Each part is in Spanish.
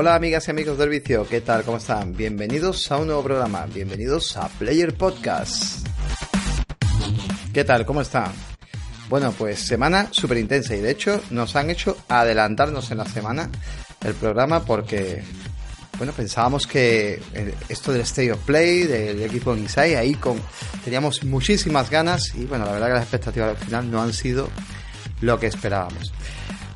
Hola amigas y amigos del vicio, ¿qué tal? ¿Cómo están? Bienvenidos a un nuevo programa, bienvenidos a Player Podcast. ¿Qué tal? ¿Cómo están? Bueno, pues semana súper intensa y de hecho nos han hecho adelantarnos en la semana el programa porque, bueno, pensábamos que esto del State of Play, del equipo Inside, ahí con, teníamos muchísimas ganas y bueno, la verdad que las expectativas al final no han sido lo que esperábamos.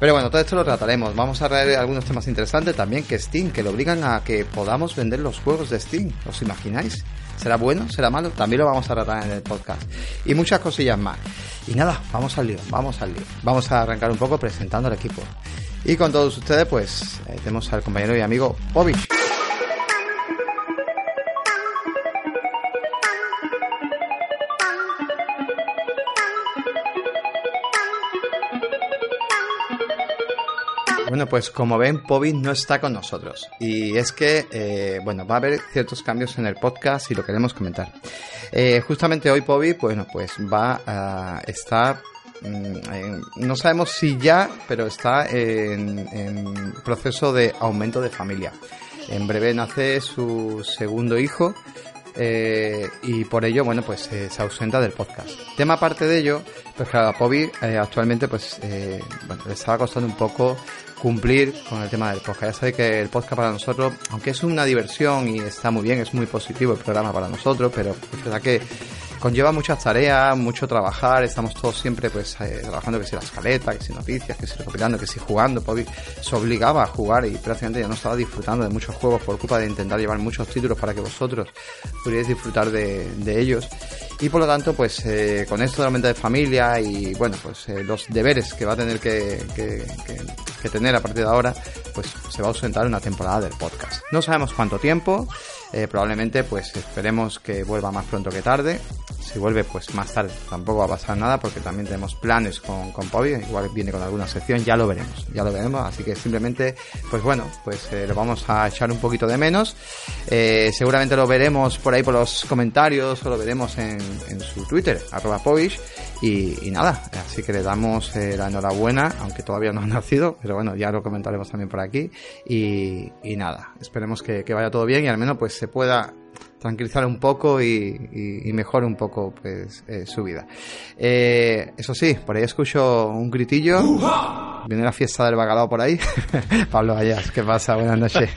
Pero bueno, todo esto lo trataremos. Vamos a traer algunos temas interesantes también que Steam, que lo obligan a que podamos vender los juegos de Steam. ¿Os imagináis? ¿Será bueno? ¿Será malo? También lo vamos a tratar en el podcast. Y muchas cosillas más. Y nada, vamos al lío, vamos al lío. Vamos a arrancar un poco presentando al equipo. Y con todos ustedes, pues, eh, tenemos al compañero y amigo Povich. Bueno, pues como ven, Pobi no está con nosotros. Y es que, eh, bueno, va a haber ciertos cambios en el podcast y lo queremos comentar. Eh, justamente hoy Pobi, bueno, pues va a estar mm, no sabemos si ya, pero está en, proceso de aumento de familia. En breve nace su segundo hijo eh, y por ello, bueno, pues se ausenta del podcast. Tema aparte de ello, pues claro, a Pobi actualmente, pues, le estaba costando un poco cumplir con el tema del podcast. Ya sabéis que el podcast para nosotros, aunque es una diversión y está muy bien, es muy positivo el programa para nosotros, pero es verdad que conlleva muchas tareas, mucho trabajar, estamos todos siempre pues eh, trabajando que si la escaleta, que si noticias, que si recopilando, que si jugando, pues, se obligaba a jugar y prácticamente ya no estaba disfrutando de muchos juegos por culpa de intentar llevar muchos títulos para que vosotros pudierais disfrutar de, ellos. Y por lo tanto pues eh, con esto de aumento de familia y bueno pues eh, los deberes que va a tener que, que tener a partir de ahora pues se va a ausentar una temporada del podcast. No sabemos cuánto tiempo eh, probablemente pues esperemos que vuelva más pronto que tarde. Si vuelve pues más tarde tampoco va a pasar nada porque también tenemos planes con, con Pobi, igual viene con alguna sección, ya lo veremos, ya lo veremos, así que simplemente pues bueno, pues eh, lo vamos a echar un poquito de menos. Eh, seguramente lo veremos por ahí por los comentarios o lo veremos en, en su Twitter, arroba Povish y, nada, así que le damos eh, la enhorabuena, aunque todavía no ha nacido, pero bueno, ya lo comentaremos también por aquí. Y, nada, esperemos que, vaya todo bien y al menos pues se pueda tranquilizar un poco y, y, mejore un poco pues eh, su vida. Eh, eso sí, por ahí escucho un gritillo. Viene la fiesta del bacalao por ahí. Pablo Ayas, ¿qué pasa? Buenas noches.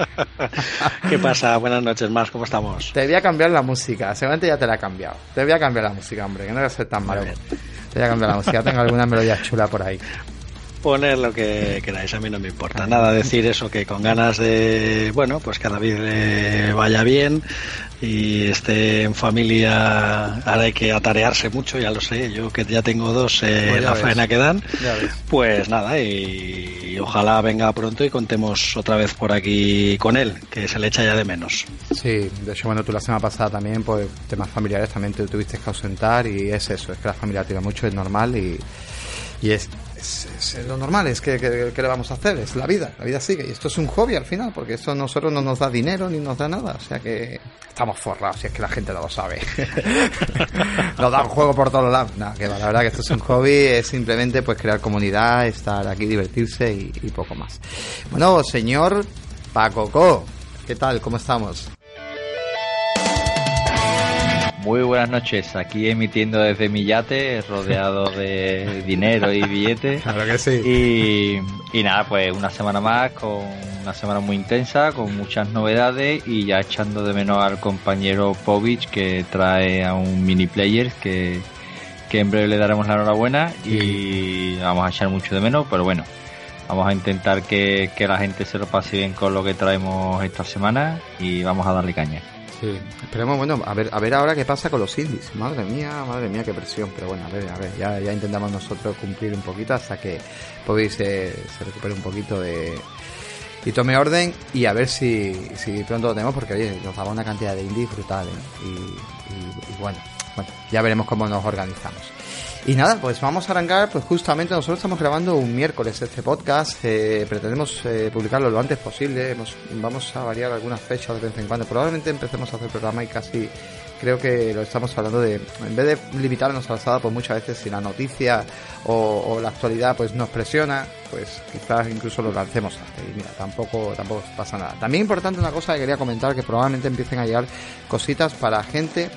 ¿Qué pasa? Buenas noches, más, ¿cómo estamos? Te voy a cambiar la música, seguramente ya te la he cambiado. Te voy a cambiar la música, hombre, que no voy a ser tan malo. Te voy a cambiar la música, tengo alguna melodía chula por ahí poner lo que queráis, a mí no me importa. Nada, decir eso, que con ganas de, bueno, pues que a David le vaya bien y esté en familia, ahora hay que atarearse mucho, ya lo sé, yo que ya tengo dos, eh, pues la faena que dan, pues nada, y, ojalá venga pronto y contemos otra vez por aquí con él, que se le echa ya de menos. Sí, de hecho, bueno, tú la semana pasada también, pues temas familiares también te tuviste que ausentar y es eso, es que la familia tira mucho, es normal y, y es es, lo normal, es que, que, le vamos a hacer, es la vida, la vida sigue. Y esto es un hobby al final, porque esto a nosotros no nos da dinero ni nos da nada. O sea que estamos forrados, si es que la gente no lo sabe. nos da un juego por todos lados. Nada, que la verdad que esto es un hobby, es simplemente pues crear comunidad, estar aquí, divertirse y, y poco más. Bueno, señor Pacoco, ¿qué tal? ¿Cómo estamos? Muy buenas noches, aquí emitiendo desde mi yate, rodeado de dinero y billetes. Claro que sí. Y, nada, pues una semana más, con una semana muy intensa, con muchas novedades y ya echando de menos al compañero Povich que trae a un mini player que, que en breve le daremos la enhorabuena y vamos a echar mucho de menos, pero bueno, vamos a intentar que, que la gente se lo pase bien con lo que traemos esta semana y vamos a darle caña. Sí, esperemos, bueno, a ver, a ver ahora qué pasa con los indies. Madre mía, madre mía, qué presión. Pero bueno, a ver, a ver, ya, intentamos nosotros cumplir un poquito hasta que podéis se, recupere un poquito de, y tome orden y a ver si, si pronto lo tenemos porque oye, nos daba una cantidad de indies brutal ¿eh? y, bueno, bueno, ya veremos cómo nos organizamos. Y nada, pues vamos a arrancar, pues justamente nosotros estamos grabando un miércoles este podcast, eh, pretendemos eh, publicarlo lo antes posible, vamos a variar algunas fechas de vez en cuando, probablemente empecemos a hacer programa y casi creo que lo estamos hablando de, en vez de limitarnos a la sala, pues muchas veces si la noticia o, la actualidad pues nos presiona, pues quizás incluso lo lancemos y mira, tampoco, tampoco pasa nada. También importante una cosa que quería comentar, que probablemente empiecen a llegar cositas para gente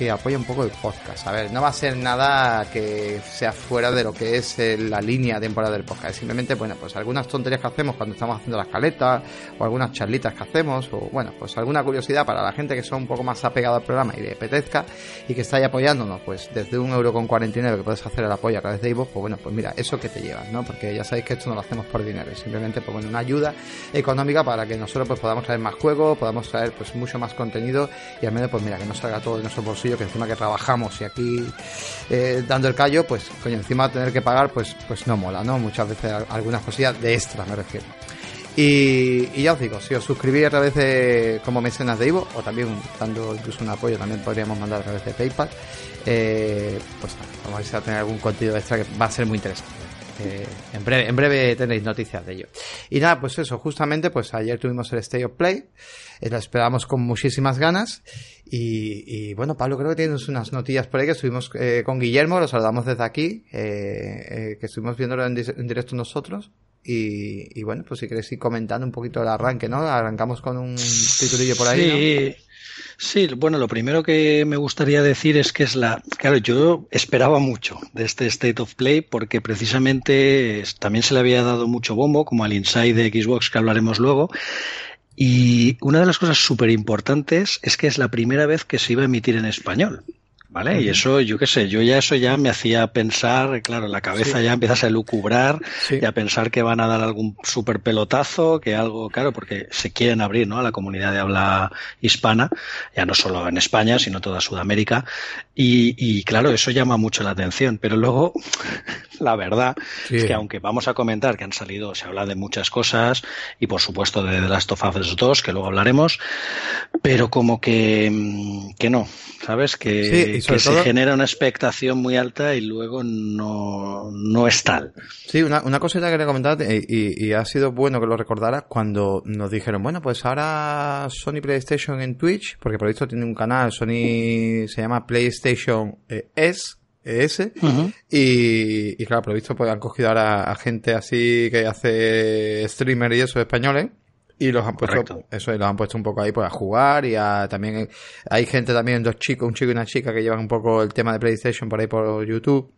que apoya un poco el podcast. A ver, no va a ser nada que sea fuera de lo que es eh, la línea temporada del podcast. Simplemente, bueno, pues algunas tonterías que hacemos cuando estamos haciendo las caletas, o algunas charlitas que hacemos, o bueno, pues alguna curiosidad para la gente que son un poco más apegada al programa y le apetezca y que está ahí apoyándonos, pues desde un euro con 49 que puedes hacer el apoyo a través de Ivo, pues bueno, pues mira, eso que te llevas, ¿no? Porque ya sabéis que esto no lo hacemos por dinero, es simplemente, pues una ayuda económica para que nosotros pues podamos traer más juegos, podamos traer pues mucho más contenido y al menos, pues mira, que no salga todo de nuestro bolsillo que encima que trabajamos y aquí eh, dando el callo, pues coño, encima tener que pagar, pues, pues no mola, ¿no? Muchas veces algunas cosillas de extra me refiero. Y, ya os digo, si os suscribís a través de como mecenas de Ivo, o también dando incluso un apoyo, también podríamos mandar a través de PayPal, eh, pues vamos a tener algún contenido extra que va a ser muy interesante. Eh, en, breve, en breve tenéis noticias de ello. Y nada, pues eso, justamente, pues ayer tuvimos el State of Play, eh, lo esperamos con muchísimas ganas. Y, bueno, Pablo, creo que tienes unas noticias por ahí que estuvimos eh, con Guillermo, lo saludamos desde aquí, que estuvimos viéndolo en, directo nosotros. Y, bueno, pues si queréis ir comentando un poquito el arranque, ¿no? Arrancamos con un titulillo por ahí. Sí. Sí, bueno, lo primero que me gustaría decir es que es la, claro, yo esperaba mucho de este State of Play porque precisamente también se le había dado mucho bombo, como al Inside de Xbox que hablaremos luego. Y una de las cosas súper importantes es que es la primera vez que se iba a emitir en español. ¿Vale? Y eso, yo qué sé, yo ya eso ya me hacía pensar, claro, la cabeza ya empiezas a lucubrar y a pensar que van a dar algún super pelotazo, que algo, claro, porque se quieren abrir, ¿no? A la comunidad de habla hispana, ya no solo en España, sino toda Sudamérica. Y, y claro, eso llama mucho la atención. Pero luego, la verdad es que aunque vamos a comentar que han salido, se habla de muchas cosas y por supuesto de The Last of Us 2, que luego hablaremos, pero como que, mm, que no, ¿sabes? Que, que se genera una expectación muy alta y luego no, no es tal. Sí, una, una cosita que quería comentar eh, y, y, ha sido bueno que lo recordara cuando nos dijeron, bueno, pues ahora Sony PlayStation en Twitch, porque por visto tiene un canal, Sony se llama PlayStation eh, S, ES y, y, claro, por visto pues han cogido ahora a gente así que hace streamer y eso españoles y los han puesto, eso, y los han puesto un poco ahí pues a jugar y a también, hay gente también, dos chicos, un chico y una chica que llevan un poco el tema de PlayStation por ahí por YouTube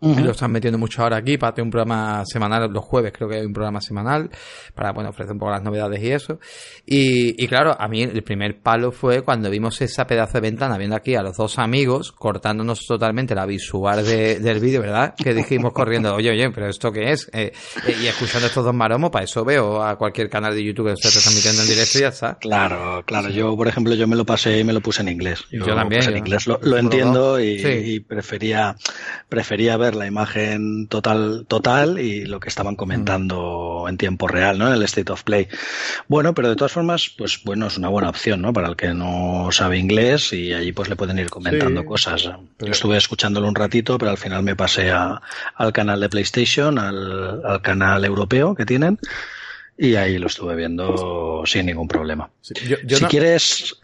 lo están metiendo mucho ahora aquí para tener un programa semanal los jueves, creo que hay un programa semanal para bueno ofrecer un poco las novedades y eso. Y, y claro, a mí el primer palo fue cuando vimos esa pedazo de ventana viendo aquí a los dos amigos cortándonos totalmente la visual de, del vídeo, ¿verdad? Que dijimos corriendo, oye, oye, pero ¿esto qué es? Eh, eh, y escuchando estos dos maromos, para eso veo a cualquier canal de YouTube que esté transmitiendo en directo y ya está. Claro, claro. Yo, por ejemplo, yo me lo pasé y me lo puse en inglés. Yo, también. en inglés lo, entiendo y, y prefería, prefería ver la imagen total, total y lo que estaban comentando en tiempo real, ¿no? En el State of Play. Bueno, pero de todas formas, pues bueno, es una buena opción, ¿no? Para el que no sabe inglés y allí pues le pueden ir comentando cosas. Yo estuve escuchándolo un ratito, pero al final me pasé a, al canal de PlayStation, al, al canal europeo que tienen. Y ahí lo estuve viendo sin ningún problema. si quieres,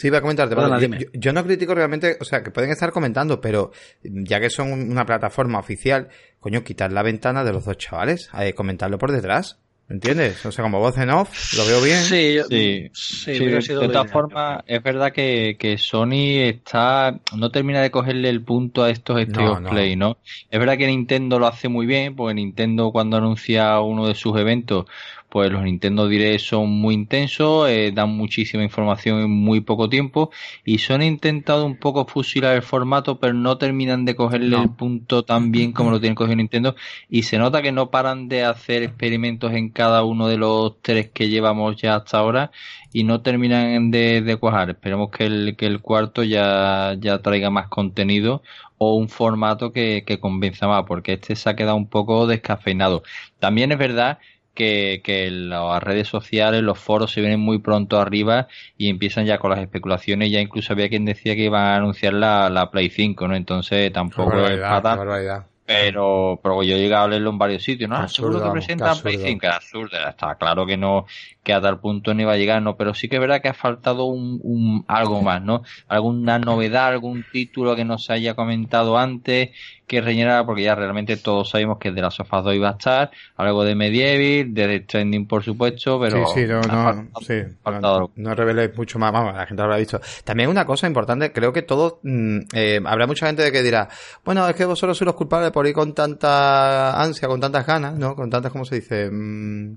Sí, voy a comentarte. yo, no critico realmente, o sea, que pueden estar comentando, pero ya que son una plataforma oficial, coño, quitar la ventana de los dos chavales, eh, comentarlo por detrás. ¿Entiendes? O sea, como voz en off, lo veo bien. Sí, sí. sí, de todas formas, es verdad que, que, Sony está no termina de cogerle el punto a estos State Play, ¿no? Es verdad que Nintendo lo hace muy bien, porque Nintendo cuando anuncia uno de sus eventos, pues los Nintendo Direct son muy intensos, eh, dan muchísima información en muy poco tiempo y son intentado un poco fusilar el formato, pero no terminan de cogerle el punto tan bien como lo tienen cogido Nintendo y se nota que no paran de hacer experimentos en cada uno de los tres que llevamos ya hasta ahora y no terminan de, de cuajar. Esperemos que el, que el cuarto ya, ya traiga más contenido o un formato que, que convenza más, porque este se ha quedado un poco descafeinado. También es verdad que, que las redes sociales, los foros se vienen muy pronto arriba y empiezan ya con las especulaciones. Ya incluso había quien decía que iban a anunciar la, la Play 5, ¿no? Entonces tampoco es para Pero, pero yo he llegado a leerlo en varios sitios, ¿no? Seguro que presentan Play 5, es absurdo, está claro que no, que a tal punto no iba a llegar, no, pero sí que es verdad que ha faltado un, un algo más, ¿no? Alguna novedad, algún título que no se haya comentado antes, que rellenara, porque ya realmente todos sabemos que de la Sofá 2 iba a estar, algo de Medieval, de Trending por supuesto, pero... Sí, sí, no, no, sí, no, no reveléis mucho más, vamos, la gente lo habrá visto. También una cosa importante, creo que todos, mm, eh, habrá mucha gente que dirá, bueno, es que vosotros sois los culpables por ir con tanta ansia, con tantas ganas, ¿no? Con tantas, ¿cómo se dice? Mm,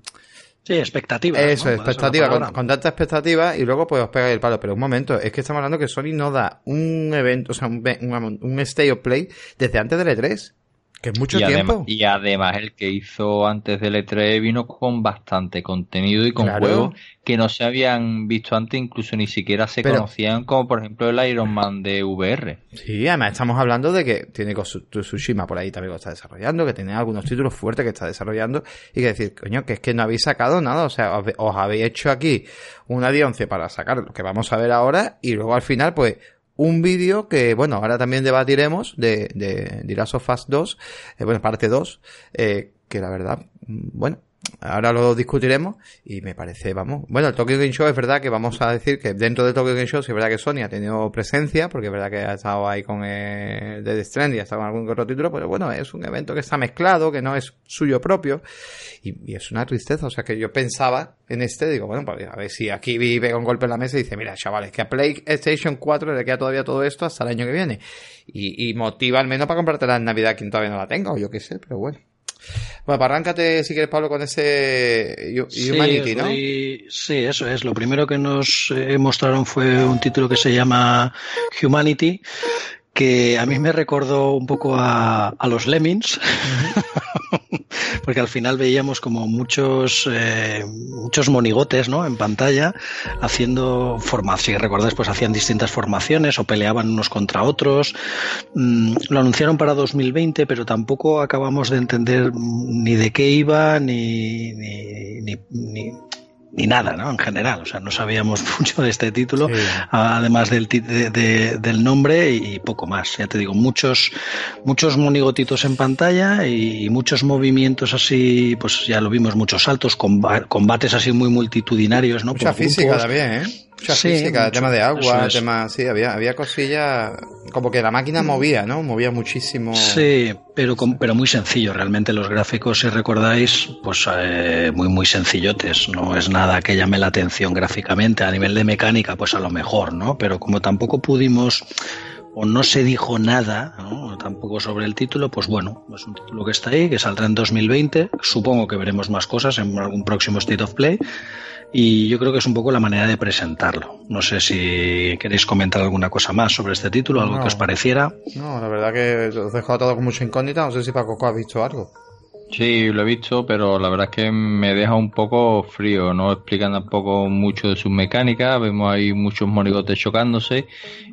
Sí, expectativa. Eso, expectativa, con, tanta expectativa y luego pues os pega el palo. Pero un momento, es que estamos hablando que Sony no da un evento, o sea, un, un, un State of Play desde antes del E3. Que es mucho tiempo. y además el que hizo antes del E3 vino con bastante contenido y con juegos que no se habían visto antes, incluso ni siquiera se conocían, como por ejemplo el Iron Man de VR. Sí, además estamos hablando de que tiene Tsushima por ahí también lo está desarrollando, que tiene algunos títulos fuertes que está desarrollando y que decir, coño, que es que no habéis sacado nada, o sea, os, habéis hecho aquí una D11 para sacar lo que vamos a ver ahora y luego al final pues un vídeo que, bueno, ahora también debatiremos de, de, de Last of Us 2, eh, bueno, parte 2, eh, que la verdad, mm, bueno, ahora lo discutiremos y me parece, vamos, bueno, el Tokyo Game Show es verdad que vamos a decir que dentro de Tokyo Game Show sí es verdad que Sony ha tenido presencia, porque es verdad que ha estado ahí con el Dead Stranding, ha estado con algún otro título, pero bueno, es un evento que está mezclado, que no es suyo propio y, es una tristeza, o sea que yo pensaba en este, digo, bueno, pues a ver si aquí vive un golpe en la mesa y dice, mira, chavales, que a PlayStation 4 le queda todavía todo esto hasta el año que viene y, y motiva al menos para comprarte la Navidad quien todavía no la tenga, o yo qué sé, pero bueno. Bueno, pues arráncate si quieres, Pablo, con ese Humanity, ¿no? Sí, eso es. Lo primero que nos eh, mostraron fue un título que se llama Humanity, que a mí me recordó un poco a, a los Lemmings. porque al final veíamos como muchos eh, muchos monigotes ¿no? en pantalla haciendo formación, si recordáis, pues hacían distintas formaciones o peleaban unos contra otros. Mm, lo anunciaron para 2020, pero tampoco acabamos de entender ni de qué iba, ni, ni ni nada, ¿no? En general, o sea, no sabíamos mucho de este título, además del, del nombre y poco más. Ya te digo, muchos, muchos monigotitos en pantalla y, muchos movimientos así, pues ya lo vimos, muchos saltos, combates así muy multitudinarios, ¿no? Mucha física también, ¿eh? Mucha física, tema de agua, tema, sí, había, había cosillas, como que la máquina movía, ¿no? Movía muchísimo. Sí, pero, pero muy sencillo, realmente los gráficos, si recordáis, pues eh, muy, muy sencillotes, no es nada que llame la atención gráficamente, a nivel de mecánica, pues a lo mejor, ¿no? Pero como tampoco pudimos o no se dijo nada, ¿no? tampoco sobre el título, pues bueno, es un título que está ahí, que saldrá en 2020. Supongo que veremos más cosas en algún próximo State of Play. Y yo creo que es un poco la manera de presentarlo. No sé si queréis comentar alguna cosa más sobre este título, algo que os pareciera. No, la verdad que os dejo todo con mucha incógnita. No sé si Paco ha visto algo. Sí, lo he visto, pero la verdad es que me deja un poco frío. No explican tampoco mucho de sus mecánicas. Vemos ahí muchos monigotes chocándose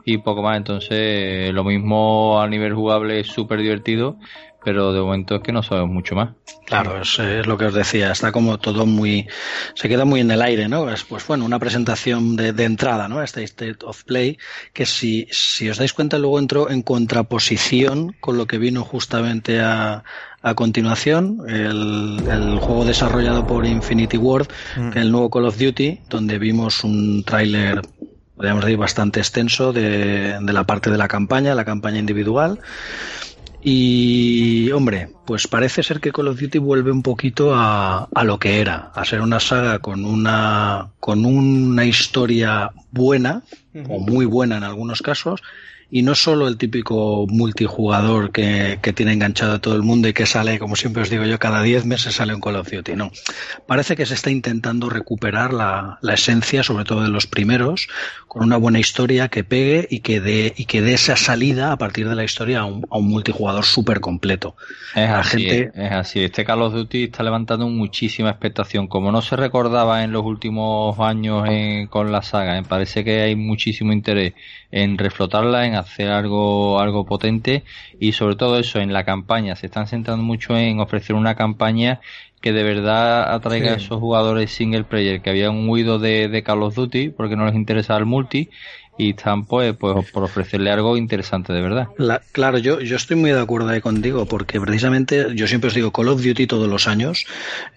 y poco más. Entonces, lo mismo a nivel jugable es súper divertido, pero de momento es que no sabemos mucho más. Claro, es, lo que os decía, está como todo muy, se queda muy en el aire, ¿no? Es, pues bueno, una presentación de, de, entrada, ¿no? Este State of Play, que si, si os dais cuenta luego entró en contraposición con lo que vino justamente a, a continuación, el, el juego desarrollado por Infinity Ward, mm. el nuevo Call of Duty, donde vimos un tráiler podríamos decir, bastante extenso de, de, la parte de la campaña, la campaña individual. Y, hombre, pues parece ser que Call of Duty vuelve un poquito a, a, lo que era, a ser una saga con una, con una historia buena, o muy buena en algunos casos, y no solo el típico multijugador que, que, tiene enganchado a todo el mundo y que sale, como siempre os digo yo, cada 10 meses sale un Call of Duty. No. Parece que se está intentando recuperar la, la, esencia, sobre todo de los primeros, con una buena historia que pegue y que dé, y que dé esa salida a partir de la historia a un, a un multijugador súper completo. Es así, gente... es así. Este Call of Duty está levantando muchísima expectación. Como no se recordaba en los últimos años en, con la saga, me parece que hay muchísimo interés en reflotarla, en hacer algo, algo potente. Y sobre todo eso en la campaña. Se están centrando mucho en ofrecer una campaña que de verdad atraiga a esos jugadores single player. Que habían huido de, de Call of Duty porque no les interesaba el multi y están pues, pues por ofrecerle algo interesante de verdad. claro, yo, yo estoy muy de acuerdo ahí contigo porque precisamente yo siempre os digo Call of Duty todos los años,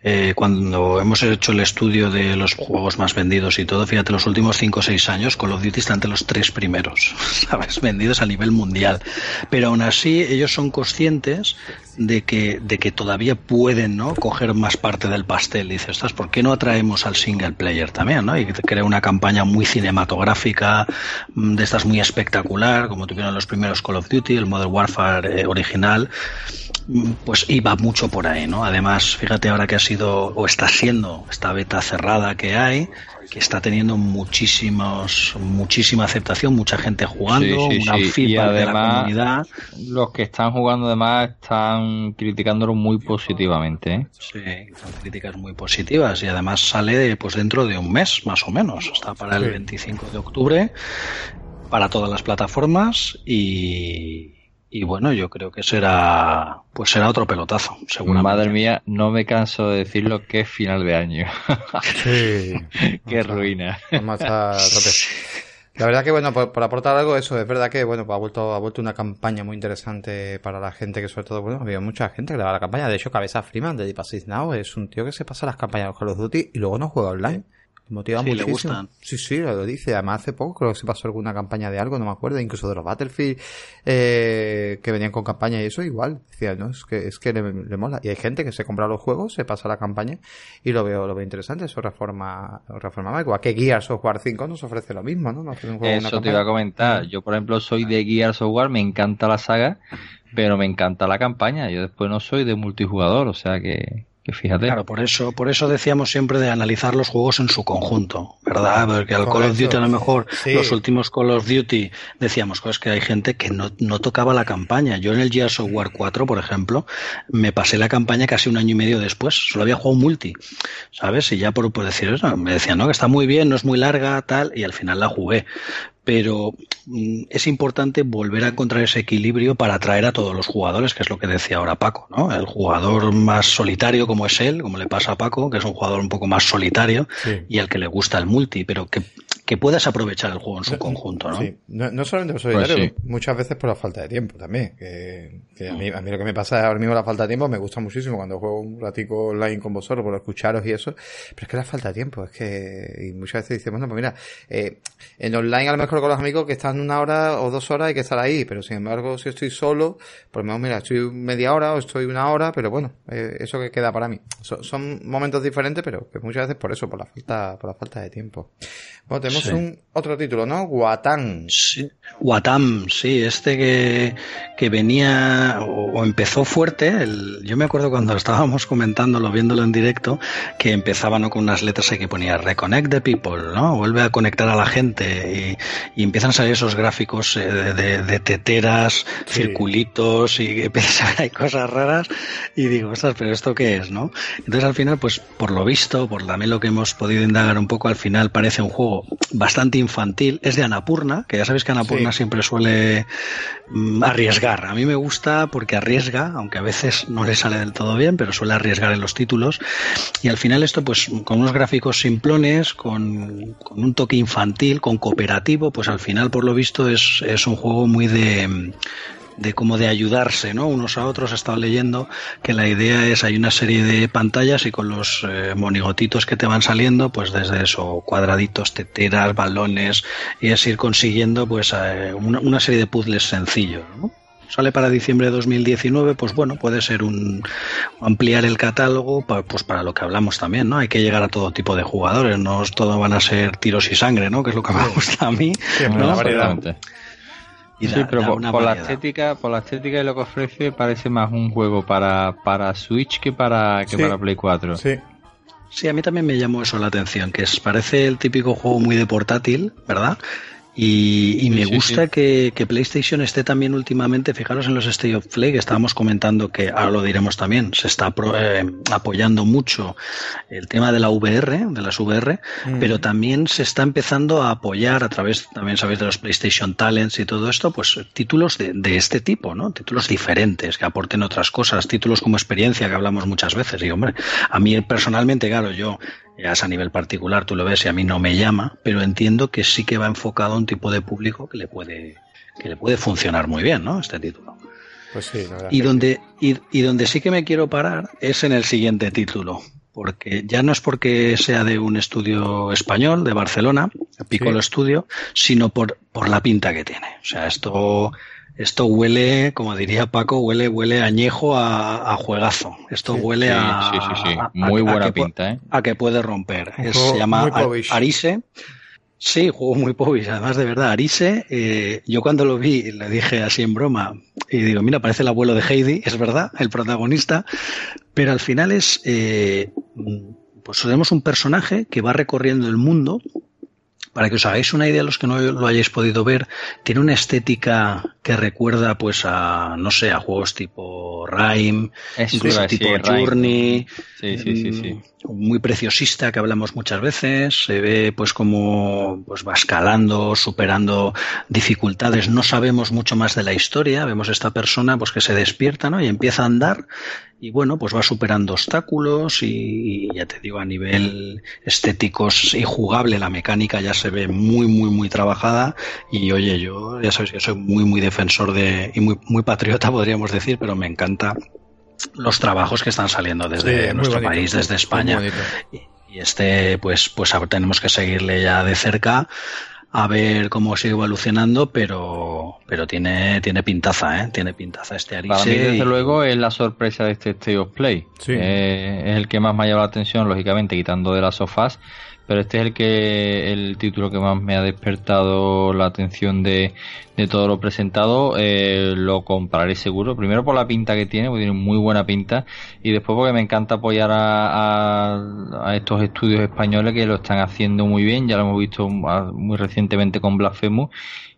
eh, cuando hemos hecho el estudio de los juegos más vendidos y todo, fíjate, los últimos 5 o 6 años Call of Duty está entre los tres primeros, ¿sabes? Vendidos a nivel mundial. Pero aún así ellos son conscientes de que, de que todavía pueden ¿no? coger más parte del pastel. Dices, estás ¿por qué no atraemos al single player también? ¿no? Y crea una campaña muy cinematográfica, mm, de estas muy espectacular, como tuvieron los primeros Call of Duty, el Modern Warfare eh, original, mm, pues iba mucho por ahí, ¿no? Además, fíjate ahora que ha sido, o está siendo, esta beta cerrada que hay, que está teniendo muchísimos, muchísima aceptación, mucha gente jugando, una feedback de la comunidad. Los que están jugando además están criticándolo muy positivamente. ¿eh? Sí, son críticas muy positivas y además sale pues dentro de un mes más o menos. Está para el 25 de octubre para todas las plataformas y, y bueno, yo creo que será, pues será otro pelotazo, seguramente. Madre mía, no me canso de decirlo que es final de año. Sí. Qué ruina. La verdad que bueno, por, aportar algo, eso es verdad que bueno, pues ha vuelto, ha vuelto una campaña muy interesante para la gente que sobre todo, bueno, había mucha gente que le da la campaña. De hecho, Cabeza Freeman de Deep Assist Now es un tío que se pasa las campañas de Call of Duty y luego no juega online motiva sí, muchísimo. Le gustan. Sí, sí, lo dice. Además, hace poco creo que se pasó alguna campaña de algo, no me acuerdo, incluso de los Battlefield eh, que venían con campaña y eso igual. Decía, no, es que, es que le, mola. Y hay gente que se compra los juegos, se pasa la campaña y lo veo, lo veo interesante. Eso reforma, reforma igual que Gears of War 5 nos ofrece lo mismo, ¿no? eso te iba a comentar. Yo, por ejemplo, soy de Gears of War, me encanta la saga, pero me encanta la campaña. Yo después no soy de multijugador, o sea que fíjate. Claro, por eso, por eso decíamos siempre de analizar los juegos en su conjunto, ¿verdad? Porque al Call of Duty a lo mejor, los últimos Call of Duty, decíamos, cosas que hay gente que no, no tocaba la campaña. Yo en el Gears of War 4, por ejemplo, me pasé la campaña casi un año y medio después. Solo había jugado multi, ¿sabes? Y ya por, por decir eso, me decían, no, que está muy bien, no es muy larga, tal, y al final la jugué pero mm, es importante volver a encontrar ese equilibrio para atraer a todos los jugadores, que es lo que decía ahora Paco, ¿no? El jugador más solitario como es él, como le pasa a Paco, que es un jugador un poco más solitario y al que le gusta el multi, pero que, que puedas aprovechar el juego en su conjunto, ¿no? Sí, no, solamente por solitario, pues muchas veces por la falta de tiempo también, que, a, mí, a mí lo que me pasa ahora mismo la falta de tiempo me gusta muchísimo cuando juego un ratico online con vosotros por escucharos y eso, pero es que la falta de tiempo, es que y muchas veces dices, bueno, pues mira, eh, en online a lo mejor con los amigos que están una hora o dos horas hay que estar ahí, pero sin embargo, si estoy solo, por lo menos, mira, estoy media hora o estoy una hora, pero bueno, eh, eso que queda para mí. son momentos diferentes, pero que muchas veces por eso, por la falta, por la falta de tiempo. Bueno, tenemos un otro título, ¿no? Guatán. Sí, Guatán, sí, este que, que venía o, empezó fuerte. El, yo me acuerdo cuando estábamos comentándolo, viéndolo en directo, que empezaba ¿no? con unas letras que ponía Reconnect the people, ¿no? Vuelve a conectar a la gente y, y empiezan a salir esos gráficos eh, de, de, teteras, circulitos y empiezan a ver cosas raras y digo, ostras, pero ¿esto qué es, no? Entonces al final, pues por lo visto, por también lo que hemos podido indagar un poco, al final parece un juego bastante infantil. Es de Anapurna, que ya sabéis que Anapurna siempre suele mm, arriesgar. A mí me gusta porque arriesga, aunque a veces no le sale del todo bien, pero suele arriesgar en los títulos. Y al final esto, pues con unos gráficos simplones, con, con un toque infantil, con cooperativo, pues al final, por lo visto, es, es un juego muy de de como de ayudarse, ¿no? Unos a otros. He estado leyendo que la idea es hay una serie de pantallas y con los eh, monigotitos que te van saliendo, pues desde eso, cuadraditos, teteras, balones, y es ir consiguiendo pues eh, una, serie de puzzles sencillos, ¿no? sale para diciembre de 2019, pues bueno, puede ser un ampliar el catálogo pues para lo que hablamos también, ¿no? Hay que llegar a todo tipo de jugadores, no todo van a ser tiros y sangre, ¿no? Que es lo que me gusta a mí, ¿no? Sí, pero por, la estética, por la estética y lo que ofrece parece más un juego para, para Switch que para que para Play 4. Sí. Sí, a mí también me llamó eso la atención, que es, parece el típico juego muy de portátil, ¿verdad? Y, me gusta Que, PlayStation esté también últimamente, fijaros en los State of Play que estábamos comentando que ahora lo diremos también, se está eh, apoyando mucho el tema de la VR, de las VR, mm. pero también se está empezando a apoyar a través, también sabéis, de los PlayStation Talents y todo esto, pues títulos de, de este tipo, ¿no? Títulos diferentes, que aporten otras cosas, títulos como experiencia que hablamos muchas veces. Y hombre, a mí personalmente, claro, yo es a nivel particular, tú lo ves y a mí no me llama, pero entiendo que sí que va enfocado a un tipo de público que le puede, que le puede funcionar muy bien, ¿no? Este título. Pues sí, y donde, y, y donde sí que me quiero parar es en el siguiente título, porque ya no es porque sea de un estudio español, de Barcelona, Piccolo Studio, sino por, por la pinta que tiene. O sea, esto, esto huele, como diría Paco, huele, huele añejo a, a juegazo. Esto huele a, sí, sí, sí. Muy buena pinta, ¿eh? A que puede romper. se llama Arise. Sí, juego muy pobis, además de verdad. Arise, eh, yo cuando lo vi le dije así en broma, y digo, mira, parece el abuelo de Heidi, es verdad, el protagonista, pero al final es, eh, pues tenemos un personaje que va recorriendo el mundo para que os hagáis una idea, los que no lo hayáis podido ver, tiene una estética que recuerda pues a, no sé, a juegos tipo Rime, incluso tipo Journey, sí, sí, sí, sí, mm, muy preciosista que hablamos muchas veces, se ve pues como pues va escalando, superando dificultades, no sabemos mucho más de la historia, vemos esta persona pues que se despierta, ¿no? y empieza a andar. Y bueno, pues va superando obstáculos y, ya te digo, a nivel estético y jugable la mecánica ya se ve muy, muy, muy trabajada. Y oye, yo ya sabes que soy muy, muy defensor de y muy, muy patriota podríamos decir, pero me encanta los trabajos que están saliendo desde nuestro país, desde España. Y, este, pues, pues tenemos que seguirle ya de cerca a ver cómo sigue evolucionando, pero, pero tiene, tiene pintaza, ¿eh? Tiene pintaza este Arise. Para mí, desde luego, es la sorpresa de este State of Play. Eh, es el que más me ha llamado la atención, lógicamente, quitando de las sofás pero este es el que el título que más me ha despertado la atención de, de todo lo presentado eh, lo compraré seguro primero por la pinta que tiene porque tiene muy buena pinta y después porque me encanta apoyar a, a, estos estudios españoles que lo están haciendo muy bien ya lo hemos visto muy recientemente con Blasphemous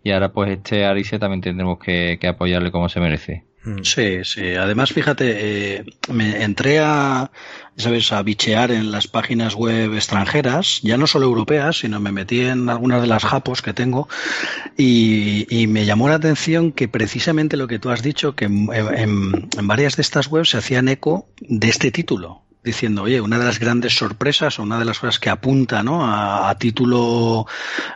y ahora pues este Arise también tendremos que, que apoyarle como se merece Mm. Sí, sí. Además, fíjate, eh, me entré a, ¿sabes?, a bichear en las páginas web extranjeras, ya no solo europeas, sino me metí en algunas de las japos que tengo y, y me llamó la atención que precisamente lo que tú has dicho, que en, en varias de estas webs se hacían eco de este título diciendo, oye, una de las grandes sorpresas o una de las cosas que apunta ¿no? a, título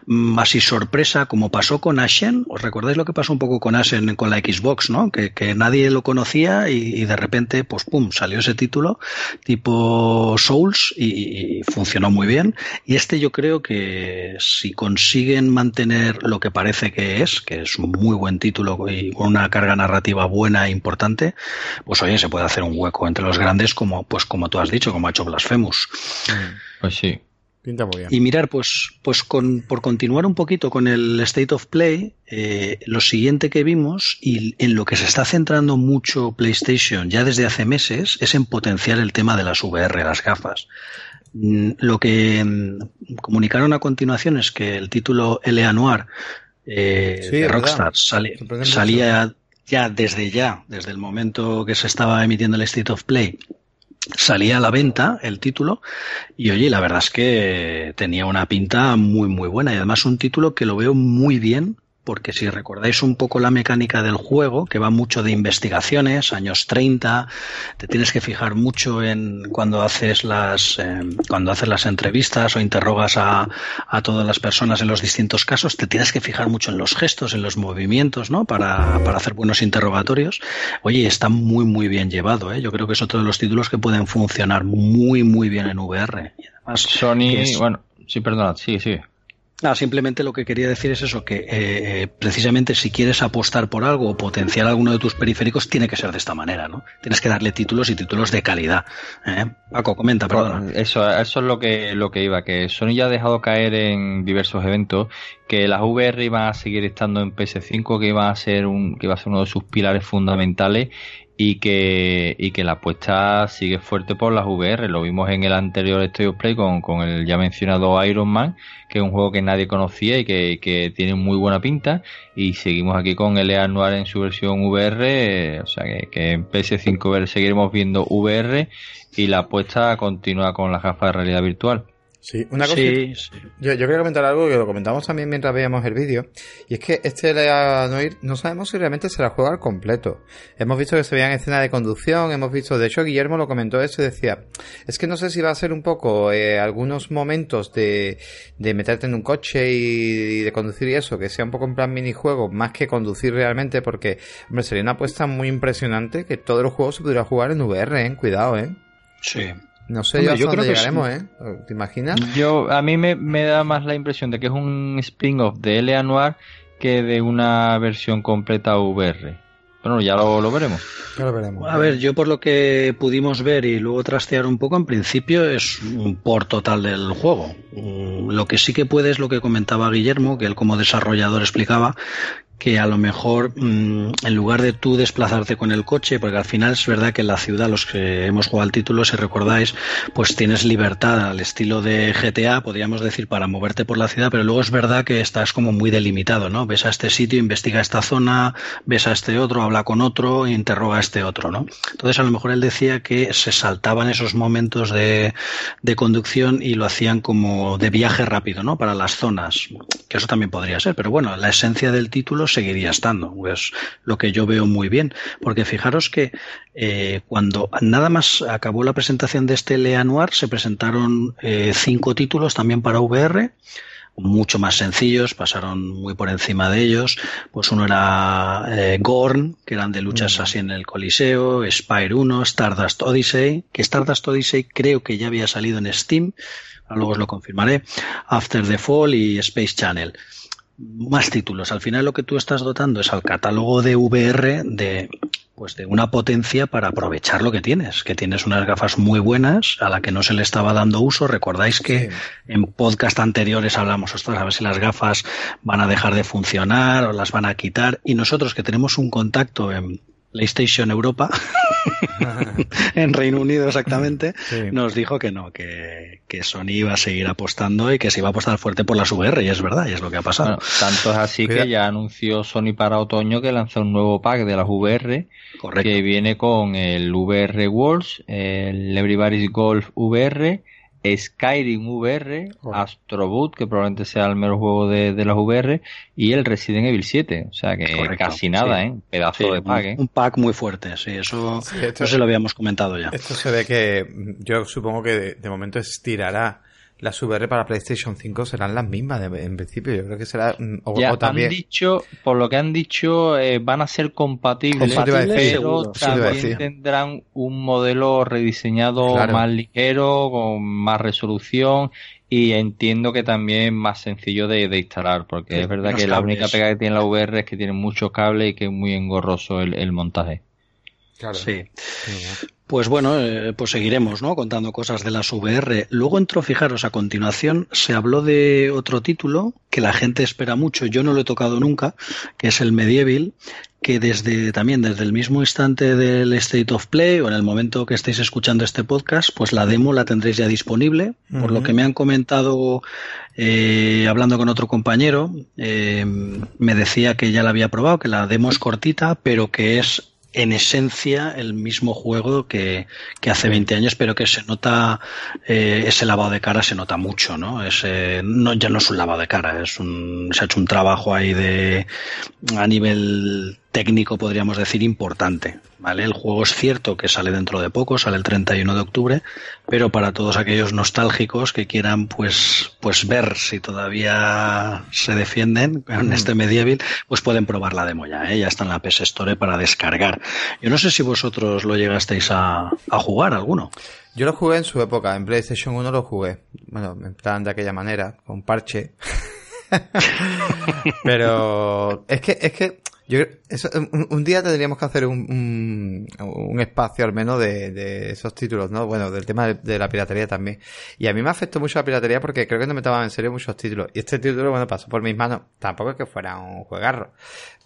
mm, así sorpresa, como pasó con Ashen, ¿os recordáis lo que pasó un poco con Ashen con la Xbox, ¿no? que, que nadie lo conocía y, de repente, pues pum, salió ese título tipo Souls y, funcionó muy bien. Y este yo creo que si consiguen mantener lo que parece que es, que es un muy buen título y con una carga narrativa buena e importante, pues oye, se puede hacer un hueco entre los grandes como, pues como has dicho, como ha hecho Blasphemous. Pues sí. Pinta muy bien. Y mirar, pues, pues con, por continuar un poquito con el State of Play, eh, lo siguiente que vimos y en lo que se está centrando mucho PlayStation ya desde hace meses es en potenciar el tema de las VR, las gafas. Mm, lo que mm, comunicaron a continuación es que el título L.A. Noir eh, de Rockstar salía ya desde ya, desde el momento que se estaba emitiendo el State of Play, salía a la venta el título y oye, la verdad es que tenía una pinta muy muy buena y además un título que lo veo muy bien porque si recordáis un poco la mecánica del juego, que va mucho de investigaciones, años 30, te tienes que fijar mucho en cuando haces las eh, cuando haces las entrevistas o interrogas a, a, todas las personas en los distintos casos, te tienes que fijar mucho en los gestos, en los movimientos, ¿no? Para, para hacer buenos interrogatorios. Oye, está muy muy bien llevado, ¿eh? Yo creo que es otro de los títulos que pueden funcionar muy muy bien en VR. Y además, Sony, bueno, sí, perdona, sí, sí. No, simplemente lo que quería decir es eso, que eh, eh, precisamente si quieres apostar por algo o potenciar alguno de tus periféricos, tiene que ser de esta manera, ¿no? Tienes que darle títulos y títulos de calidad. ¿eh? Paco, comenta, perdona. Eso, eso es lo que, lo que iba, que Sony ya ha dejado caer en diversos eventos que las VR iban a seguir estando en PS5, que iba a ser un, que iba a ser uno de sus pilares fundamentales y que, y que la apuesta sigue fuerte por las VR. Lo vimos en el anterior of Play con, con el ya mencionado Iron Man, que es un juego que nadie conocía y que, que tiene muy buena pinta. Y seguimos aquí con el Noir en su versión VR, o sea que, que en PS5 seguiremos viendo VR y la apuesta continúa con las gafas de realidad virtual. Sí, una cosa. Yo, yo, quería comentar algo que lo comentamos también mientras veíamos el vídeo. Y es que este Lea Noir no sabemos si realmente se la juega al completo. Hemos visto que se veían escenas de conducción, hemos visto, de hecho, Guillermo lo comentó eso y decía: Es que no sé si va a ser un poco eh, algunos momentos de, de meterte en un coche y, de conducir y eso, que sea un poco en plan minijuego, más que conducir realmente, porque, hombre, sería una apuesta muy impresionante que todo el juego se pudiera jugar en VR, ¿eh? Cuidado, ¿eh? Sí. No sé yo, creo que llegaremos, ¿eh? ¿Te imaginas? Yo, a mí me, da más la impresión de que es un spin-off de L.A. Noir que de una versión completa VR. Bueno, ya lo, veremos. Ya lo veremos. A ver, yo por lo que pudimos ver y luego trastear un poco, en principio es un por total del juego. Mm, lo que sí que puede es lo que comentaba Guillermo, que él como desarrollador explicaba, que a lo mejor mm, en lugar de tú desplazarte con el coche, porque al final es verdad que en la ciudad, los que hemos jugado al título, si recordáis, pues tienes libertad al estilo de GTA, podríamos decir, para moverte por la ciudad, pero luego es verdad que estás como muy delimitado, ¿no? Ves a este sitio, investiga esta zona, ves a este otro, habla con otro, interroga a este otro, ¿no? Entonces a lo mejor él decía que se saltaban esos momentos de, de conducción y lo hacían como de viaje rápido, ¿no? Para las zonas, que eso también podría ser, pero bueno, la esencia del título seguiría estando. Es lo que yo veo muy bien. Porque fijaros que eh, cuando nada más acabó la presentación de este Le Anuar, se presentaron eh, cinco títulos también para VR mucho más sencillos, pasaron muy por encima de ellos. Pues uno era eh, Gorn, que eran de luchas mm. así en el Coliseo, Spire 1, Stardust Odyssey, que Stardust Odyssey creo que ya había salido en Steam, luego os lo confirmaré, After the Fall y Space Channel más títulos. Al final lo que tú estás dotando es al catálogo de VR de pues de una potencia para aprovechar lo que tienes, que tienes unas gafas muy buenas a la que no se le estaba dando uso. Recordáis que en podcast anteriores hablamos, ostras, a ver si las gafas van a dejar de funcionar o las van a quitar. Y nosotros que tenemos un contacto en, PlayStation Europa, en Reino Unido exactamente, nos dijo que no, que, Sony iba a seguir apostando y que se iba a apostar fuerte por las VR, y es verdad, y es lo que ha pasado. tanto es así que ya anunció Sony para otoño que lanzó un nuevo pack de las VR, que viene con el VR Worlds, el Everybody's Golf VR, Skyrim VR, Astroboot, que probablemente sea el mejor juego de, de las VR, y el Resident Evil 7. O sea que casi nada, ¿eh? Pedazo de pack, ¿eh? Un pack muy fuerte, sí, eso, se lo habíamos comentado ya. Esto se ve que yo supongo que de momento estirará las VR para PlayStation 5 serán las mismas en principio. Yo creo que será. Mm, o, también... han dicho, por lo que han dicho, eh, van a ser compatibles, pero también tendrán un modelo rediseñado más ligero, con más resolución y entiendo que también más sencillo de, instalar, porque es verdad que la única pega que tiene la VR es que tiene muchos cables y que es muy engorroso el, el montaje. Claro. Sí. Pues bueno, eh, pues seguiremos, ¿no? Contando cosas de las VR. Luego entró, fijaros, a continuación se habló de otro título que la gente espera mucho. Yo no lo he tocado nunca, que es el Medieval, que desde también desde el mismo instante del State of Play o en el momento que estéis escuchando este podcast, pues la demo la tendréis ya disponible. Por lo que me han comentado eh, hablando con otro compañero, eh, me decía que ya la había probado, que la demo es cortita, pero que es en esencia el mismo juego que, que hace 20 años, pero que se nota, eh, ese lavado de cara se nota mucho, ¿no? Ese, no, ya no es un lavado de cara, es un, se ha hecho un trabajo ahí de, a nivel técnico, podríamos decir, importante. ¿vale? El juego es cierto que sale dentro de poco, sale el 31 de octubre, pero para todos aquellos nostálgicos que quieran pues, pues ver si todavía se defienden en este medieval, pues pueden probar la demo ya, ¿eh? ya está en la PS Store para descargar. Yo no sé si vosotros lo llegasteis a, a jugar alguno. Yo lo jugué en su época, en PlayStation 1 lo jugué. Bueno, en plan de aquella manera, con parche. Pero es que, es que yo eso, un, día tendríamos que hacer un, un, espacio al menos de, de, esos títulos, ¿no? Bueno, del tema de, la piratería también. Y a mí me afectó mucho la piratería porque creo que no me tomaban en serio muchos títulos. Y este título, bueno, pasó por mis manos. Tampoco es que fuera un juegarro.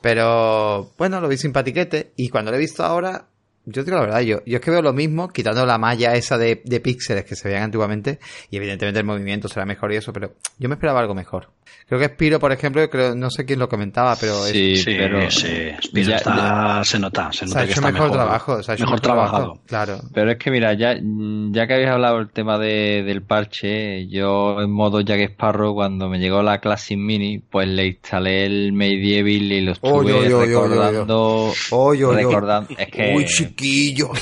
Pero, bueno, lo vi simpatiquete. Y cuando lo he visto ahora, yo digo la verdad, yo, yo es que veo lo mismo, quitando la malla esa de, de píxeles que se veían antiguamente. Y evidentemente el movimiento será mejor y eso, pero yo me esperaba algo mejor. Creo que Spiro, por ejemplo, creo, no sé quién lo comentaba, pero sí, pero sí, Spiro está, se nota, se nota ha hecho mejor, trabajo, se ha hecho mejor, trabajado, claro. Pero es que mira, ya, ya que habéis hablado el tema de, del parche, yo en modo Jack Sparrow cuando me llegó la Classic Mini, pues le instalé el Medieval y lo estuve recordando, recordando, es que Uy, chiquillo.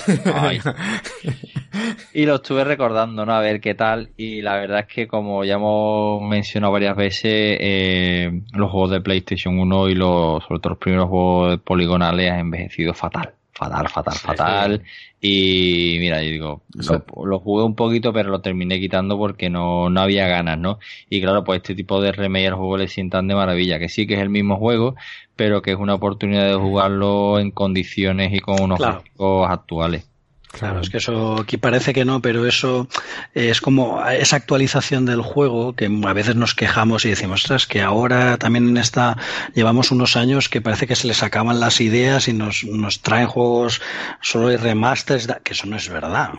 y lo estuve recordando, ¿no? A ver qué tal y la verdad es que como ya hemos mencionado varias veces eh, los juegos de PlayStation 1 y los, sobre todo los primeros juegos poligonales han envejecido fatal. Fatal, fatal, fatal. Y mira, yo digo, lo, jugué un poquito, pero lo terminé quitando porque no, no había ganas, ¿no? Y claro, pues este tipo de remake al juego le sientan de maravilla, que sí que es el mismo juego, pero que es una oportunidad de jugarlo en condiciones y con unos gráficos actuales. Claro, es que eso aquí parece que no, pero eso es como esa actualización del juego que a veces nos quejamos y decimos, ostras, que ahora también en esta llevamos unos años que parece que se les acaban las ideas y nos, nos traen juegos solo de remasters, que eso no es verdad.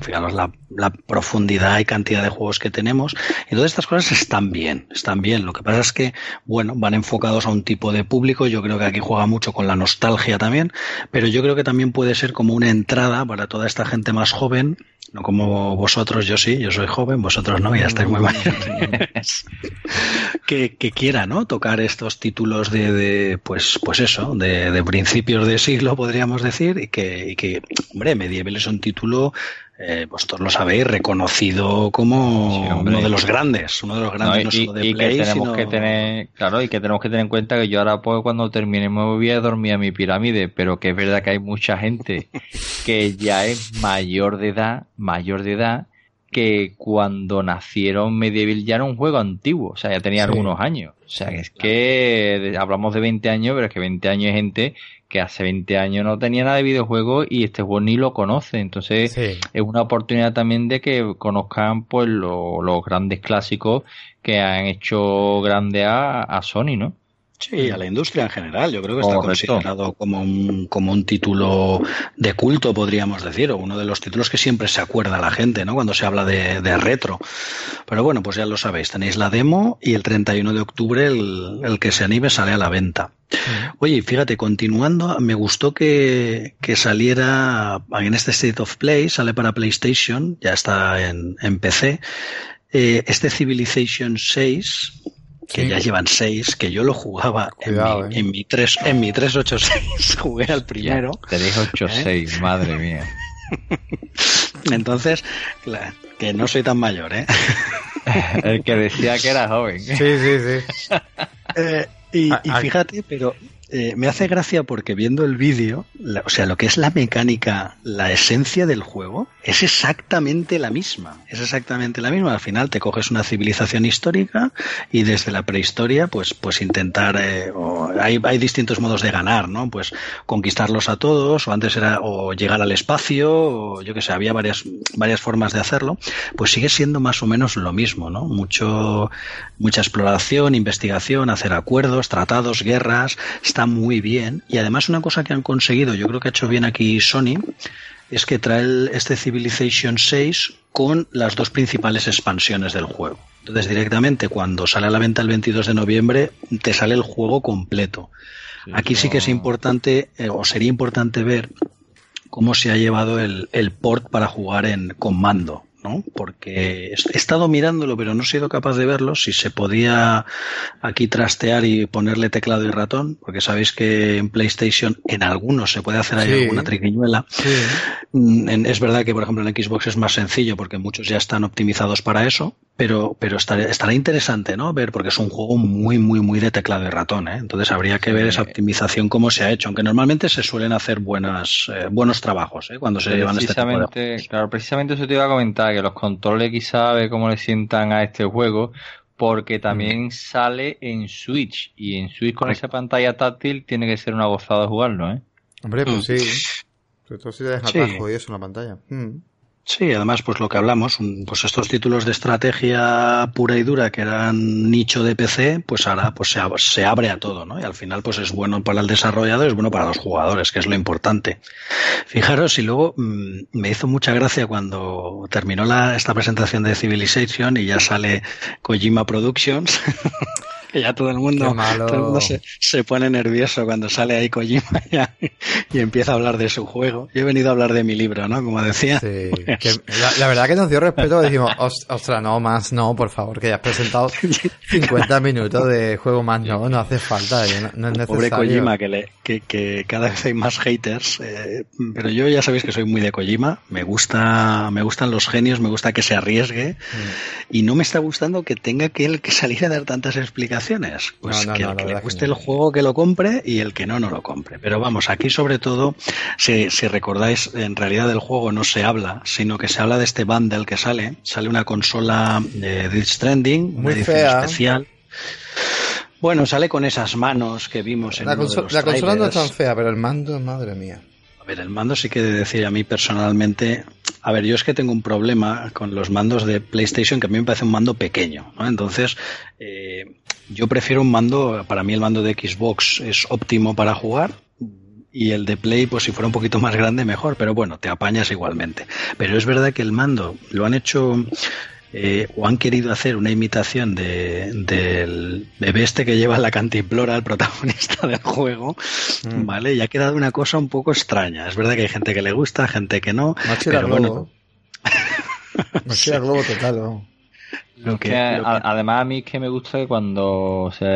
fijaros la, la, profundidad y cantidad de juegos que tenemos. Y todas estas cosas están bien, están bien. Lo que pasa es que, bueno, van enfocados a un tipo de público. Yo creo que aquí juega mucho con la nostalgia también, pero yo creo que también puede ser como una entrada para toda esta gente más joven, no como vosotros, yo sí, yo soy joven, vosotros no, ya estáis muy mayores, que, que, quiera, ¿no? Tocar estos títulos de, de pues, pues eso, de, de, principios de siglo, podríamos decir, y que, y que hombre, Medieval es un título eh, vosotros lo sabéis, reconocido como uno de los grandes, uno de los grandes no, solo de y que tenemos que tener, claro, y que tenemos que tener en cuenta que yo ahora pues cuando termine me voy a dormir a mi pirámide, pero que es verdad que hay mucha gente que ya es mayor de edad, mayor de edad, que cuando nacieron Medieval ya era un juego antiguo, o sea, ya tenía algunos años. O sea, es que hablamos de 20 años, pero es que 20 años hay gente que hace 20 años no tenía nada de videojuegos y este juego ni lo conoce. Entonces es una oportunidad también de que conozcan pues los grandes clásicos que han hecho grande a, a Sony, ¿no? Sí, a la industria en general. Yo creo que está considerado como un, como un título de culto, podríamos decir, o uno de los títulos que siempre se acuerda la gente, ¿no? Cuando se habla de, de retro. Pero bueno, pues ya lo sabéis, tenéis la demo y el 31 de octubre el, el que se anime sale a la venta. Oye, fíjate, continuando, me gustó que, que, saliera en este State of Play, sale para PlayStation, ya está en, en PC, eh, este Civilization 6 que ya llevan seis, que yo lo jugaba en, mi, eh. en, mi 3, en mi 386, jugué al primero. te dijo 86, ¿Eh? madre mía. Entonces, que no soy tan mayor, ¿eh? El que decía que era joven. Sí, sí, sí. Eh, y, y, fíjate, pero eh, me hace gracia porque viendo el vídeo, o sea, lo que es la mecánica, la esencia del juego, es exactamente la misma. Es exactamente la misma. Al final te coges una civilización histórica y desde la prehistoria, pues, pues intentar, eh, hay, hay distintos modos de ganar, ¿no? Pues conquistarlos a todos, o antes era, o llegar al espacio, o yo que sé, había varias, varias formas de hacerlo. Pues sigue siendo más o menos lo mismo, ¿no? Mucho, mucha exploración, investigación, hacer acuerdos, tratados, guerras, está muy bien. Y además una cosa que han conseguido, yo creo que ha hecho bien aquí Sony, es que trae este Civilization 6 con las dos principales expansiones del juego. Entonces directamente cuando sale a la venta el 22 de noviembre te sale el juego completo. Aquí sí que es importante, eh, o sería importante ver cómo se ha llevado el, el port para jugar en con mando. ¿No? Porque he estado mirándolo, pero no he sido capaz de verlo, si se podía aquí trastear y ponerle teclado y ratón, porque sabéis que en PlayStation en algunos se puede hacer ahí alguna triquiñuela. Mm, es verdad que, por ejemplo, en Xbox es más sencillo porque muchos ya están optimizados para eso, pero, pero estará, estará interesante, ¿no? Ver, porque es un juego muy, muy, muy de teclado y ratón, ¿eh? Entonces habría que ver esa optimización cómo se ha hecho, aunque normalmente se suelen hacer buenas, eh, buenos trabajos, ¿eh? Cuando se llevan este tipo de... Claro, precisamente eso te iba a comentar, que los controles quizá ve cómo le sientan a este juego, porque también mm. sale en Switch, y en Switch con esa pantalla táctil tiene que ser una gozada jugarlo, ¿eh? Hombre, pues mm. sí. Sobre todo si te deja y eso en la pantalla. Mm. Sí, además, pues lo que hablamos, pues estos títulos de estrategia pura y dura que eran nicho de PC, pues ahora pues se, abre a todo, ¿no? Y al final, pues es bueno para el desarrollador, es bueno para los jugadores, que es lo importante. Fijaros, y luego mm, me hizo mucha gracia cuando terminó la, esta presentación de Civilization y ya sale Kojima Productions. que ya todo el mundo, se, pone nervioso cuando sale ahí Kojima y empieza a hablar de su juego. Yo he venido a hablar de mi libro, ¿no? Como decía. Sí, la, verdad que nos dio respeto, decimos, ostras, no, más no, por favor, que ya has presentado 50 minutos de juego más no, no hace falta, no, no es necesario. Pobre Kojima, que, le, que, que, cada vez hay más haters, eh, pero yo ya sabéis que soy muy de Kojima, me gusta, me gustan los genios, me gusta que se arriesgue mm. y no me está gustando que tenga que él que salir a dar tantas explicaciones pues que el que le guste el juego que lo compre y el que no, no lo compre. Pero vamos, aquí sobre todo, si, si recordáis, en realidad del juego no se habla, sino que se habla de este bundle que sale. Sale una consola de Death Stranding, una edición especial. Bueno, sale con esas manos que vimos en La, la consola no es tan fea, pero el mando, madre mía. A ver, el mando sí que de decir a mí personalmente, a ver, yo es que tengo un problema con los mandos de PlayStation que a mí me parece un mando pequeño, ¿no? Entonces, eh, yo prefiero un mando, para mí el mando de Xbox es óptimo para jugar, y el de Play, pues si fuera un poquito más grande, mejor, pero bueno, te apañas igualmente. Pero es verdad que el mando lo han hecho eh, o han querido hacer una imitación de, del bebé este que lleva la cantimplora, el protagonista del juego, mm. ¿vale? Y ha quedado una cosa un poco extraña. Es verdad que hay gente que le gusta, gente que no. pero bueno. globo total, además a mí es que me gusta que cuando se,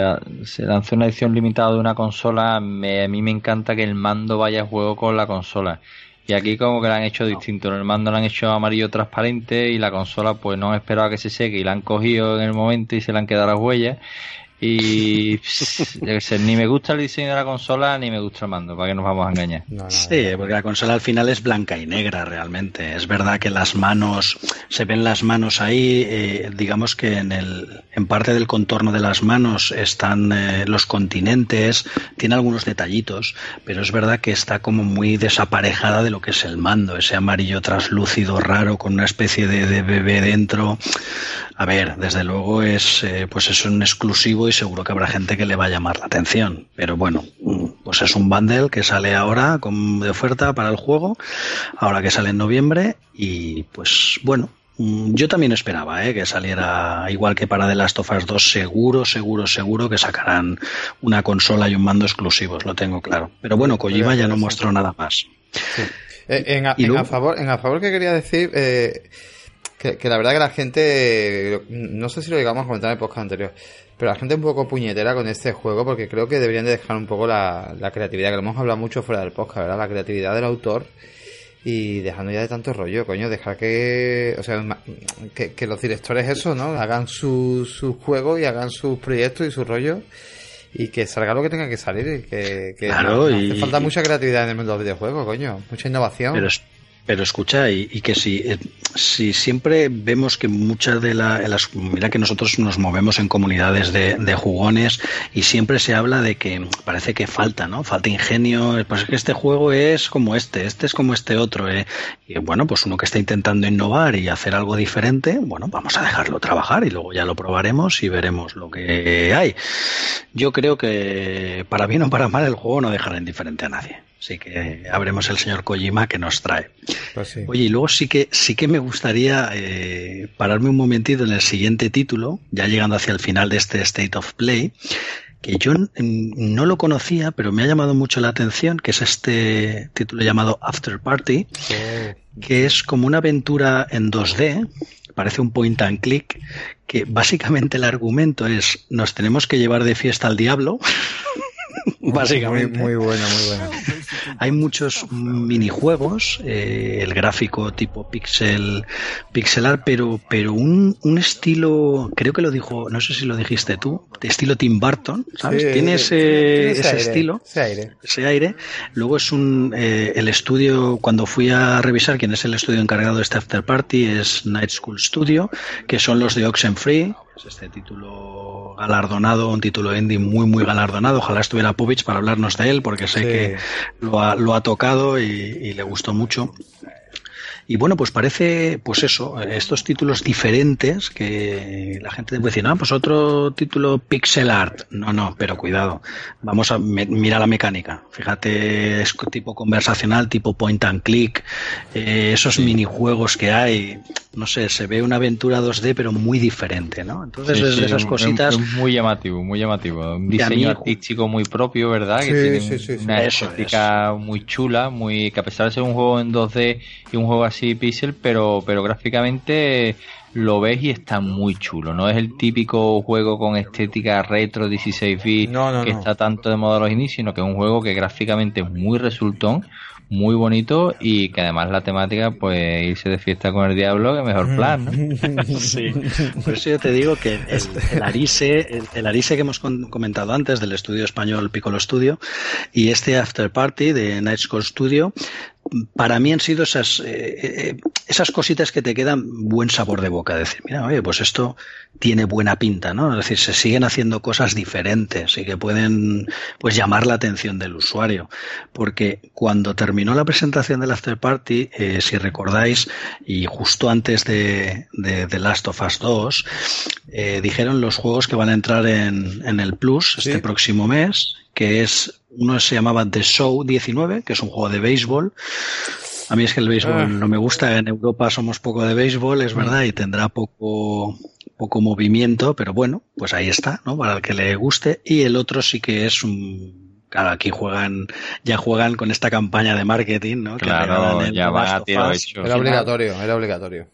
se lanza una edición limitada de una consola, me, a mí me encanta que el mando vaya a juego con la consola. Y aquí como que la han hecho distinto, el mando lo han hecho amarillo transparente y la consola pues no han esperado a que se seque y la han cogido en el momento y se le han quedado las huellas y ni me gusta el diseño de la consola ni me gusta el mando, para que nos vamos a engañar. sí, porque la consola al final es blanca y negra realmente. Es verdad que las manos, se ven las manos ahí, eh, digamos que en, el, en parte del contorno de las manos están eh, los continentes, tiene algunos detallitos, pero es verdad que está como muy desaparejada de lo que es el mando, ese amarillo traslúcido raro con una especie de, de bebé dentro. A ver, desde luego es, eh, pues es un exclusivo y seguro que habrá gente que le va a llamar la atención. Pero bueno, mm, pues es un bundle que sale ahora con, de oferta para el juego, ahora que sale en noviembre y pues bueno, mm, yo también esperaba eh, que saliera igual que para The Last of Us 2, seguro, seguro, seguro que sacarán una consola y un mando exclusivos, lo tengo claro. Pero bueno, Kojima ya no mostró nada más. Eh, en, a, favor, en a favor que quería decir, eh, que, la verdad que la gente, no sé si lo llegamos a comentar en el podcast anterior, pero la gente es un poco puñetera con este juego porque creo que deberían de dejar un poco la, creatividad, que lo hemos hablado mucho fuera del podcast, ¿verdad? La creatividad del autor y dejando ya de tanto rollo, coño, dejar que, o sea, que, los directores eso, ¿no? Hagan su, su juego y hagan sus proyectos y su rollo y que salga lo que tenga que salir, que, que claro, y, hace falta mucha creatividad en el mundo del videojuego, coño, mucha innovación. Pero escucha, y, que si, eh, si siempre vemos que muchas de las. Mira que nosotros nos movemos en comunidades de, de, jugones y siempre se habla de que parece que falta, ¿no? Falta ingenio. Pues es que este juego es como este, este es como este otro. ¿eh? Y bueno, pues uno que está intentando innovar y hacer algo diferente, bueno, vamos a dejarlo trabajar y luego ya lo probaremos y veremos lo que hay. Yo creo que para bien o para mal el juego no dejará indiferente a nadie. Así que habremos el señor Kojima que nos trae. Pues Oye, y luego sí que sí que me gustaría eh, pararme un momentito en el siguiente título, ya llegando hacia el final de este State of Play, que yo no lo conocía, pero me ha llamado mucho la atención, que es este título llamado After Party, que es como una aventura en 2D, parece un point and click, que básicamente el argumento es nos tenemos que llevar de fiesta al diablo. básicamente. Muy, bueno, muy bueno. Hay muchos minijuegos, eh, el gráfico tipo pixel, pixelar, pero, pero un, un, estilo, creo que lo dijo, no sé si lo dijiste tú, de estilo Tim Burton, ¿sabes? Tiene ese, ese, estilo, ese aire. ese aire. Luego es un, eh, el estudio, cuando fui a revisar quién es el estudio encargado de este After Party, es Night School Studio, que son los de Oxenfree, es este título galardonado, un título indie muy, muy galardonado. Ojalá estuviera Para hablarnos de él, porque sé que lo ha, lo ha tocado y, le gustó mucho. Y bueno, pues parece, pues eso, estos títulos diferentes que la gente puede decir, no, pues otro título pixel art. No, no, pero cuidado. Vamos a mirar la mecánica. Fíjate, es tipo conversacional, tipo point and click, eh, esos minijuegos que hay. No sé, se ve una aventura 2D, pero muy diferente, ¿no? Entonces, esas cositas. muy llamativo, muy llamativo. Un diseño artístico muy propio, ¿verdad? que tiene una estética muy chula, muy que a pesar de ser un juego en 2D y un juego así pixel, pero, pero gráficamente lo ves y está muy chulo. No es el típico juego con estética retro 16 bits que está tanto de moda a los inicios, sino que es un juego que gráficamente es muy resultón, muy bonito y que además la temática, pues irse de fiesta con el diablo, que mejor plan, ¿no? sí, por eso yo te digo que el, el Arise, el, Arise que hemos comentado antes del estudio español Piccolo Studio y este After Party de Night School Studio para mí han sido esas, eh, eh, esas cositas que te quedan buen sabor de boca. Decir, mira, oye, pues esto tiene buena pinta, ¿no? Es decir, se siguen haciendo cosas diferentes y que pueden pues llamar la atención del usuario. Porque cuando terminó la presentación del After Party, eh, si recordáis, y justo antes de, de, Last of Us 2, dijeron los juegos que van a entrar en, en el Plus este próximo mes, que es uno se llamaba The Show 19, que es un juego de béisbol. A mí es que el béisbol ah. no me gusta. En Europa somos poco de béisbol, es verdad, y tendrá poco, poco movimiento, pero bueno, pues ahí está, ¿no? Para el que le guste. Y el otro sí que es un, Claro, aquí juegan, ya juegan con esta campaña de marketing, ¿no? Claro, ya va a tiro hecho. Era obligatorio, era obligatorio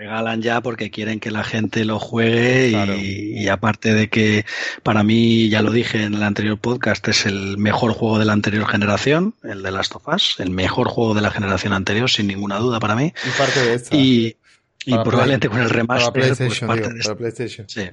regalan ya porque quieren que la gente lo juegue y, aparte de que para mí, ya lo dije en el anterior podcast, es el mejor juego de la anterior generación, el de Last of Us, el mejor juego de la generación anterior, sin ninguna duda para mí. Y parte de esta. Y, probablemente con el remaster, pues parte de PlayStation. Sí.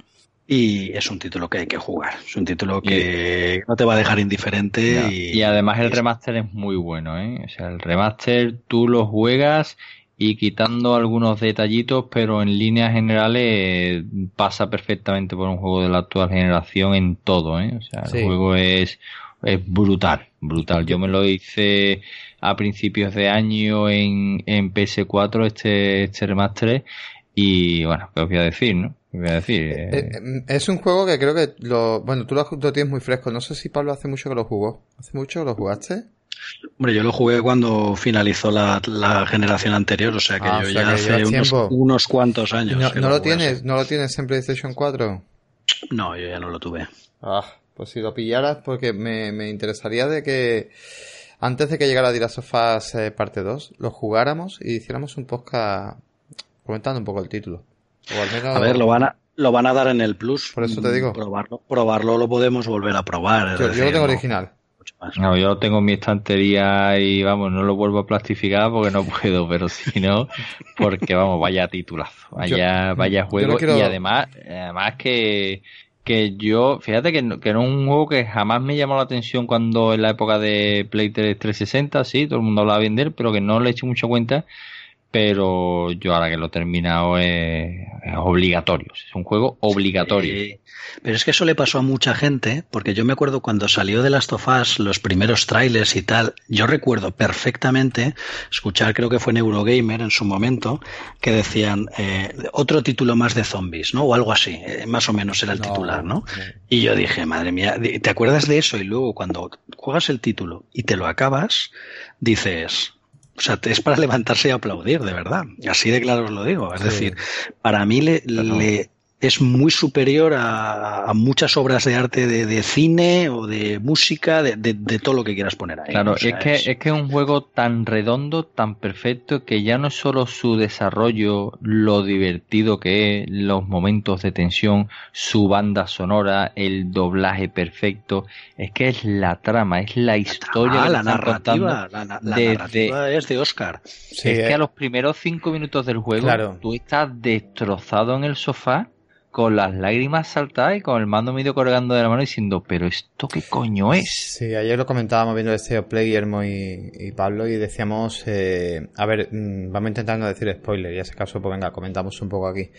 Y es un título que hay que jugar. Es un título que no te va a dejar indiferente. Y, y, además el remaster es muy bueno, ¿eh? O sea, el remaster tú lo juegas y quitando algunos detallitos, pero en líneas generales pasa perfectamente por un juego de la actual generación en todo, ¿eh? O sea, el juego es, es brutal, brutal. Yo me lo hice a principios de año en, en PS4 este, este remaster y bueno, ¿qué os voy a decir, no? Voy a decir, eh, eh, Es un juego que creo que lo, bueno, tú lo, lo, tienes muy fresco. No sé si Pablo hace mucho que lo jugó. ¿Hace mucho que lo jugaste? Hombre, yo lo jugué cuando finalizó la, generación anterior, o sea que ah, yo ya hace unos, cuantos años. ¿No, lo tienes, ¿No lo tienes en PlayStation 4? No, yo ya no lo tuve. Ah, pues si lo pillaras, porque me, interesaría de que antes de que llegara Dira Sofás eh, parte 2, lo jugáramos y hiciéramos un podcast comentando un poco el título. A ver, lo van a, lo van a dar en el Plus. Por eso te digo. Probarlo, probarlo lo podemos volver a probar. Yo, lo tengo original. No, yo tengo mi estantería y vamos, no lo vuelvo a plastificar porque no puedo, pero si no, porque vamos, vaya titulazo, vaya, vaya juego. y además, además que, que yo, fíjate que, que era un juego que jamás me llamó la atención cuando en la época de Play 3 360, sí, todo el mundo hablaba de vender, pero que no le he hecho mucha cuenta pero yo ahora que lo he terminado es, obligatorio, es un juego obligatorio. pero es que eso le pasó a mucha gente, porque yo me acuerdo cuando salió de Last of Us, los primeros trailers y tal, yo recuerdo perfectamente escuchar, creo que fue en Eurogamer en su momento, que decían eh, otro título más de zombies, ¿no? O algo así, eh, más o menos era el titular, ¿no? Y yo dije, madre mía, ¿te acuerdas de eso? Y luego cuando juegas el título y te lo acabas, dices, o sea, es para levantarse y aplaudir, de verdad. Así de claro os lo digo. Es decir, para mí le, le, es muy superior a, muchas obras de arte de, cine o de música, de, de, todo lo que quieras poner ahí. Claro, es, que, es... que es un juego tan redondo, tan perfecto, que ya no es solo su desarrollo, lo divertido que es, los momentos de tensión, su banda sonora, el doblaje perfecto, es que es la trama, es la historia. Ah, la narrativa, la, narrativa es de Oscar. es que a eh. los primeros cinco minutos del juego, tú estás destrozado en el sofá con las lágrimas saltadas y con el mando medio colgando de la mano diciendo, pero esto qué coño es. Sí, ayer lo comentábamos viendo este Play, Guillermo y, Pablo, y decíamos, eh, a ver, mm, vamos intentando decir spoiler, y en ese caso, pues venga, comentamos un poco aquí.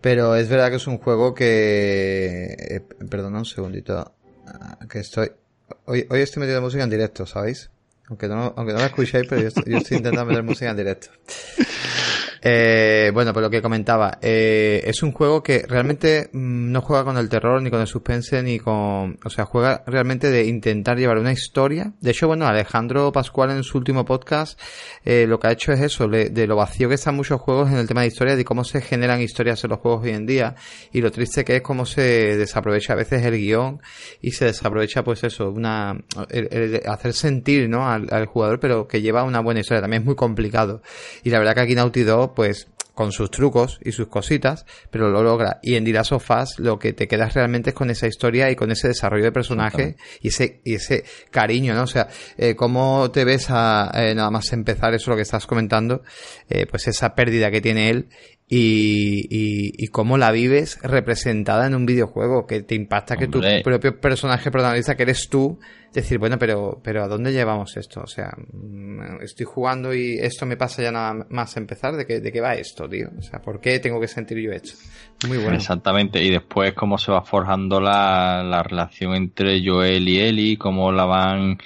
Pero es verdad que es un juego que, eh, perdona un segundito, ah, que estoy, hoy, hoy estoy metiendo música en directo, ¿sabéis? Aunque no, aunque no me escuchéis, pero yo estoy, intentando meter música en directo. Eh, bueno, pues lo que comentaba, eh, es un juego que realmente mm, no juega con el terror, ni con el suspense, ni con... O sea, juega realmente de intentar llevar una historia. De hecho, bueno, Alejandro Pascual en su último podcast eh, lo que ha hecho es eso, de lo vacío que están muchos juegos en el tema de historia, de cómo se generan historias en los juegos hoy en día, y lo triste que es cómo se desaprovecha a veces el guion y se desaprovecha pues eso, una... hacer sentir, ¿no? Al, al, jugador, pero que lleva una buena historia. También es muy complicado. Y la verdad que aquí Naughty Dog pues con sus trucos y sus cositas, pero lo logra. Y en of Us lo que te quedas realmente es con esa historia y con ese desarrollo de personaje y ese, y ese cariño, ¿no? O sea, eh, cómo te ves a eh, nada más empezar eso lo que estás comentando, eh, pues esa pérdida que tiene él y, y, cómo la vives representada en un videojuego, que te impacta que tu propio personaje protagonista, que eres tú, decir, bueno, pero, pero ¿a dónde llevamos esto? O sea, mm, estoy jugando y esto me pasa ya nada más empezar, ¿de qué, de qué va esto, tío? O sea, ¿por qué tengo que sentir yo esto? Muy bueno. Exactamente, y después cómo se va forjando la, la relación entre Joel y Eli, cómo la van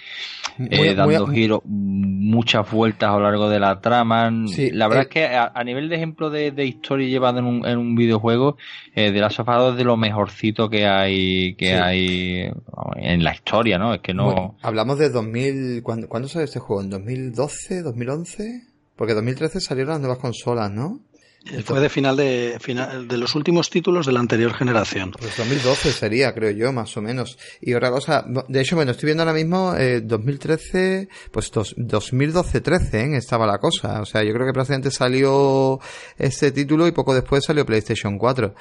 eh, dando giros, muchas vueltas a lo largo de la trama. la verdad eh, es que a, nivel de ejemplo de, de historia llevada en un, en un videojuego, eh, de la sofá es de lo mejorcito que hay que hay en la historia, ¿no? Es que no. hablamos de 2000. ¿cuándo, ¿Cuándo salió este juego? ¿En 2012? ¿2011? Porque en 2013 salieron las nuevas consolas, ¿no? Fue de final de final de los últimos títulos de la anterior generación. Pues 2012 sería, creo yo, más o menos. Y otra cosa, de hecho, bueno, estoy viendo ahora mismo eh, 2013, pues 2012-13 ¿eh? estaba la cosa. O sea, yo creo que prácticamente salió este título y poco después salió PlayStation 4.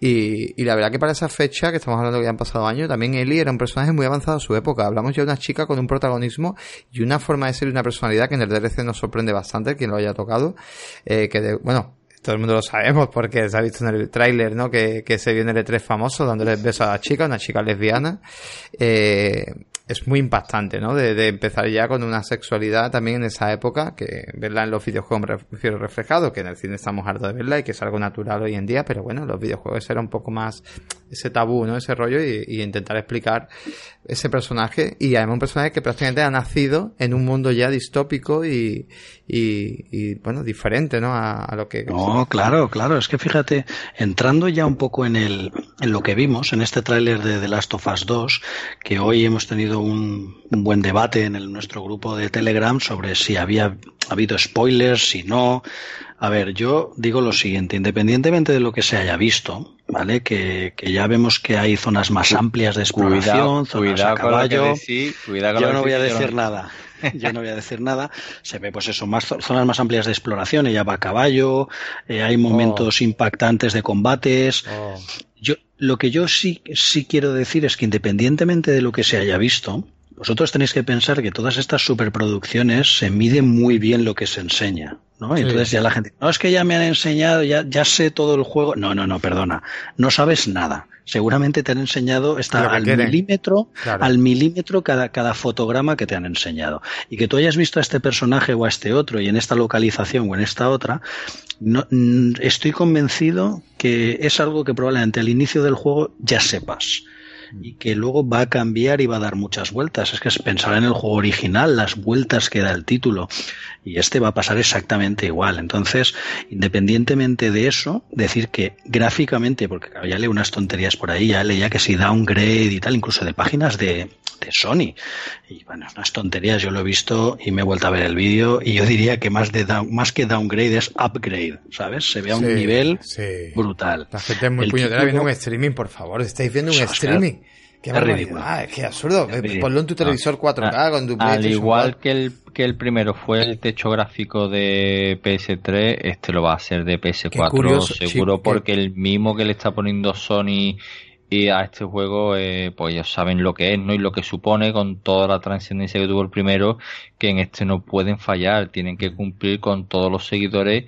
Y, y la verdad que para esa fecha, que estamos hablando que ya han pasado años, también Ellie era un personaje muy avanzado a su época. Hablamos ya de una chica con un protagonismo y una forma de ser y una personalidad que en el DLC nos sorprende bastante, quien lo haya tocado. Eh, que de, bueno, todo el mundo lo sabemos porque se ha visto en el tráiler, ¿no? Que, que se vio en el E3 famoso dándole besos a la chica, una chica lesbiana. Eh, es muy impactante, ¿no? De, de, empezar ya con una sexualidad también en esa época, que verla en los videojuegos me refiero reflejado, que en el cine estamos hartos de verla y que es algo natural hoy en día, pero bueno, los videojuegos era un poco más ese tabú, ¿no? Ese rollo y, y intentar explicar ese personaje y además un personaje que prácticamente ha nacido en un mundo ya distópico y, y, y bueno, diferente, ¿no? A, lo que... No, claro, claro, es que fíjate, entrando ya un poco en, el, en lo que vimos en este tráiler de The Last of Us 2, que hoy hemos tenido un, un buen debate en el, nuestro grupo de Telegram sobre si había habido spoilers, si no. A ver, yo digo lo siguiente, independientemente de lo que se haya visto, ¿vale? Que, que ya vemos que hay zonas más amplias de exploración, zonas a caballo. yo no voy a decir nada. Yo no voy a decir nada. Se ve, pues eso, más zonas más amplias de exploración. Ella va a caballo. Eh, hay momentos oh. impactantes de combates. Oh. Yo, lo que yo sí, sí quiero decir es que independientemente de lo que se haya visto, vosotros tenéis que pensar que todas estas superproducciones se miden muy bien lo que se enseña, ¿no? Sí. Entonces ya la gente, no es que ya me han enseñado, ya, ya sé todo el juego. No, no, no, perdona. No sabes nada. Seguramente te han enseñado está al quieren. milímetro, claro. al milímetro cada, cada fotograma que te han enseñado. Y que tú hayas visto a este personaje o a este otro y en esta localización o en esta otra, no, estoy convencido que es algo que probablemente al inicio del juego ya sepas y que luego va a cambiar y va a dar muchas vueltas. Es que es pensar en el juego original, las vueltas que da el título. Y este va a pasar exactamente igual. Entonces, independientemente de eso, decir que gráficamente, porque ya leo unas tonterías por ahí, ya leía que si downgrade y tal, incluso de páginas de, de Sony. Y bueno, unas tonterías, yo lo he visto y me he vuelto a ver el vídeo y yo diría que más, de down, más que downgrade es upgrade, ¿sabes? Se ve a un sí, nivel sí. brutal. La gente es muy puñetera viendo un streaming, por favor, estáis viendo un streaming. Qué ridículo. Ah, qué absurdo. Qué Ponlo en tu televisor 4K ah, con tu Al igual que el, que el primero fue el techo gráfico de PS3, este lo va a ser de PS4 curioso, seguro, sí, porque el mismo que le está poniendo Sony y a este juego, eh, pues ellos saben lo que es, ¿no? Y lo que supone con toda la trascendencia que tuvo el primero, que en este no pueden fallar, tienen que cumplir con todos los seguidores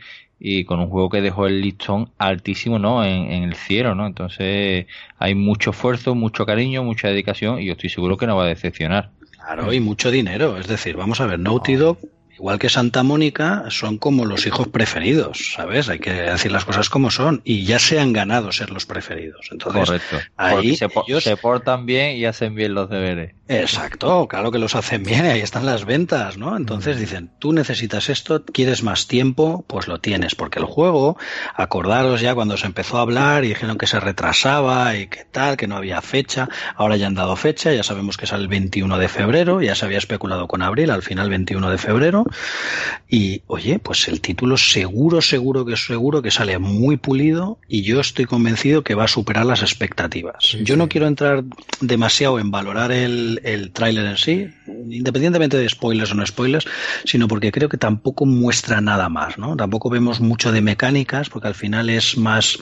y con un juego que dejó el listón altísimo no en, en, el cielo no entonces hay mucho esfuerzo mucho cariño mucha dedicación y yo estoy seguro que no va a decepcionar. Claro y mucho dinero. Es decir vamos a ver Naughty Dog igual que Santa Mónica, son como los hijos preferidos, ¿sabes? Hay que decir las cosas como son y ya se han ganado ser los preferidos. Entonces, Correcto. Ahí se, ellos... se portan bien y hacen bien los deberes. Exacto, claro que los hacen bien, ahí están las ventas, ¿no? Entonces dicen, tú necesitas esto, quieres más tiempo, pues lo tienes, porque el juego, acordaros ya cuando se empezó a hablar y dijeron que se retrasaba y que tal, que no había fecha, ahora ya han dado fecha, ya sabemos que es el 21 de febrero, ya se había especulado con abril, al final 21 de febrero, y oye, pues el título seguro, seguro que seguro que sale muy pulido y yo estoy convencido que va a superar las expectativas. yo no quiero entrar demasiado en valorar el el, tráiler en sí, independientemente de spoilers o no spoilers, sino porque creo que tampoco muestra nada más, ¿no? Tampoco vemos mucho de mecánicas, porque al final es más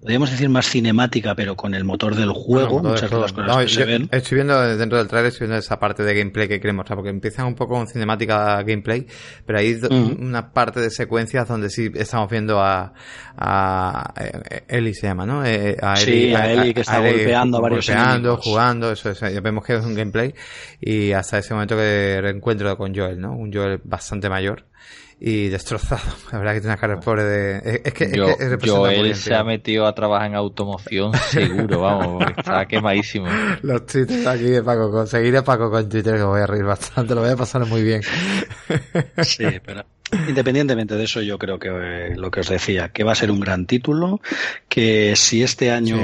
podríamos decir más cinemática, pero con el motor del juego, muchas de las cosas que se ven. Estoy viendo dentro del trailer, estoy viendo esa parte de gameplay que queremos porque empiezan un poco con cinemática gameplay, pero hay una parte de secuencias donde sí estamos viendo a, a eh, Eli se llama, ¿no? Eh, a sí, a Eli que está golpeando a varios golpeando, jugando, eso, eso, vemos que es un gameplay y hasta ese momento que reencuentro con Joel, ¿no? Un Joel bastante mayor y destrozado. La verdad que tiene una cara pobre de. Es que, yo, es que se ha metido a trabajar en automoción seguro, vamos, está quemadísimo. Los tweets aquí de Paco Con. Seguiré Paco con Twitter que voy a reír bastante, lo voy a pasar muy bien. Sí, pero Independientemente de eso, yo creo que eh, lo que os decía, que va a ser un gran título, que si este año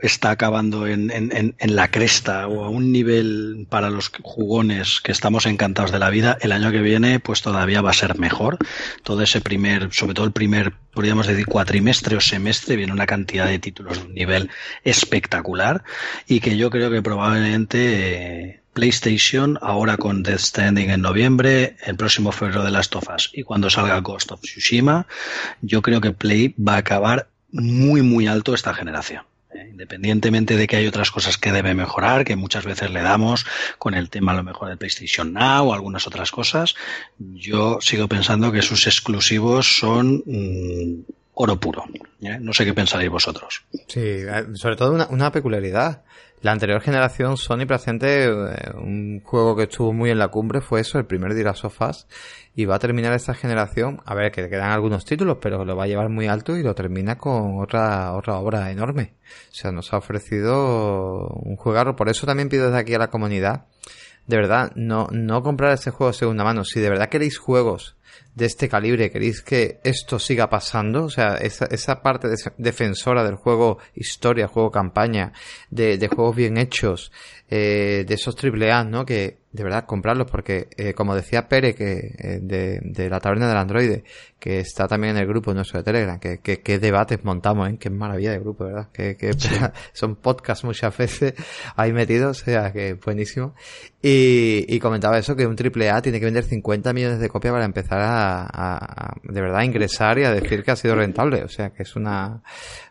está acabando en, en, en, la cresta o a un nivel para los jugones que estamos encantados de la vida, el año que viene pues todavía va a ser mejor. Todo ese primer, sobre todo el primer, podríamos decir cuatrimestre o semestre, viene una cantidad de títulos de un nivel espectacular y que yo creo que probablemente... Eh, PlayStation, ahora con Death Stranding en noviembre, el próximo febrero de las tofas y cuando salga Ghost of Tsushima, yo creo que Play va a acabar muy muy alto esta generación. ¿eh? Independientemente de que hay otras cosas que debe mejorar, que muchas veces le damos con el tema a lo mejor de PlayStation Now o algunas otras cosas, yo sigo pensando que sus exclusivos son mm, oro puro. ¿eh? No sé qué pensaréis vosotros. Sí, eh, sobre todo una, peculiaridad la anterior generación, Sony presente eh, un juego que estuvo muy en la cumbre fue eso, el primer de Sofás, y va a terminar esta generación, a ver, que quedan algunos títulos, pero lo va a llevar muy alto y lo termina con otra, otra obra enorme. O sea, nos ha ofrecido un juegarro, por eso también pido desde aquí a la comunidad, de verdad, no, no comprar este juego de segunda mano. Si de verdad queréis juegos de este calibre, queréis que esto siga pasando, o sea, esa, esa parte defensora del juego historia, juego campaña, de, de juegos bien hechos, eh, de esos triple A, ¿no? Que de verdad comprarlos porque, eh, como decía Pere, que eh, de, de, la taberna del androide, que está también en el grupo nuestro de Telegram, que, que, que debates montamos, ¿eh? Qué maravilla de grupo, ¿verdad? Que, que son podcasts muchas veces ahí metidos, o sea, que buenísimo. Y, y comentaba eso, que un triple A tiene que vender 50 millones de copias para empezar a, a, de verdad, ingresar y a decir que ha sido rentable, o sea, que es una,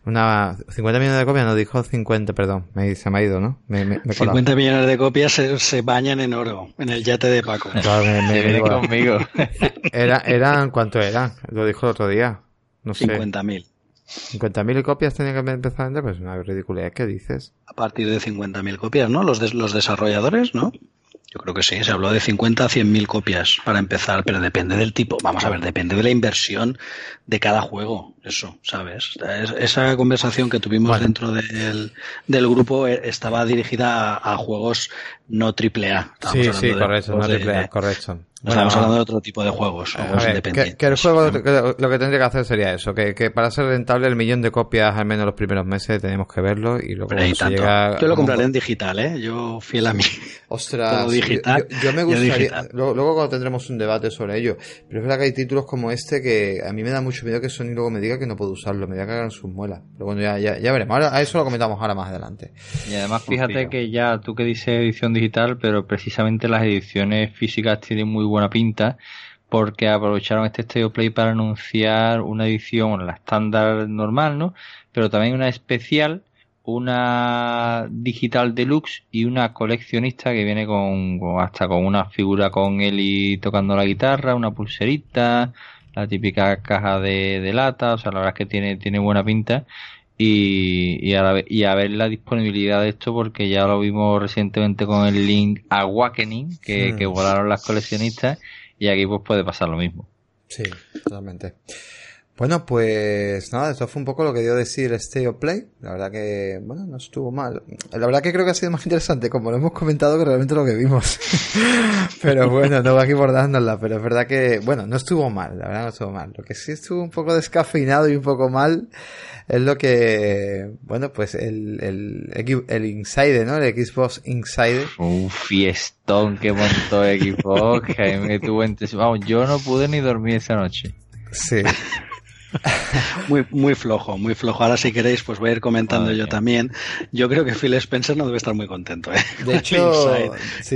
una 50 millones de copias, no dijo 50, perdón, me, se me ha ido, ¿no? Me, me, 50 millones de copias se, se bañan en oro en el yate de Paco. me, conmigo. Era, eran, ¿cuánto eran? Lo dijo el otro día. No sé. 50.000. 50.000 copias tenía que empezar a vender, pues una ridiculez. ¿Qué dices? A partir de 50.000 copias, ¿no? Los, los desarrolladores, ¿no? Yo creo que sí, se habló de 50 a 100 mil copias para empezar, pero depende del tipo. Vamos a ver, depende de la inversión de cada juego, eso, ¿sabes? esa conversación que tuvimos dentro del, del, grupo eh, estaba dirigida a, juegos no triple A. Sí, sí, correcto, no triple A, correcto. Estamos hablando de otro tipo de juegos, juegos independientes. Que, el juego lo que tendría que hacer sería eso, que, que, para ser rentable el millón de copias al menos los primeros meses tenemos que verlo y luego se llega Yo lo compraré en digital, ¿eh? Yo fiel a mí. Ostras, digital, yo, me gustaría, luego, cuando tendremos un debate sobre ello, pero es verdad que hay títulos como este que a mí me da mucho miedo que Sony luego me diga que no puedo usarlo, me diga que hagan sus muelas. Pero bueno, ya, ya, ya veremos, ahora, a eso lo comentamos ahora más adelante. Y además fíjate que ya tú que dices edición digital, pero precisamente las ediciones físicas tienen muy buena pinta porque aprovecharon este Stereo Play para anunciar una edición, la estándar normal, ¿no? Pero también una especial, una digital deluxe y una coleccionista que viene con, hasta con una figura con Eli tocando la guitarra, una pulserita, la típica caja de, de lata, o sea, la verdad es que tiene, tiene buena pinta y, y, a, y a ver la disponibilidad de esto porque ya lo vimos recientemente con el link Awakening que, que volaron las coleccionistas y aquí pues puede pasar lo mismo. Sí, totalmente. Bueno, pues nada, esto fue un poco lo que dio decir Stay of Play. La verdad que, bueno, no estuvo mal. La verdad que creo que ha sido más interesante, como lo hemos comentado, que realmente lo que vimos. pero bueno, no va aquí bordándola, pero es verdad que, bueno, no estuvo mal, la verdad no estuvo mal. Lo que sí estuvo un poco descafeinado y un poco mal es lo que, bueno, pues el, el, el Inside, ¿no? El Xbox Inside. Un fiestón que montó Xbox, que me tuvo Vamos, yo no pude ni dormir esa noche. Sí. muy, muy flojo, muy flojo. Ahora si queréis, pues voy a ir comentando yo también. Yo creo que Phil Spencer no debe estar muy contento, ¿eh? De hecho,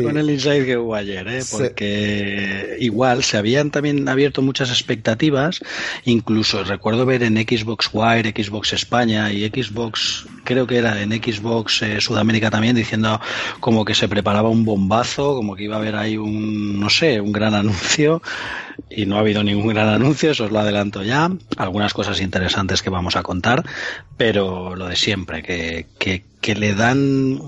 con el inside que hubo ayer, ¿eh? Porque igual se habían también abierto muchas expectativas. Incluso recuerdo ver en Xbox Wire, Xbox España y Xbox, creo que era en Xbox eh, Sudamérica también, diciendo como que se preparaba un bombazo, como que iba a haber ahí un, no sé, un gran anuncio y no ha habido ningún gran anuncio, eso os lo adelanto ya. Algunas cosas interesantes que vamos a contar, pero lo de siempre, que, que, que le dan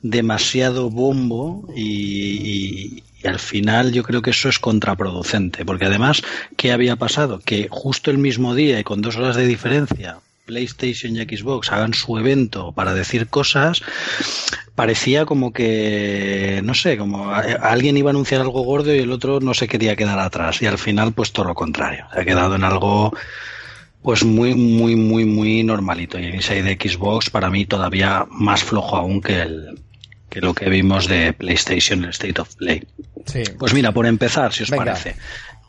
demasiado bombo y, al final yo creo que eso es contraproducente, porque además, ¿qué había pasado? Que justo el mismo día y con dos horas de diferencia, PlayStation y Xbox hagan su evento para decir cosas, parecía como que, no sé, como alguien iba a anunciar algo gordo y el otro no se quería quedar atrás. Y al final, pues todo lo contrario. Se ha quedado en algo, pues muy, muy, muy, muy normalito. Y el Inside de Xbox para mí todavía más flojo aún que el que lo que vimos de PlayStation, el State of Play. Sí. Pues mira, por empezar, si os parece.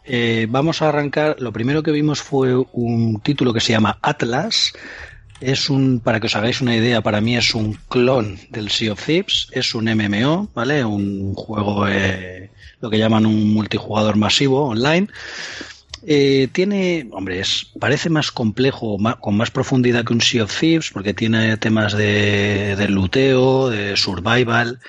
Eh, vamos a arrancar. Lo primero que vimos fue un título que se llama Atlas. Es un, para que os hagáis una idea, para mí es un clon del Sea of Thieves. Es un MMO, ¿vale? Un juego, eh, lo que llaman un multijugador masivo online. Eh, tiene, hombre, es, parece más complejo, con más profundidad que un Sea of Thieves, porque tiene temas de, de luteo, de survival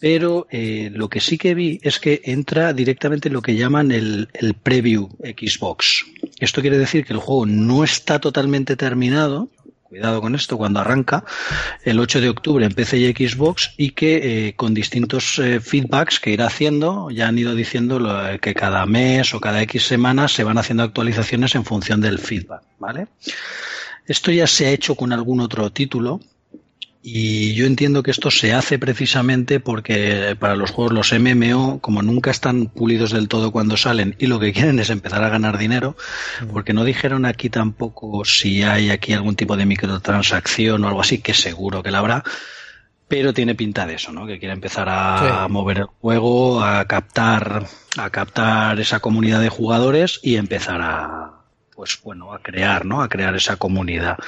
pero eh, lo que sí que vi es que entra directamente en lo que llaman el, el, preview Xbox. Esto quiere decir que el juego no está totalmente terminado, cuidado con esto, cuando arranca el 8 de octubre en PC y Xbox y que eh, con distintos eh, feedbacks que irá haciendo, ya han ido diciendo que cada mes o cada X semanas se van haciendo actualizaciones en función del feedback, ¿vale? Esto ya se ha hecho con algún otro título, y yo entiendo que esto se hace precisamente porque para los juegos, los MMO, como nunca están pulidos del todo cuando salen y lo que quieren es empezar a ganar dinero, mm. porque no dijeron aquí tampoco si hay aquí algún tipo de microtransacción o algo así, que seguro que la habrá, pero tiene pinta de eso, ¿no? Que quiere empezar a mover el juego, a captar, a captar esa comunidad de jugadores y empezar a, pues bueno, a crear, ¿no? A crear esa comunidad.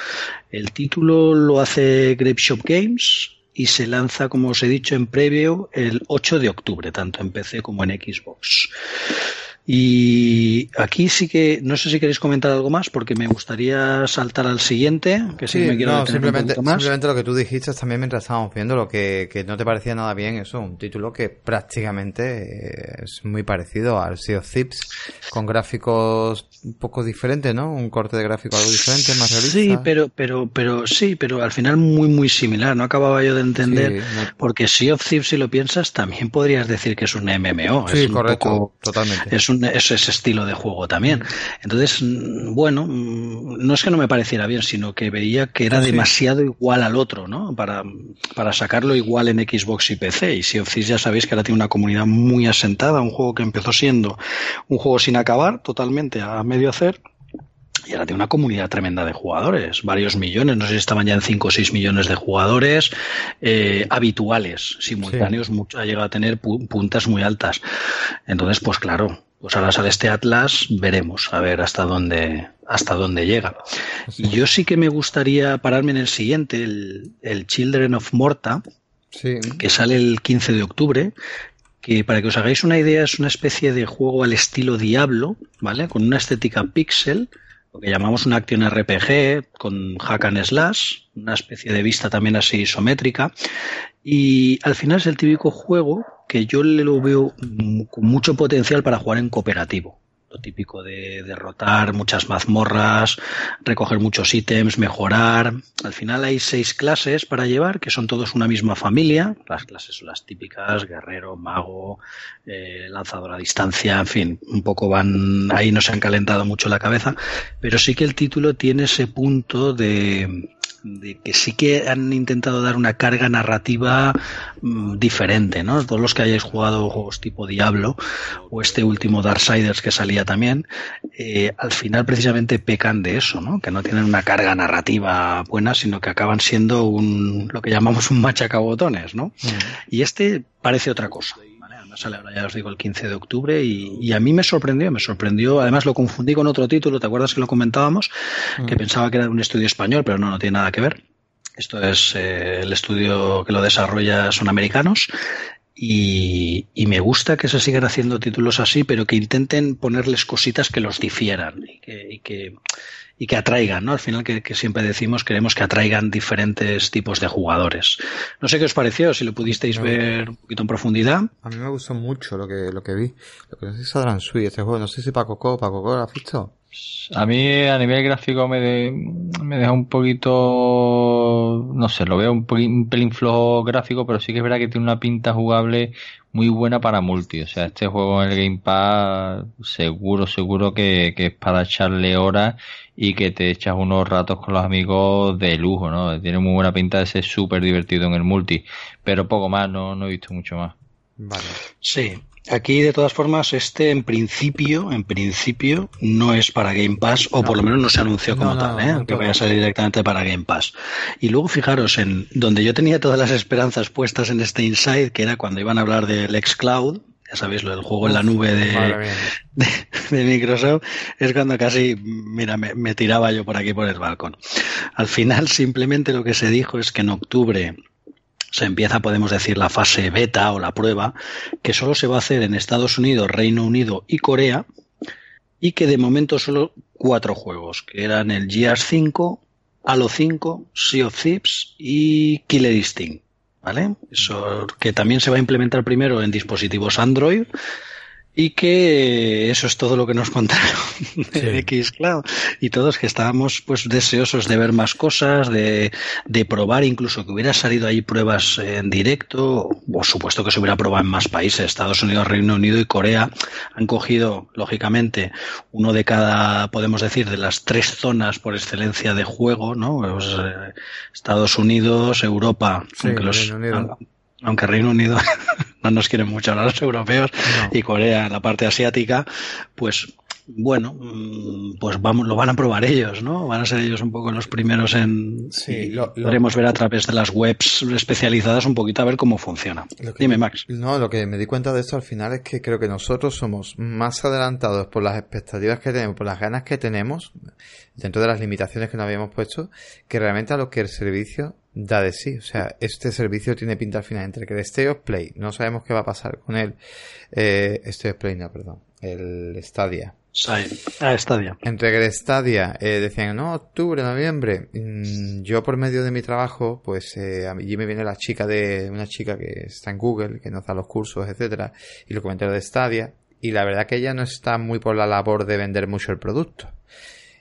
El título lo hace Grape Shop Games y se lanza, como os he dicho en previo, el 8 de octubre, tanto en PC como en Xbox. Y aquí sí que, no sé si queréis comentar algo más, porque me gustaría saltar al siguiente, que sí, me quiero no, simplemente, simplemente lo que tú dijiste también mientras estábamos viendo, lo que, que no te parecía nada bien, eso, un título que prácticamente es muy parecido al Sea of Thieves, con gráficos un poco diferentes, ¿no? Un corte de gráfico algo diferente, más realista. Sí, pero, pero, pero, sí, pero al final muy, muy similar, no acababa yo de entender, porque Sea of Thieves, si lo piensas, también podrías decir que es un MMO. Sí, correcto, totalmente. Es es ese estilo de juego también. Entonces, mm, bueno, mm, no es que no me pareciera bien, sino que veía que era demasiado igual al otro, ¿no? Para, para sacarlo igual en Xbox y PC. Y si of ya sabéis que ahora tiene una comunidad muy asentada, un juego que empezó siendo un juego sin acabar, totalmente a medio hacer, y ahora tiene una comunidad tremenda de jugadores, varios millones, no sé si estaban ya en 5 o 6 millones de jugadores eh, habituales, simultáneos, ha llegado a tener puntas muy altas. Entonces, pues claro, pues ahora sale este Atlas, veremos a ver hasta dónde, hasta dónde llega. Y yo sí que me gustaría pararme en el siguiente, el, Children of Morta, que sale el 15 de octubre, que para que os hagáis una idea es una especie de juego al estilo Diablo, ¿vale? Con una estética pixel, lo que llamamos una acción RPG, con hack and slash, una especie de vista también así isométrica, y al final es el típico juego que yo le lo veo con mucho potencial para jugar en cooperativo. Lo típico de derrotar muchas mazmorras, recoger muchos ítems, mejorar. Al final hay seis clases para llevar, que son todos una misma familia. Las clases son las típicas, guerrero, mago, eh, lanzador a distancia, en fin, un poco van, ahí no se han calentado mucho la cabeza, pero sí que el título tiene ese punto de, de que sí que han intentado dar una carga narrativa mm, diferente, ¿no? Todos los que hayáis jugado juegos tipo Diablo o este último Darksiders que salía también, eh, al final precisamente pecan de eso, ¿no? Que no tienen una carga narrativa buena, sino que acaban siendo un, lo que llamamos un machacabotones, ¿no? Mm. Y este parece otra cosa sale ahora ya os digo el 15 de octubre y, a mí me sorprendió, me sorprendió, además lo confundí con otro título, ¿te acuerdas que lo comentábamos? Que mm. pensaba que era un estudio español, pero no, no tiene nada que ver. Esto es eh, el estudio que lo desarrolla, son americanos y, me gusta que se sigan haciendo títulos así, pero que intenten ponerles cositas que los difieran y que, y que, atraigan, ¿no? Al final que, siempre decimos queremos que atraigan diferentes tipos de jugadores. No sé qué os pareció, si lo pudisteis ver un poquito en profundidad. A mí me gustó mucho lo que, lo que vi. Lo que no sé si Sui, este juego, no sé si Paco Paco Co, ¿lo has visto? A mí a nivel gráfico me, me deja un poquito, no sé, lo veo un, pelín flojo gráfico, pero sí que es verdad que tiene una pinta jugable muy buena para multi. O sea, este juego en el Game Pass seguro, seguro que, que es para echarle horas y que te echas unos ratos con los amigos de lujo, ¿no? Tiene muy buena pinta de ser súper divertido en el multi, pero poco más, no, no he visto mucho más. Vale. Sí, Aquí, de todas formas, este en principio, en principio, no es para Game Pass, o por lo menos no se anunció como tal, ¿eh? que vaya a salir directamente para Game Pass. Y luego fijaros en donde yo tenía todas las esperanzas puestas en este Inside, que era cuando iban a hablar del Cloud, ya sabéis, lo del juego en la nube de, de, Microsoft, es cuando casi, mira, me, me tiraba yo por aquí por el balcón. Al final, simplemente lo que se dijo es que en octubre se empieza, podemos decir, la fase beta o la prueba, que solo se va a hacer en Estados Unidos, Reino Unido y Corea, y que de momento solo cuatro juegos, que eran el Gears 5, Halo 5, Sea of Thieves y Killer Instinct. ¿Vale? Eso que también se va a implementar primero en dispositivos Android y que eso es todo lo que nos contaron de Xcloud y todos que estábamos pues deseosos de ver más cosas de, de probar incluso que hubiera salido ahí pruebas en directo por supuesto que se hubiera probado en más países Estados Unidos Reino Unido y Corea han cogido lógicamente uno de cada podemos decir de las tres zonas por excelencia de juego no pues, eh, Estados Unidos Europa aunque los aunque Reino Unido no nos quieren mucho a los europeos y Corea, la parte asiática, pues bueno, mm, pues vamos, lo van a probar ellos, ¿no? Van a ser ellos un poco los primeros en. Sí, lo, podremos ver a través de las webs especializadas un poquito a ver cómo funciona. Dime, Max. No, lo que me di cuenta de esto al final es que creo que nosotros somos más adelantados por las expectativas que tenemos, por las ganas que tenemos, dentro de las limitaciones que nos habíamos puesto, que realmente a lo que el servicio da de sí. O sea, este servicio tiene pinta al final entre que el State of Play, no sabemos qué va a pasar con él. Eh, State of Play, no, perdón. El Stadia. Ah, Stadia. Entre que el Stadia eh, decían, no, octubre, noviembre. Mm, yo por medio de mi trabajo, pues eh, allí me viene la chica de, una chica que está en Google, que nos da los cursos, etcétera, y lo comentario de Stadia. Y la verdad que ella no está muy por la labor de vender mucho el producto.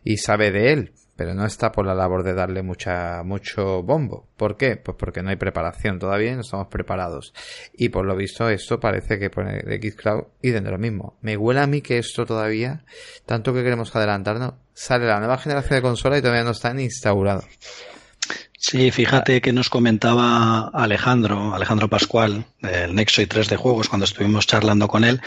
Y sabe de él, pero no está por la labor de darle mucha, mucho bombo. ¿Por qué? Pues porque no hay preparación todavía, no estamos preparados. Y por lo visto esto parece que pone Xcloud y de lo mismo. Me huele a mí que esto todavía, tanto que queremos adelantarnos, sale la nueva generación de consola y todavía no está ni instaurado. Sí, fíjate que nos comentaba Alejandro, Alejandro Pascual, del Nexo y 3 de juegos, cuando estuvimos charlando con él,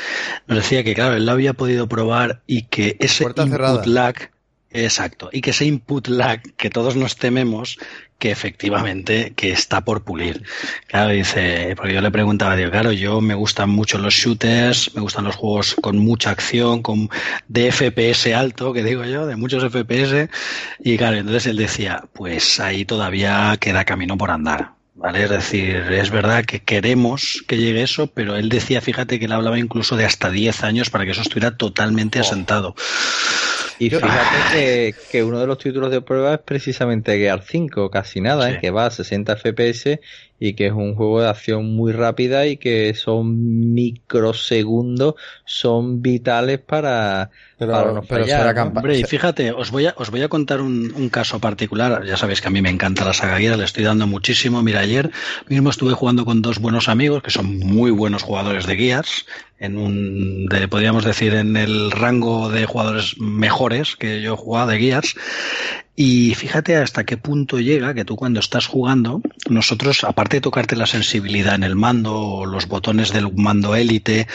nos decía que claro, él lo había podido probar y que ese input lag Exacto. Y que ese input lag que todos nos tememos, que efectivamente que está por pulir. Claro, dice, porque yo le preguntaba, digo, claro, yo me gustan mucho los shooters, me gustan los juegos con mucha acción, con de FPS alto, que digo yo, de muchos FPS. Y claro, entonces él decía, pues ahí todavía queda camino por andar. ¿Vale? Es decir, es verdad que queremos que llegue eso, pero él decía, fíjate que él hablaba incluso de hasta 10 años para que eso estuviera totalmente asentado. Y fíjate que, uno de los títulos de prueba es precisamente Gear 5, casi nada, ¿eh? que va a 60 FPS y que es un juego de acción muy rápida y que son microsegundos, son vitales para, pero, no Hombre, y fíjate, os voy a, os voy a contar un, un, caso particular. Ya sabéis que a mí me encanta la saga Gear, le estoy dando muchísimo. Mira, ayer mismo estuve jugando con dos buenos amigos que son muy buenos jugadores de Gears, en un, de, podríamos decir, en el rango de jugadores mejores que yo he jugado de Gears. Y fíjate hasta qué punto llega que tú cuando estás jugando, nosotros, aparte de tocarte la sensibilidad en el mando o los botones del mando élite,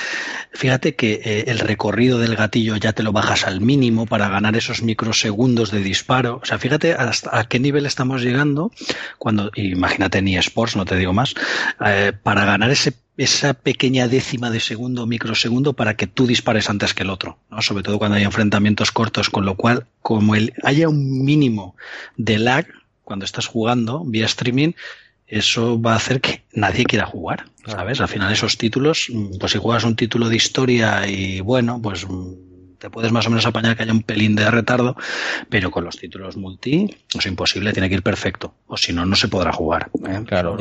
fíjate que eh, el recorrido del gatillo ya te lo bajas al mínimo para ganar esos microsegundos de disparo. O sea, fíjate hasta a qué nivel estamos llegando cuando, imagínate ni sports, no te digo más, eh, para ganar ese esa pequeña décima de segundo o microsegundo para que tú dispares antes que el otro, ¿no? sobre todo cuando hay enfrentamientos cortos, con lo cual, como el, haya un mínimo de lag cuando estás jugando vía streaming, eso va a hacer que nadie quiera jugar, ¿sabes? Al final esos títulos, pues si juegas un título de historia y bueno, pues te puedes más o menos apañar que haya un pelín de retardo, pero con los títulos multi es imposible, tiene que ir perfecto, o si no, no se podrá jugar. ¿eh? Claro,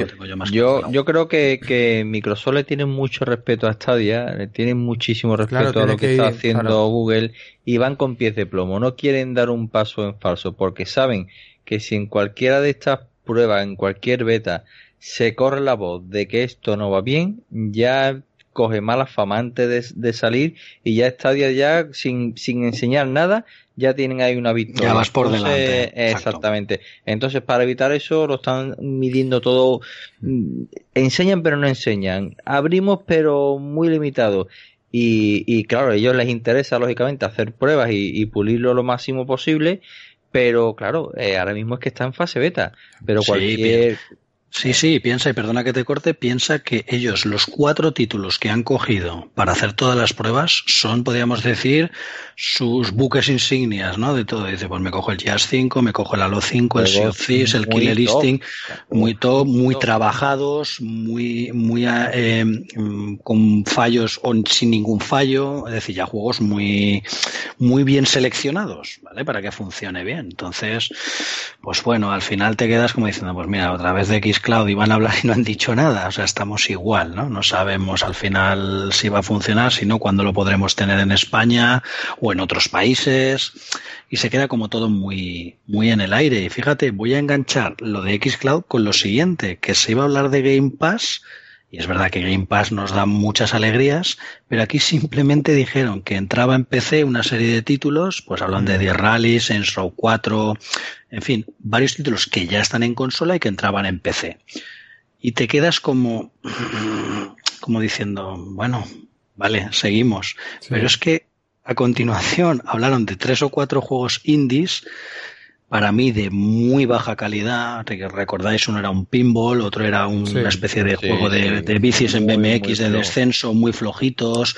yo, yo, creo que, que, Microsoft le tiene mucho respeto a Stadia, le tiene muchísimo respeto a lo que, está haciendo Google y van con pies de plomo, no quieren dar un paso en falso porque saben que si en cualquiera de estas pruebas, en cualquier beta, se corre la voz de que esto no va bien, ya coge mala fama antes de, salir y ya Stadia ya sin, sin enseñar nada ya tienen ahí una victoria. Ya vas por delante. Exactamente. Entonces, para evitar eso, lo están midiendo todo. Mm, enseñan, pero no enseñan. Abrimos, pero muy limitado. Y, y claro, a ellos les interesa, lógicamente, hacer pruebas y, pulirlo lo máximo posible. Pero claro, eh, ahora mismo es que está en fase beta. Pero cualquier. Sí, sí, piensa, y perdona que te corte, piensa que ellos, los cuatro títulos que han cogido para hacer todas las pruebas, son, podríamos decir, sus buques insignias, ¿no? De todo. Dice, pues me cojo el Jazz 5, me cojo el Halo 5, el Sea of Thieves, el Killer Instinct, muy top, muy trabajados, muy, muy, eh, con fallos o sin ningún fallo. Es decir, ya juegos muy, muy bien seleccionados, ¿vale? Para que funcione bien. Entonces, pues bueno, al final te quedas como diciendo, pues mira, otra vez de X Cloud y van a hablar y no han dicho nada. O sea, estamos igual, ¿no? No sabemos al final si va a funcionar, sino cuándo lo podremos tener en España o en otros países. Y se queda como todo muy, muy en el aire. Y fíjate, voy a enganchar lo de Xcloud con lo siguiente, que se iba a hablar de Game Pass. Y es verdad que Game Pass nos da muchas alegrías, pero aquí simplemente dijeron que entraba en PC una serie de títulos, pues hablan de The Rally, Saints Row 4, en fin, varios títulos que ya están en consola y que entraban en PC. Y te quedas como, como diciendo, bueno, vale, seguimos. Pero es que a continuación hablaron de tres o cuatro juegos indies para mí de muy baja calidad. Recordáis, uno era un pinball, otro era una especie de juego de, bicis en BMX de descenso, muy flojitos.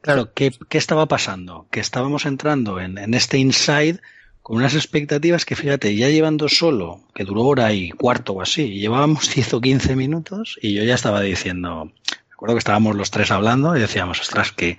Claro, ¿qué, ¿qué, estaba pasando? Que estábamos entrando en, en este inside con unas expectativas que fíjate, ya llevando solo, que duró hora y cuarto o así, llevábamos 10 o 15 minutos y yo ya estaba diciendo, recuerdo que estábamos los tres hablando y decíamos, ostras, que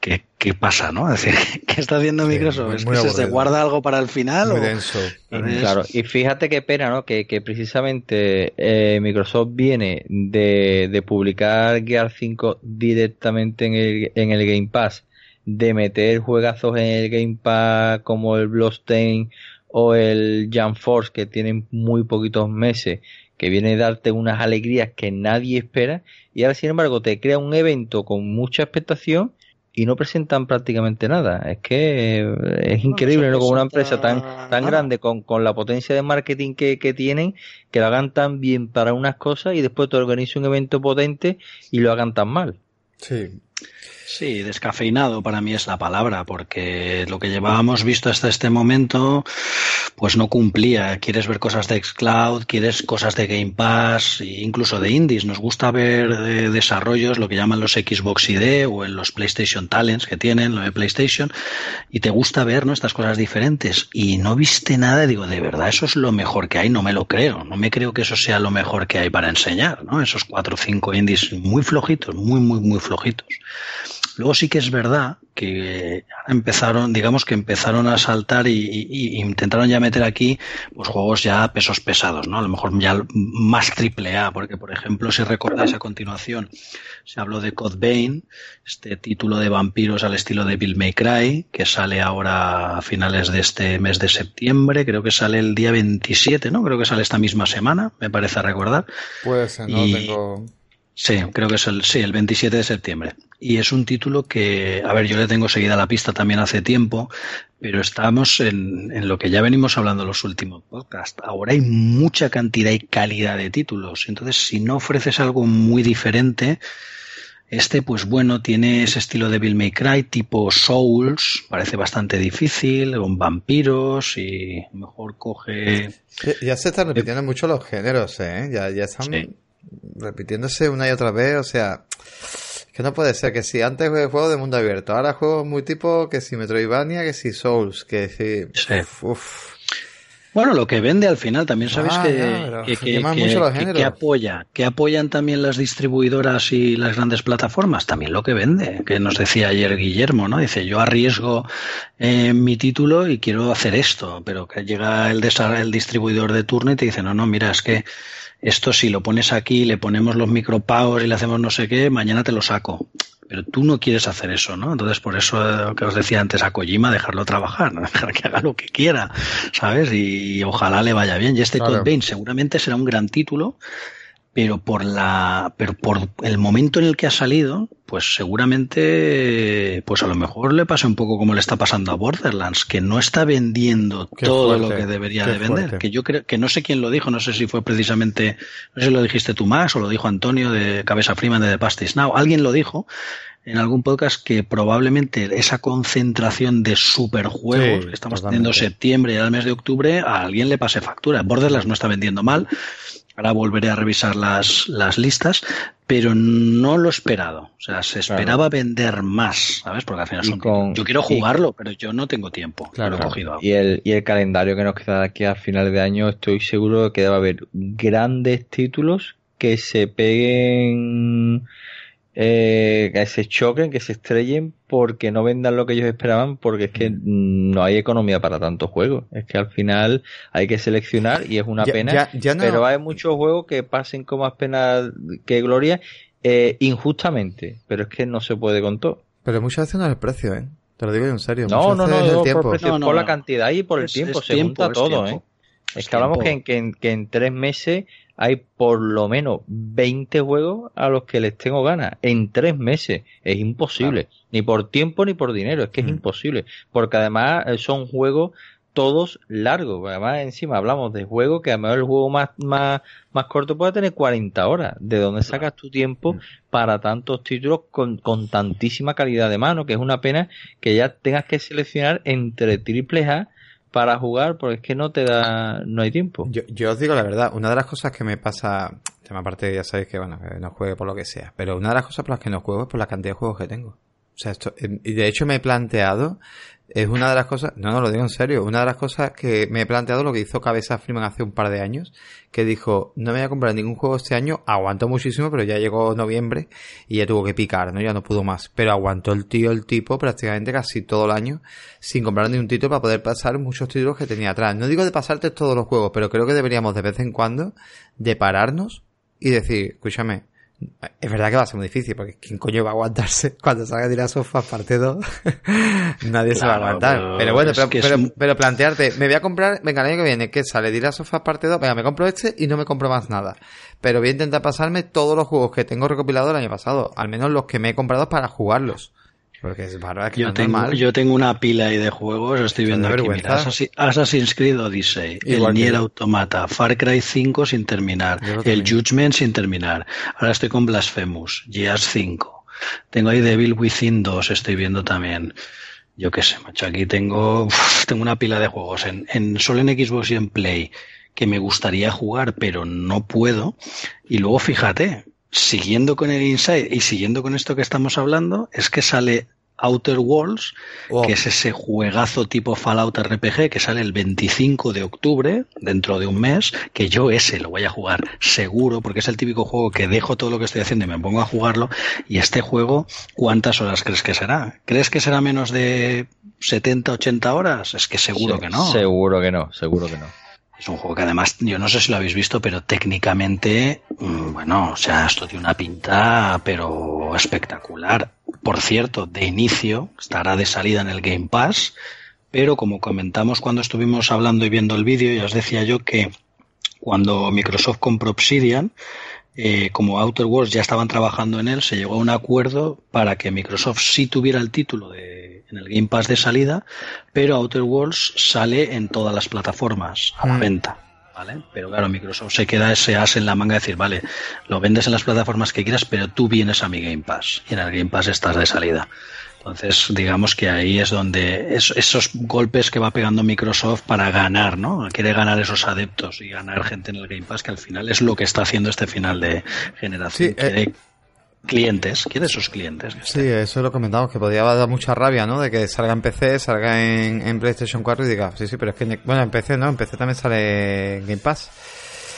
¿Qué, pasa, no? Es decir, ¿qué está haciendo Microsoft? ¿Es que se, guarda algo para el final? Muy denso. Claro, y fíjate qué pena, ¿no? Que, precisamente eh, Microsoft viene de, de, publicar Gear 5 directamente en el, en el Game Pass, de meter juegazos en el Game Pass como el Bloodstained o el Jump Force, que tienen muy poquitos meses, que viene a darte unas alegrías que nadie espera, y ahora, sin embargo, te crea un evento con mucha expectación y no presentan prácticamente nada. Es que eh, es increíble, ¿no? Como una empresa tan, tan grande, con, con la potencia de marketing que, que tienen, que lo hagan tan bien para unas cosas y después te organice un evento potente y lo hagan tan mal. Sí, Sí, descafeinado para mí es la palabra, porque lo que llevábamos visto hasta este momento, pues no cumplía. Quieres ver cosas de Xcloud, quieres cosas de Game Pass, e incluso de indies. Nos gusta ver desarrollos, lo que llaman los Xbox ID o en los PlayStation Talents que tienen, lo de PlayStation, y te gusta ver ¿no? estas cosas diferentes. Y no viste nada, digo, de verdad, eso es lo mejor que hay, no me lo creo. No me creo que eso sea lo mejor que hay para enseñar, ¿no? Esos cuatro o cinco indies muy flojitos, muy, muy, muy flojitos. Luego sí que es verdad que empezaron, digamos que empezaron a saltar y, intentaron ya meter aquí pues juegos ya pesos pesados, ¿no? A lo mejor ya más triple A, porque por ejemplo, si recordáis a continuación, se habló de Vein, este título de vampiros al estilo de Bill May Cry, que sale ahora a finales de este mes de septiembre, creo que sale el día 27, ¿no? Creo que sale esta misma semana, me parece recordar. Pues no tengo Sí, creo que es el, sí, el 27 de septiembre. Y es un título que, a ver, yo le tengo seguida la pista también hace tiempo, pero estamos en, en lo que ya venimos hablando en los últimos podcasts. Ahora hay mucha cantidad y calidad de títulos. Entonces, si no ofreces algo muy diferente, este, pues bueno, tiene ese estilo de Bill May Cry, tipo Souls, parece bastante difícil, con vampiros y mejor coge... Ya se están repitiendo mucho los géneros, ¿eh? Ya, ya están repitiéndose una y otra vez, o sea, que no puede ser que si antes juego de mundo abierto, ahora juego muy tipo que si Metroidvania, que si Souls, que si... Bueno, lo que vende al final también sabes ah, que, que, apoya, que apoyan también las distribuidoras y las grandes plataformas, también lo que vende, que nos decía ayer Guillermo, ¿no? Dice, yo arriesgo eh, mi título y quiero hacer esto, pero que llega el, el distribuidor de turno y te dice, no, no, mira, es que esto si lo pones aquí, le ponemos los micropagos y le hacemos no sé qué, mañana te lo saco. Pero tú no quieres hacer eso, ¿no? Entonces, por eso que os decía antes a Kojima, dejarlo trabajar, dejar que haga lo que quiera, ¿sabes? Y, ojalá le vaya bien. Y este Code Vein seguramente será un gran título, pero por la pero por el momento en el que ha salido pues seguramente pues a lo mejor le pasa un poco como le está pasando a Borderlands que no está vendiendo todo lo que debería de vender que yo creo que no sé quién lo dijo no sé si fue precisamente no sé si lo dijiste tú más o lo dijo Antonio de Cabeza Freeman de The Pastis Now. Alguien lo dijo en algún podcast que probablemente esa concentración de superjuegos que estamos teniendo septiembre y al mes de octubre a alguien le pase factura. Borderlands no está vendiendo mal, Ahora volveré a revisar las, las listas, pero no lo he esperado. O sea, se esperaba vender más, ¿sabes? Porque al final son. yo quiero jugarlo, pero yo no tengo tiempo. Claro. Y el, y el calendario que nos queda de aquí a finales de año, estoy seguro de que va a haber grandes títulos que se peguen eh, que se choquen, que se estrellen porque no vendan lo que ellos esperaban, porque es que mm. no hay economía para tantos juegos. Es que al final hay que seleccionar y es una pena. Pero hay muchos juegos que pasen con más pena que gloria, eh, injustamente. Pero es que no se puede con todo. Pero muchas veces no es el precio, ¿eh? Te lo digo en serio. No, no, no, por, la cantidad y por el tiempo, se junta todo, ¿eh? Es, que hablamos que que en tres meses hay por lo menos 20 juegos a los que les tengo ganas en tres meses. Es imposible. Ni por tiempo ni por dinero. Es que es mm. imposible. Porque además eh, son juegos todos largos. Además, encima hablamos de juegos que a lo mejor el juego más, más, más corto puede tener 40 horas. ¿De dónde sacas tu tiempo mm. para tantos títulos con, con tantísima calidad de mano? Que es una pena que ya tengas que seleccionar entre triple A para jugar porque es que no te da, no hay tiempo. Yo, yo os digo la verdad, una de las cosas que me pasa, aparte ya sabéis que bueno, no juegue por lo que sea, pero una de las cosas por las que no juego es por la cantidad de juegos que tengo. O sea, esto, y de hecho me he planteado es una de las cosas, no, no lo digo en serio, una de las cosas que me he planteado lo que hizo Cabeza Freeman hace un par de años, que dijo, no me voy a comprar ningún juego este año, aguantó muchísimo, pero ya llegó noviembre y ya tuvo que picar, ¿no? Ya no pudo más. Pero aguantó el tío, el tipo, prácticamente casi todo el año, sin comprar ningún título para poder pasar muchos títulos que tenía atrás. No digo de pasarte todos los juegos, pero creo que deberíamos de vez en cuando de pararnos y decir, escúchame, es verdad que va a ser muy difícil, porque ¿quién coño va a aguantarse cuando salga de la sofá parte 2? Nadie se va a aguantar. Pero, bueno, pero, plantearte, me voy a comprar, venga, el año que viene, que sale de la sofá parte 2, venga, me compro este y no me compro más nada. Pero voy a intentar pasarme todos los juegos que tengo recopilados el año pasado, al menos los que me he comprado para jugarlos. Porque es que yo, tengo, yo tengo una pila ahí de juegos, estoy viendo aquí, mira, Assassin's Creed Odyssey, el Nier Automata, Far Cry 5 sin terminar, el Judgment sin terminar, ahora estoy con Blasphemous, Gears 5, tengo ahí Devil Within 2, estoy viendo también. Yo qué sé, macho, aquí tengo, tengo una pila de juegos en, en solo en Xbox y en Play que me gustaría jugar, pero no puedo. Y luego fíjate, siguiendo con el Inside y siguiendo con esto que estamos hablando, es que sale Outer Worlds, que es ese juegazo tipo Fallout RPG que sale el 25 de octubre, dentro de un mes, que yo ese lo voy a jugar seguro, porque es el típico juego que dejo todo lo que estoy haciendo y me pongo a jugarlo. Y este juego, ¿cuántas horas crees que será? ¿Crees que será menos de 70, 80 horas? Es que seguro que no. Seguro que no, seguro que no. Es un juego que además, yo no sé si lo habéis visto, pero técnicamente, mm, bueno, o sea, esto tiene una pinta, pero espectacular. Por cierto, de inicio, estará de salida en el Game Pass, pero como comentamos cuando estuvimos hablando y viendo el vídeo, ya os decía yo que cuando Microsoft compró Obsidian, eh, como Outer Worlds ya estaban trabajando en él, se llegó a un acuerdo para que Microsoft sí tuviera el título de, en el Game Pass de salida, pero Outer Worlds sale en todas las plataformas a la Mm. venta. ¿Vale? Pero claro, Microsoft se queda ese as en la manga de decir, vale, lo vendes en las plataformas que quieras, pero tú vienes a mi Game Pass y en el Game Pass estás de salida. Entonces, digamos que ahí es donde es- esos golpes que va pegando Microsoft para ganar, ¿no? Quiere ganar esos adeptos y ganar gente en el Game Pass, que al final es lo que está haciendo este final de generación. Sí, eh. quiere clientes, quiere esos clientes. que Sí, eso lo comentamos, que podía dar mucha rabia, ¿no? De que salga en PC, salga en, en PlayStation 4 y diga, sí, sí, pero es que, bueno, en PC no, en PC también sale Game Pass.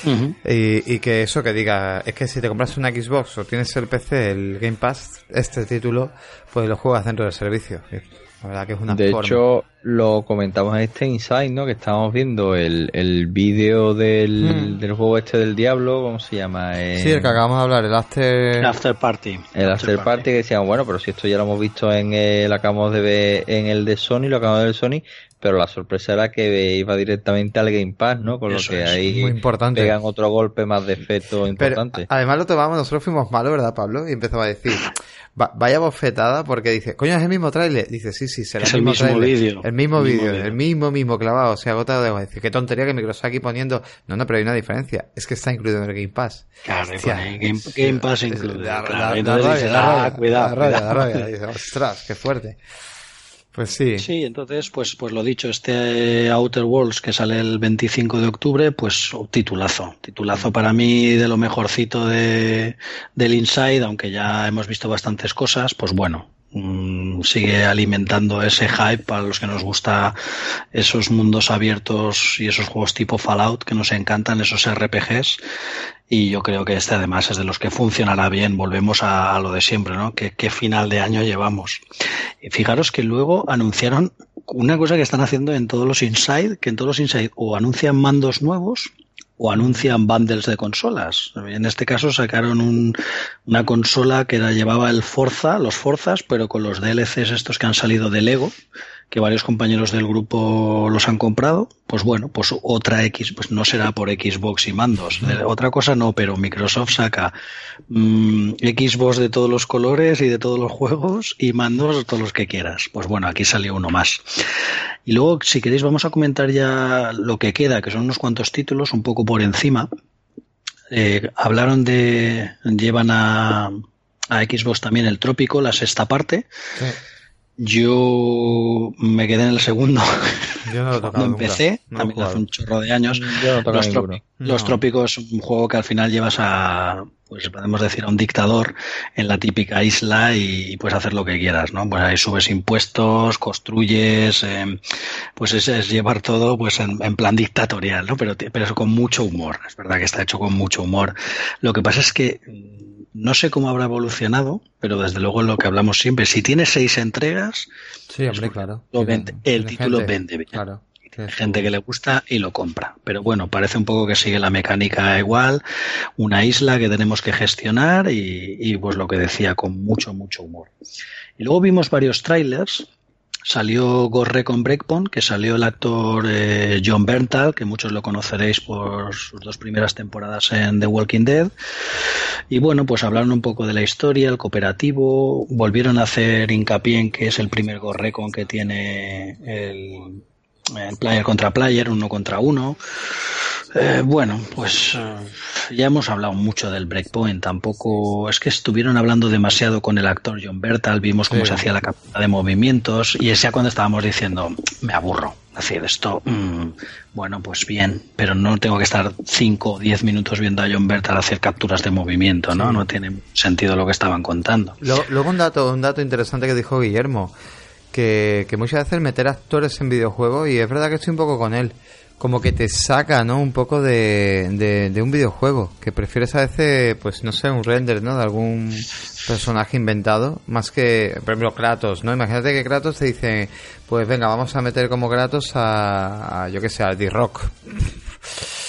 Y, y que eso que diga, es que si te compras una Xbox o tienes el PC, el Game Pass, este título, pues lo juegas dentro del servicio. Y La verdad que es una de forma. hecho, lo comentamos en este Inside, ¿no? Que estábamos viendo el, el vídeo del, Mm. del juego este del Diablo, ¿cómo se llama? Eh, Sí, el que acabamos de hablar, el After... After Party. El After Party que decían, bueno, pero si esto ya lo hemos visto en el, acabamos de ver en el de Sony, lo acabamos de ver en Sony, pero la sorpresa era que iba directamente al Game Pass, ¿no? Con Eso lo que es, ahí muy importante. pegan otro golpe más de efecto importante. además lo tomamos, nosotros fuimos malos, ¿verdad, Pablo? Y empezaba a decir, va- vaya bofetada porque dice, coño, es el mismo tráiler. Dice, sí, sí, será Es el mismo, vídeo. El mismo El mismo vídeo, el mismo, mismo clavado. O sea, gota de. Dice, qué tontería que Microsoft aquí poniendo. No, no, pero hay una diferencia. Es que está incluido en el Game Pass. Claro, Hostia, Game, Game Pass incluido. da- da- da rabia, "Ah, rabia, cuidado, da rabia, cuidado". da rabia. Dice, ostras, qué fuerte. Pues sí. Sí, entonces, pues, pues lo dicho, este Outer Worlds que sale el 25 de octubre, pues oh, titulazo. Titulazo para mí de lo mejorcito de, del Inside, aunque ya hemos visto bastantes cosas, pues bueno, mm, sigue alimentando ese hype para los que nos gusta esos mundos abiertos y esos juegos tipo Fallout que nos encantan, esos RPGs. Y yo creo que este además es de los que funcionará bien. Volvemos a, a lo de siempre, ¿no? ¿Qué, qué final de año llevamos? Y fijaros que luego anunciaron una cosa que están haciendo en todos los Inside, que en todos los Inside o anuncian mandos nuevos o anuncian bundles de consolas. En este caso sacaron un- una consola que la llevaba el Forza, los Forzas, pero con los DLCs estos que han salido de Lego, que varios compañeros del grupo los han comprado. Pues bueno, pues otra X, pues no será por Xbox y mandos. Eh, Otra cosa no, pero Microsoft saca mm, Xbox de todos los colores y de todos los juegos y mandos de todos los que quieras. Pues bueno, aquí salió uno más. Y luego, si queréis, vamos a comentar ya lo que queda, que son unos cuantos títulos, un poco por encima. Eh, hablaron de. Llevan a, a Xbox también el Trópico, la sexta parte. Sí. Yo me quedé en el segundo Yo no lo he tocado cuando nunca. empecé, No también hace un chorro de años. Yo no Los, ninguno. Trópi- Los. Trópicos es un juego que al final llevas a, pues podemos decir, a un dictador en la típica isla y, puedes hacer lo que quieras, ¿no? Pues ahí subes impuestos, construyes, eh, pues es, es llevar todo pues en, en plan dictatorial, ¿no? Pero, pero eso con mucho humor. Es verdad que está hecho con mucho humor. Lo que pasa es que no sé cómo habrá evolucionado, pero desde luego lo que hablamos siempre, si tiene seis entregas, Sí, hombre, claro. lo Tiene- vende- el título gente. vende bien. Claro. Hay gente que le gusta y lo compra. Pero bueno, parece un poco que sigue la mecánica igual, una isla que tenemos que gestionar y, y, pues lo que decía, con mucho, mucho humor. Y luego vimos varios trailers. Salió Gorre con Breakpoint, que salió el actor eh, John Berntal, que muchos lo conoceréis por sus dos primeras temporadas en The Walking Dead. Y bueno, pues hablaron un poco de la historia, el cooperativo, volvieron a hacer hincapié en que es el primer Gorrecon que tiene el, player contra player, uno contra uno. Eh, bueno, pues eh, ya hemos hablado mucho del Breakpoint. Tampoco es que estuvieron hablando demasiado con el actor John Bertal. Vimos cómo Sí. se hacía la captura de movimientos. Y es ya cuando estábamos diciendo, me aburro. decir, esto, mm, bueno, pues bien, pero no tengo que estar 5 o 10 minutos viendo a John Bertal hacer capturas de movimiento, ¿no? No tiene sentido lo que estaban contando. Luego, un dato, un dato interesante que dijo Guillermo, que, muchas veces meter actores en videojuegos, y es verdad que estoy un poco con él, como que te saca, ¿no? Un poco de, de, un videojuego, que prefieres a veces, pues no sé, un render, ¿no? De algún personaje inventado, más que, por ejemplo, Kratos, ¿no? Imagínate que Kratos te dice, pues venga, vamos a meter como Kratos a, yo que sé, al D-Rock.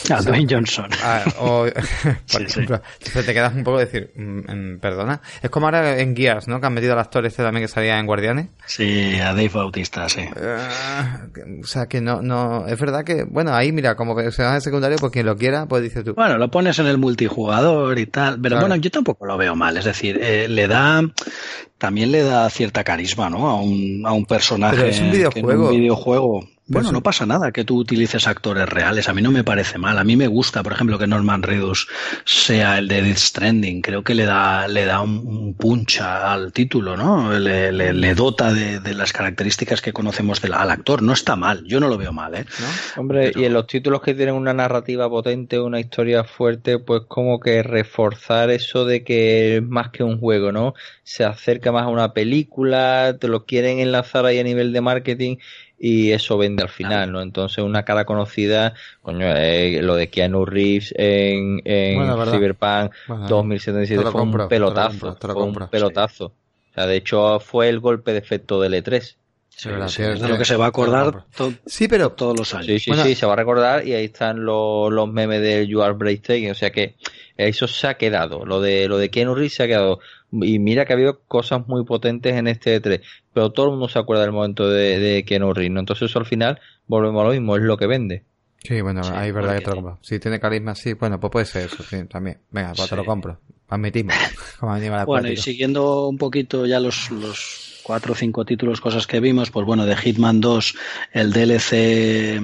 A Dwayne Johnson. Ah, o, por ejemplo, te quedas un poco decir, mm, perdona. Es como ahora en Gears, ¿no? Que han metido al actor este también que salía en Guardianes. Sí, a Dave Bautista, sí. Ah, o sea, que no, no, es verdad que, bueno, ahí mira, como que se va en secundario, pues quien lo quiera, pues dice tú. Bueno, lo pones en el multijugador y tal, pero bueno, yo tampoco lo veo mal, es decir, eh, le da, también le da cierta carisma, ¿no? A un, a un personaje. Pero es un videojuego. un videojuego bueno, no pasa nada que tú utilices actores reales. A mí no me parece mal. A mí me gusta, por ejemplo, que Norman Reedus sea el de Death Stranding. Creo que le da, le da un, punch al título, ¿no? Le, le, dota de, las características que conocemos del, al actor. No está mal. Yo no lo veo mal, ¿eh? Hombre, y en los títulos que tienen una narrativa potente, una historia fuerte, pues como que reforzar eso de que es más que un juego, ¿no? Se acerca más a una película, te lo quieren enlazar ahí a nivel de marketing y eso vende al final, ¿no? Entonces una cara conocida, coño, eh, lo de Keanu Reeves en, en Cyberpunk 2077 fue un pelotazo, fue un pelotazo. O sea, de hecho fue el golpe de efecto del E3. Sí, es de lo que se va a acordar sí, pero todos los años. Sí, sí, sí, se va a recordar y ahí están los, los memes del You Are Breathtaking, o sea que eso se ha quedado, lo de lo de Keanu Reeves se ha quedado y mira que ha habido cosas muy potentes en este E3, pero todo el mundo se acuerda del momento de, de Keanu Reeves, ¿no? Entonces eso al final, volvemos a lo mismo, es lo que vende. Sí, bueno, ahí es verdad que te lo compro. Si tiene carisma, sí, bueno, pues puede ser eso, sí, también. Venga, pues te lo compro. Admitimos. Como bueno, y siguiendo un poquito ya los, los cuatro o cinco títulos, cosas que vimos, pues bueno, de Hitman 2, el DLC eh,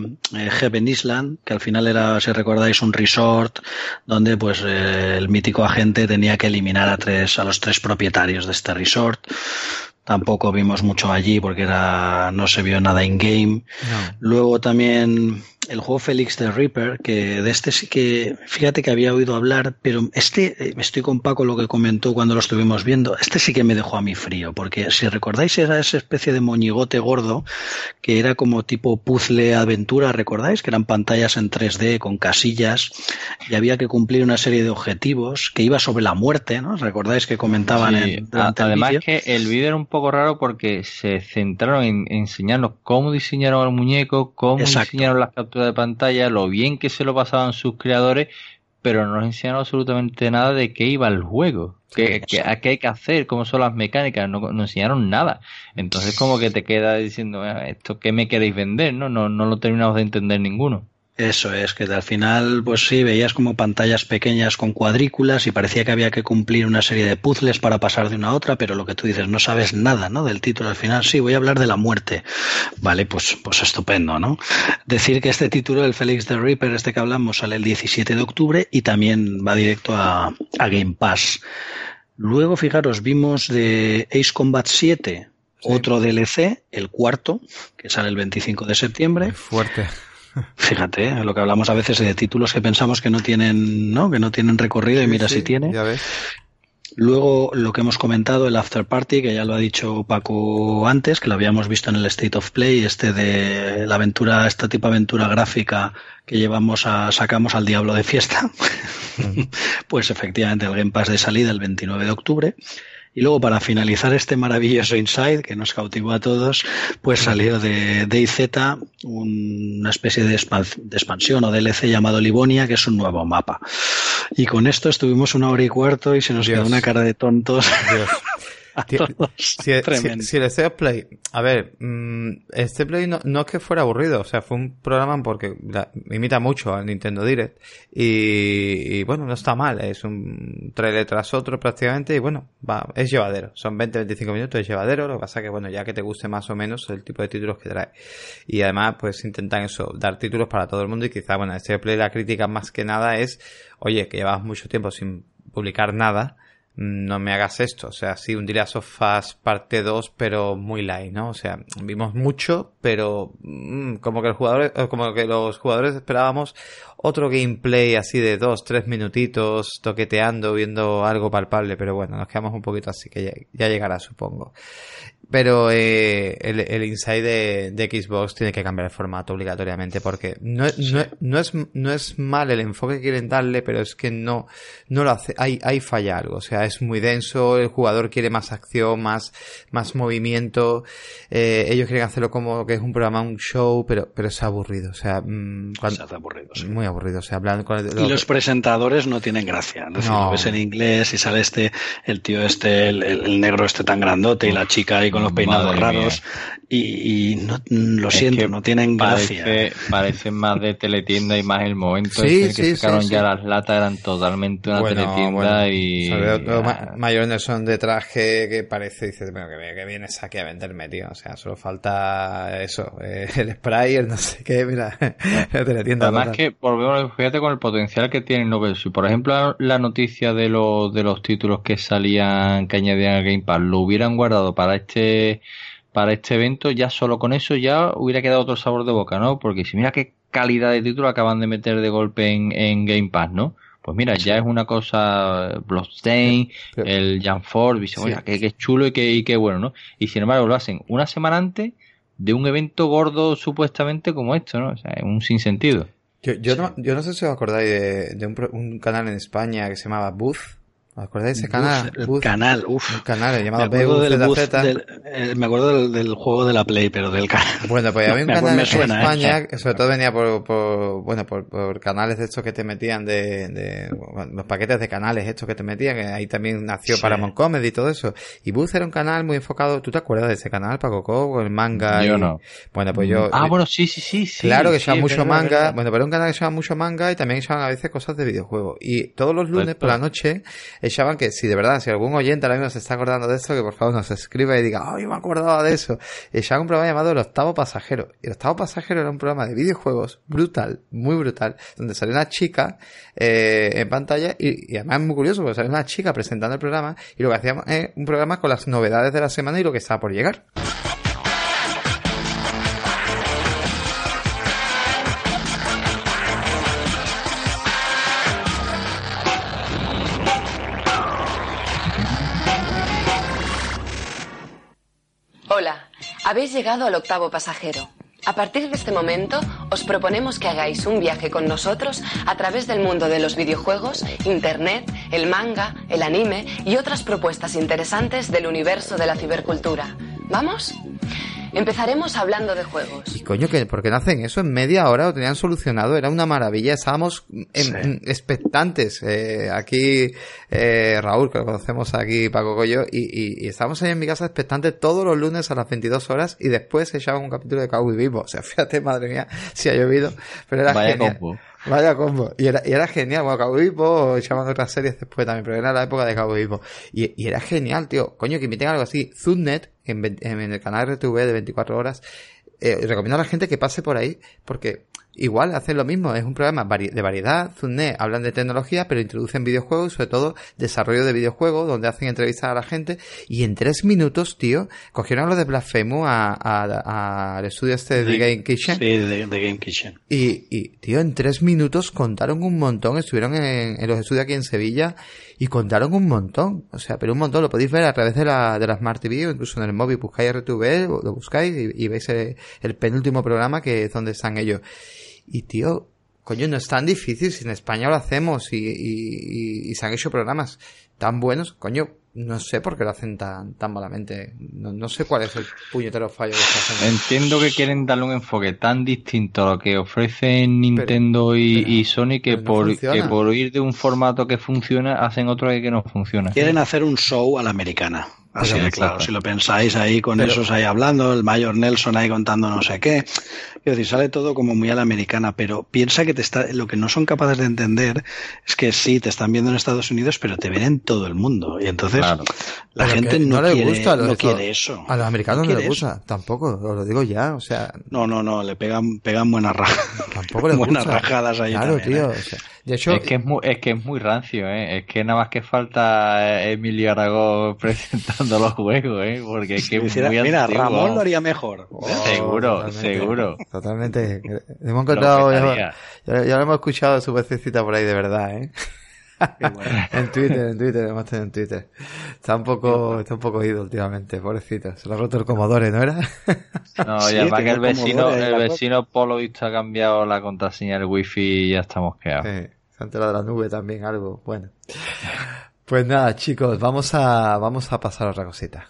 Heaven Island, que al final era, si recordáis, un resort donde pues eh, el mítico agente tenía que eliminar a tres, a los tres propietarios de este resort. Tampoco vimos mucho allí porque era, no se vio nada in game. Luego también el juego Félix the Reaper, que de este sí que, fíjate que había oído hablar, pero este, eh, estoy con Paco lo que comentó cuando lo estuvimos viendo, este sí que me dejó a mí frío, porque si recordáis era esa especie de moñigote gordo, que era como tipo puzzle aventura, ¿recordáis? Que eran pantallas en 3D con casillas, y había que cumplir una serie de objetivos, que iba sobre la muerte, ¿no? ¿Recordáis que comentaban en, Además que el vídeo era un poco raro porque se centraron en enseñarnos cómo diseñaron el muñeco, cómo diseñaron las capturas de pantalla, lo bien que se lo pasaban sus creadores, pero no nos enseñaron absolutamente nada de qué iba el juego, qué, qué, a qué hay que hacer, cómo son las mecánicas, no, no, enseñaron nada. Entonces como que te queda diciendo, ah, esto qué me queréis vender, ¿no? No, no lo terminamos de entender ninguno. Eso es, que al final, pues sí, veías como pantallas pequeñas con cuadrículas y parecía que había que cumplir una serie de puzzles para pasar de una a otra, pero lo que tú dices, no sabes nada, ¿no? Del título. Al final, sí, voy a hablar de la muerte. Vale, pues, pues estupendo, ¿no? Decir que este título, el Félix the Reaper, este que hablamos, sale el 17 de octubre y también va directo a, a Game Pass. Luego, fijaros, vimos de Ace Combat 7, otro DLC, el cuarto, que sale el 25 de septiembre. fuerte. Fíjate, ¿eh? lo que hablamos a veces de títulos que pensamos que no tienen, ¿no? Que no tienen recorrido y mira si tiene. Luego lo que hemos comentado, el After Party, que ya lo ha dicho Paco antes, que lo habíamos visto en el State of Play, este de la aventura, esta tipo de aventura gráfica que llevamos a, sacamos al diablo de fiesta. pues efectivamente el Game Pass de salida el 29 de octubre. Y luego, para finalizar este maravilloso Inside, que nos cautivó a todos, pues salió de DayZ una especie de, expansión o DLC llamado Livonia, que es un nuevo mapa. Y con esto estuvimos una hora y cuarto y se nos quedó una cara de tontos. Si, si, el State Play, a ver, mm, este Play no, no, es que fuera aburrido, o sea, fue un programa porque imita mucho al Nintendo Direct y, bueno, no está mal, es un trailer tras otro prácticamente y bueno, va, es llevadero, son 20-25 minutos, es llevadero, lo que pasa que bueno, ya que te guste más o menos el tipo de títulos que trae. Y además pues intentan eso, dar títulos para todo el mundo y quizá, bueno, este Play la crítica más que nada es, oye, que llevas mucho tiempo sin publicar nada, no me hagas esto. O sea, sí, un día sofás parte 2, pero muy light, ¿no? O sea, vimos mucho, pero mm, como que el jugador, eh, como que los jugadores esperábamos otro gameplay así de dos, tres minutitos, toqueteando, viendo algo palpable, pero bueno, nos quedamos un poquito así que ya llegará, supongo. Pero eh, el, el inside de, Xbox tiene que cambiar el formato obligatoriamente porque no, no, no, es, no es mal el enfoque que quieren darle, pero es que no, no lo hace. Hay, hay falla algo. O sea, es muy denso, el jugador quiere más acción, más, más movimiento. Eh, ellos quieren hacerlo como que es un programa, un show, pero, pero es aburrido. O sea, mm, cuando, es aburrido, muy aburrido. O sea, hablando con el, y los presentadores no tienen gracia. Es no. lo ves en inglés y sale este, el tío este, el, el negro este tan grandote y la chica ahí con los peinados raros y, no, lo siento, no tienen gracia. Parece, más de teletienda y más el momento en que sacaron ya las latas eran totalmente una teletienda y... Sobre son de traje que parece, dices, bueno, que, vienes aquí a venderme, tío. O sea, solo falta eso, eh, el spray, el no sé qué, mira, la teletienda. Además que, volvemos, fíjate con el potencial que tiene Nobel. Si, por ejemplo, la noticia de los, de los títulos que salían, que añadían al Game Pass, lo hubieran guardado para este para este evento, ya solo con eso ya hubiera quedado otro sabor de boca, ¿no? Porque si mira qué calidad de título acaban de meter de golpe en, en Game Pass, ¿no? Pues mira, ya es una cosa Bloodstain, el Jan Ford, dice, oye, que, chulo y que, y qué bueno, ¿no? Y sin embargo lo hacen una semana antes de un evento gordo supuestamente como esto, ¿no? O sea, es un sinsentido. Yo, yo, no, yo no sé si os acordáis de, de un, un, canal en España que se llamaba Booth, ¿Os acordáis de ese canal? el canal, uff. Un canal llamado me acuerdo, del, eh, me acuerdo del, juego de la Play, pero del canal. Bueno, pues había un canal en ¿eh? España, que sobre todo venía por, por bueno, por, por, canales de estos que te metían de, de los paquetes de canales estos que te metían, que ahí también nació Paramount Comedy y todo eso. Y Buzz era un canal muy enfocado, ¿tú te acuerdas de ese canal, Paco Con el manga? Yo no. Bueno, pues yo... Ah, bueno, sí, sí, sí. sí claro que se llama mucho manga. Bueno, pero era un canal que se llama mucho manga y también echaban a veces cosas de videojuegos. Y todos los lunes por la noche echaban que si de verdad si algún oyente ahora mismo se está acordando de esto, que por favor nos escriba y diga, ¡ay, me acordaba de eso! Ya un programa llamado El Octavo Pasajero. Y El Octavo Pasajero era un programa de videojuegos brutal, muy brutal, donde salió una chica eh, en pantalla y, y, además es muy curioso porque salió una chica presentando el programa y lo que hacíamos es un programa con las novedades de la semana y lo que estaba por llegar. Habéis llegado al octavo pasajero. A partir de este momento, os proponemos que hagáis un viaje con nosotros a través del mundo de los videojuegos, Internet, el manga, el anime y otras propuestas interesantes del universo de la cibercultura. ¿Vamos? Empezaremos hablando de juegos. Y coño, que ¿por qué no hacen eso en media hora? Lo tenían solucionado, era una maravilla. Estábamos expectantes. Eh, aquí, eh, Raúl, que lo conocemos aquí, Paco Coyo, y, y, estábamos ahí en mi casa expectantes todos los lunes a las 22 horas y después se echaban un capítulo de Cowboy Vivo. O sea, fíjate, madre mía, si ha llovido, pero era Vaya Combo. Vaya combo. Y era, y era genial. Bueno, Cabo Vivo, echaban otras series después también, pero era la época de Cabo Vivo. Y, y era genial, tío. Coño, que inviten algo así. Zudnet, en, en, el canal RTV de 24 horas, eh, recomiendo a la gente que pase por ahí, porque igual hacen lo mismo, es un programa de variedad, Zune hablan de tecnología, pero introducen videojuegos, sobre todo desarrollo de videojuegos, donde hacen entrevistas a la gente, y en tres minutos, tío, cogieron lo de Blasphemous al estudio este de, The Game Kitchen. Sí, de, Game Kitchen. Y, y, tío, en tres minutos contaron un montón, estuvieron en, en los estudios aquí en Sevilla, y contaron un montón, o sea, pero un montón, lo podéis ver a través de la, de la Smart TV o incluso en el móvil, buscáis RTV, lo buscáis y, veis el, el, penúltimo programa que es donde están ellos. Y tío, coño, no es tan difícil, si en España lo hacemos y, y, y se han hecho programas tan buenos, coño, no sé por qué lo hacen tan, tan malamente. No, no sé cuál es el puñetero fallo que está haciendo. Entiendo que quieren darle un enfoque tan distinto a lo que ofrecen Nintendo y, y, Sony que, por, que por ir de un formato que funciona hacen otro que no funciona. Quieren hacer un show a la americana. Así de claro, si lo pensáis ahí con esos ahí hablando, el mayor Nelson ahí contando no sé qué. Quiero decir, sale todo como muy a la americana, pero piensa que te está, lo que no son capaces de entender es que sí, te están viendo en Estados Unidos, pero te ven en todo el mundo. Y entonces la gente no, quiere, gusta no quiere eso. A los americanos no, les gusta, tampoco, os lo digo ya, o sea. No, no, no, le pegan, pegan buenas rajadas. Tampoco les buenas rajadas ahí. Claro, tío. ¿eh? es que es muy, es que es muy rancio, ¿eh? Es que nada más que falta Emilio Aragón presentando los juegos, ¿eh? Porque es que es muy Mira, Ramón lo haría mejor. Oh, seguro, seguro. Totalmente. Hemos encontrado, ya, lo hemos escuchado su vocecita por ahí de verdad, ¿eh? en Twitter, en Twitter, hemos tenido en Twitter. Está un poco, está un poco ido últimamente, pobrecito. Se lo ha roto el Comodore, ¿no era? no, ya para que el vecino, el vecino Polo ha cambiado la contraseña del wifi y ya estamos quedados. Sí, se ha enterado de la nube también, algo. Bueno. Pues nada, chicos, vamos a, vamos a pasar a otra cosita.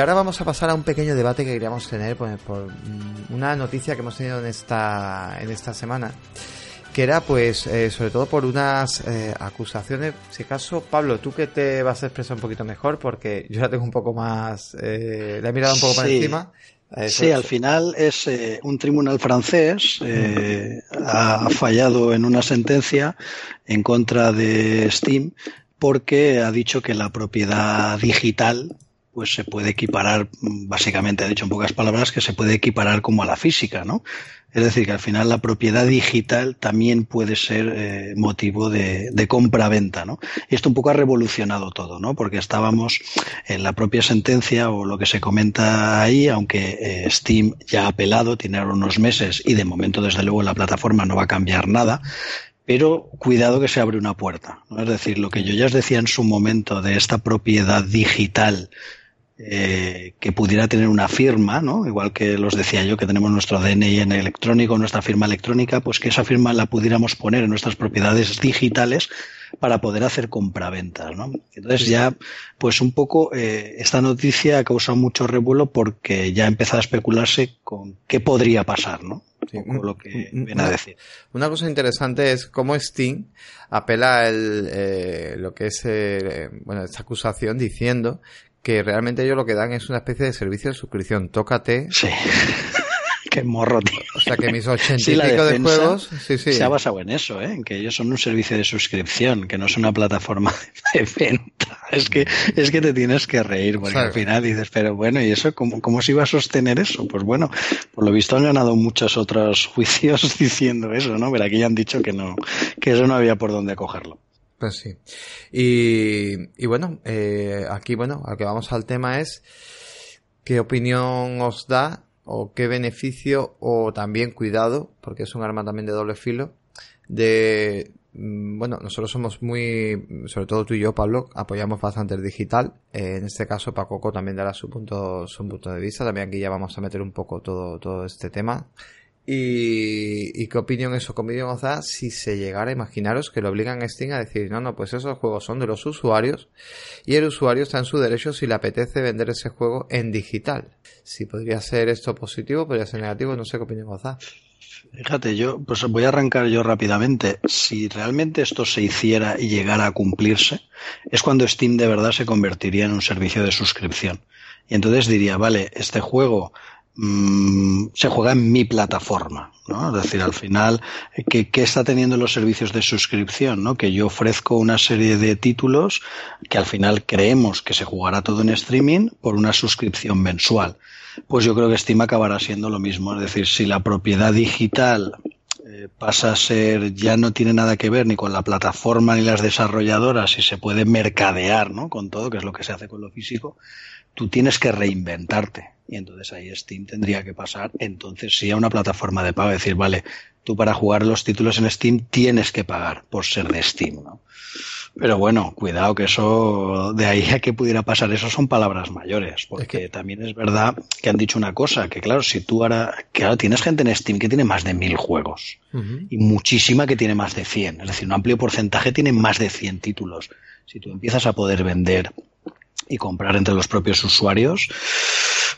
Ahora vamos a pasar a un pequeño debate que queríamos tener por, por una noticia que hemos tenido en esta, en esta semana que era pues eh, sobre todo por unas eh, acusaciones, si acaso Pablo, tú que te vas a expresar un poquito mejor porque yo la tengo un poco más, eh, la he mirado un poco por encima. sí, al final es un tribunal francés ha fallado en una sentencia en contra de Steam porque ha dicho que la propiedad digital pues se puede equiparar, básicamente, ha dicho en pocas palabras, que se puede equiparar como a la física, ¿no? Es decir, que al final la propiedad digital también puede ser eh, motivo de, compra-venta, ¿no? Y esto un poco ha revolucionado todo, ¿no? Porque estábamos en la propia sentencia o lo que se comenta ahí, aunque eh, Steam ya ha apelado, tiene unos meses y de momento, desde luego, la plataforma no va a cambiar nada, pero cuidado que se abre una puerta. ¿no? Es decir, lo que yo ya os decía en su momento de esta propiedad digital eh, que pudiera tener una firma, ¿no? Igual que los decía yo que tenemos nuestro DNI en electrónico, nuestra firma electrónica, pues que esa firma la pudiéramos poner en nuestras propiedades digitales para poder hacer compraventas, ¿no? Entonces ya, pues un poco eh, esta noticia ha causado mucho revuelo porque ya ha empezado a especularse con qué podría pasar, ¿no? lo que viene a decir. Una cosa interesante es cómo Steam apela el, eh, lo que es eh, bueno esta acusación diciendo que realmente ellos lo que dan es una especie de servicio de suscripción. Tócate. Sí. Qué morro, tío. O sea que mis ochenta de juegos sí, sí. se ha basado en eso, ¿eh? en que ellos son un servicio de suscripción, que no es una plataforma de venta. Es que, es que te tienes que reír, porque al final dices, pero bueno, ¿y eso cómo, cómo se iba a sostener eso? Pues bueno, por lo visto han ganado muchos otros juicios diciendo eso, ¿no? Pero aquí ya han dicho que no, que eso no había por dónde cogerlo. Pues sí. Y, y bueno, eh, aquí, bueno, al que vamos al tema es qué opinión os da o qué beneficio o también cuidado, porque es un arma también de doble filo, de, mm, bueno, nosotros somos muy, sobre todo tú y yo, Pablo, apoyamos bastante el digital. Eh, en este caso, Pacoco también dará su punto, su punto de vista. También aquí ya vamos a meter un poco todo, todo este tema. Y, qué opinión eso, opinión os da si se llegara, imaginaros que lo obligan a Steam a decir, no, no, pues esos juegos son de los usuarios y el usuario está en su derecho si le apetece vender ese juego en digital. Si podría ser esto positivo, podría ser negativo, no sé qué opinión os da. Fíjate, yo pues voy a arrancar yo rápidamente. Si realmente esto se hiciera y llegara a cumplirse, es cuando Steam de verdad se convertiría en un servicio de suscripción. Y entonces diría, vale, este juego mmm, se juega en mi plataforma, ¿no? Es decir, al final, ¿qué, ¿qué, está teniendo los servicios de suscripción? ¿no? Que yo ofrezco una serie de títulos que al final creemos que se jugará todo en streaming por una suscripción mensual pues yo creo que Steam acabará siendo lo mismo. Es decir, si la propiedad digital eh, pasa a ser, ya no tiene nada que ver ni con la plataforma ni las desarrolladoras y se puede mercadear ¿no? con todo, que es lo que se hace con lo físico, tú tienes que reinventarte. Y entonces ahí Steam tendría que pasar, entonces sí a una plataforma de pago, decir, vale, tú para jugar los títulos en Steam tienes que pagar por ser de Steam, ¿no? Pero bueno, cuidado que eso, de ahí a que pudiera pasar eso son palabras mayores, porque también es verdad que han dicho una cosa, que claro, si tú ahora, claro, tienes gente en Steam que tiene más de mil juegos y muchísima que tiene más de 100, es decir, un amplio porcentaje tiene más de 100 títulos. Si tú empiezas a poder vender y comprar entre los propios usuarios,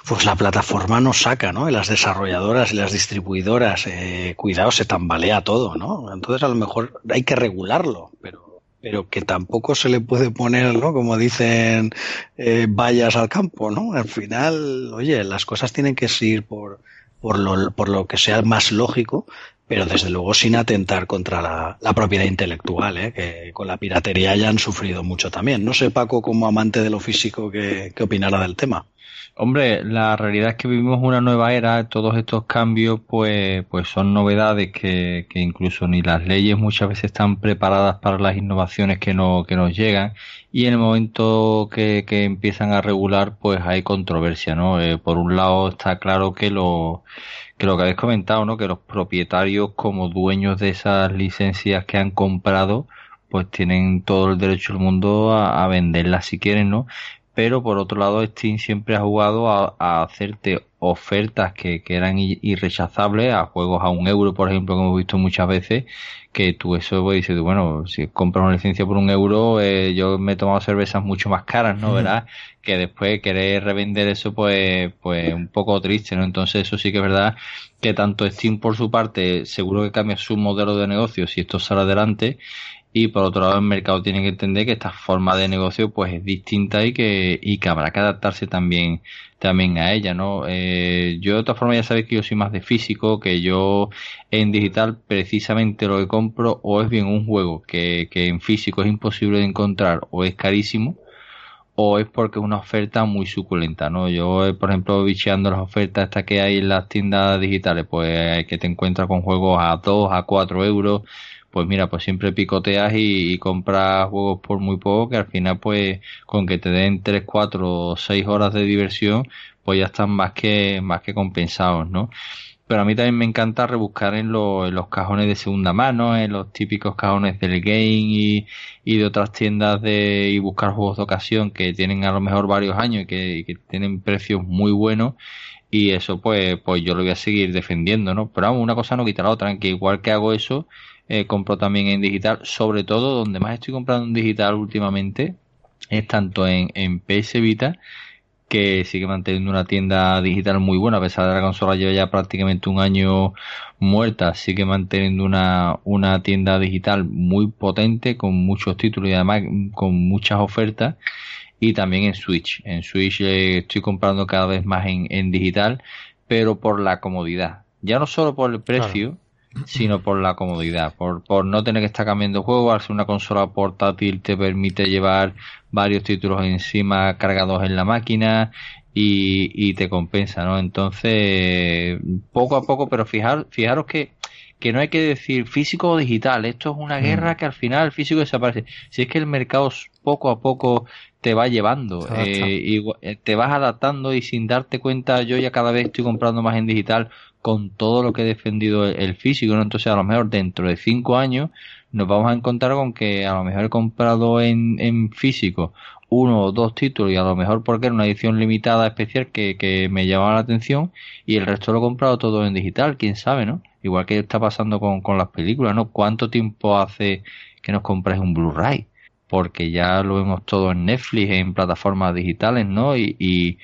pues la plataforma no saca, ¿no? Y las desarrolladoras y las distribuidoras, eh, cuidado, se tambalea todo, ¿no? Entonces a lo mejor hay que regularlo, pero pero que tampoco se le puede poner, ¿no? Como dicen, eh, vallas al campo, ¿no? Al final, oye, las cosas tienen que ir por, por, lo, por lo que sea más lógico, pero desde luego sin atentar contra la, propiedad intelectual, ¿eh? que con la piratería ya han sufrido mucho también. No sé, Paco, como amante de lo físico, qué, qué opinará del tema. Hombre, la realidad es que vivimos una nueva era, todos estos cambios pues, pues son novedades que, que incluso ni las leyes muchas veces están preparadas para las innovaciones que, no, que nos llegan y en el momento que, que empiezan a regular pues hay controversia, ¿no? Eh, por un lado está claro que lo, que lo que habéis comentado, ¿no? Que los propietarios como dueños de esas licencias que han comprado pues tienen todo el derecho del mundo a, a venderlas si quieren, ¿no? pero por otro lado Steam siempre ha jugado a, a hacerte ofertas que, que, eran irrechazables a juegos a un euro, por ejemplo, como hemos visto muchas veces, que tú eso pues, dices, bueno, si compras una licencia por un euro, eh, yo me he tomado cervezas mucho más caras, ¿no? ¿Verdad? Que después querer revender eso, pues, pues un poco triste, ¿no? Entonces eso sí que es verdad que tanto Steam por su parte seguro que cambia su modelo de negocio si esto sale adelante y por otro lado el mercado tiene que entender que esta forma de negocio pues es distinta y que y que habrá que adaptarse también también a ella no eh, yo de otra forma ya sabéis que yo soy más de físico que yo en digital precisamente lo que compro o es bien un juego que, que en físico es imposible de encontrar o es carísimo o es porque es una oferta muy suculenta, ¿no? Yo, por ejemplo, bicheando las ofertas estas que hay en las tiendas digitales, pues que te encuentras con juegos a 2, a 4 euros, pues mira, pues siempre picoteas y, compras juegos por muy poco que al final pues con que te den 3, 4 o 6 horas de diversión pues ya están más que, más que compensados, ¿no? Pero a mí también me encanta rebuscar en, los cajones de segunda mano, en los típicos cajones del game y, de otras tiendas de, y buscar juegos de ocasión que tienen a lo mejor varios años y que, tienen precios muy buenos. Y eso pues pues yo lo voy a seguir defendiendo no pero vamos una cosa no quita la otra que igual que hago eso eh, compro también en digital, sobre todo donde más estoy comprando en digital últimamente es tanto en PS Vita que sigue manteniendo una tienda digital muy buena, a pesar de la consola lleva ya prácticamente un año muerta, sigue manteniendo una, una tienda digital muy potente, con muchos títulos y además con muchas ofertas, y también en Switch. En Switch eh, estoy comprando cada vez más en, en, digital, pero por la comodidad. Ya no solo por el precio, sino por la comodidad, por, por no tener que estar cambiando juegos, al ser una consola portátil te permite llevar varios títulos encima cargados en la máquina y, y te compensa, ¿no? Entonces, poco a poco, pero fijar, fijaros que, que no hay que decir físico o digital, esto es una guerra mm. que al final el físico desaparece. Si es que el mercado poco a poco te va llevando, eh, y eh, te vas adaptando y sin darte cuenta, yo ya cada vez estoy comprando más en digital con todo lo que he defendido el, físico, ¿no? Entonces a lo mejor dentro de cinco años nos vamos a encontrar con que a lo mejor he comprado en, en físico uno o dos títulos y a lo mejor porque era una edición limitada especial que, que me llamaba la atención y el resto lo he comprado todo en digital, quién sabe, ¿no? Igual que está pasando con, con las películas, ¿no? ¿Cuánto tiempo hace que nos compráis un Blu-ray? Porque ya lo vemos todo en Netflix, en plataformas digitales, ¿no? Y, y,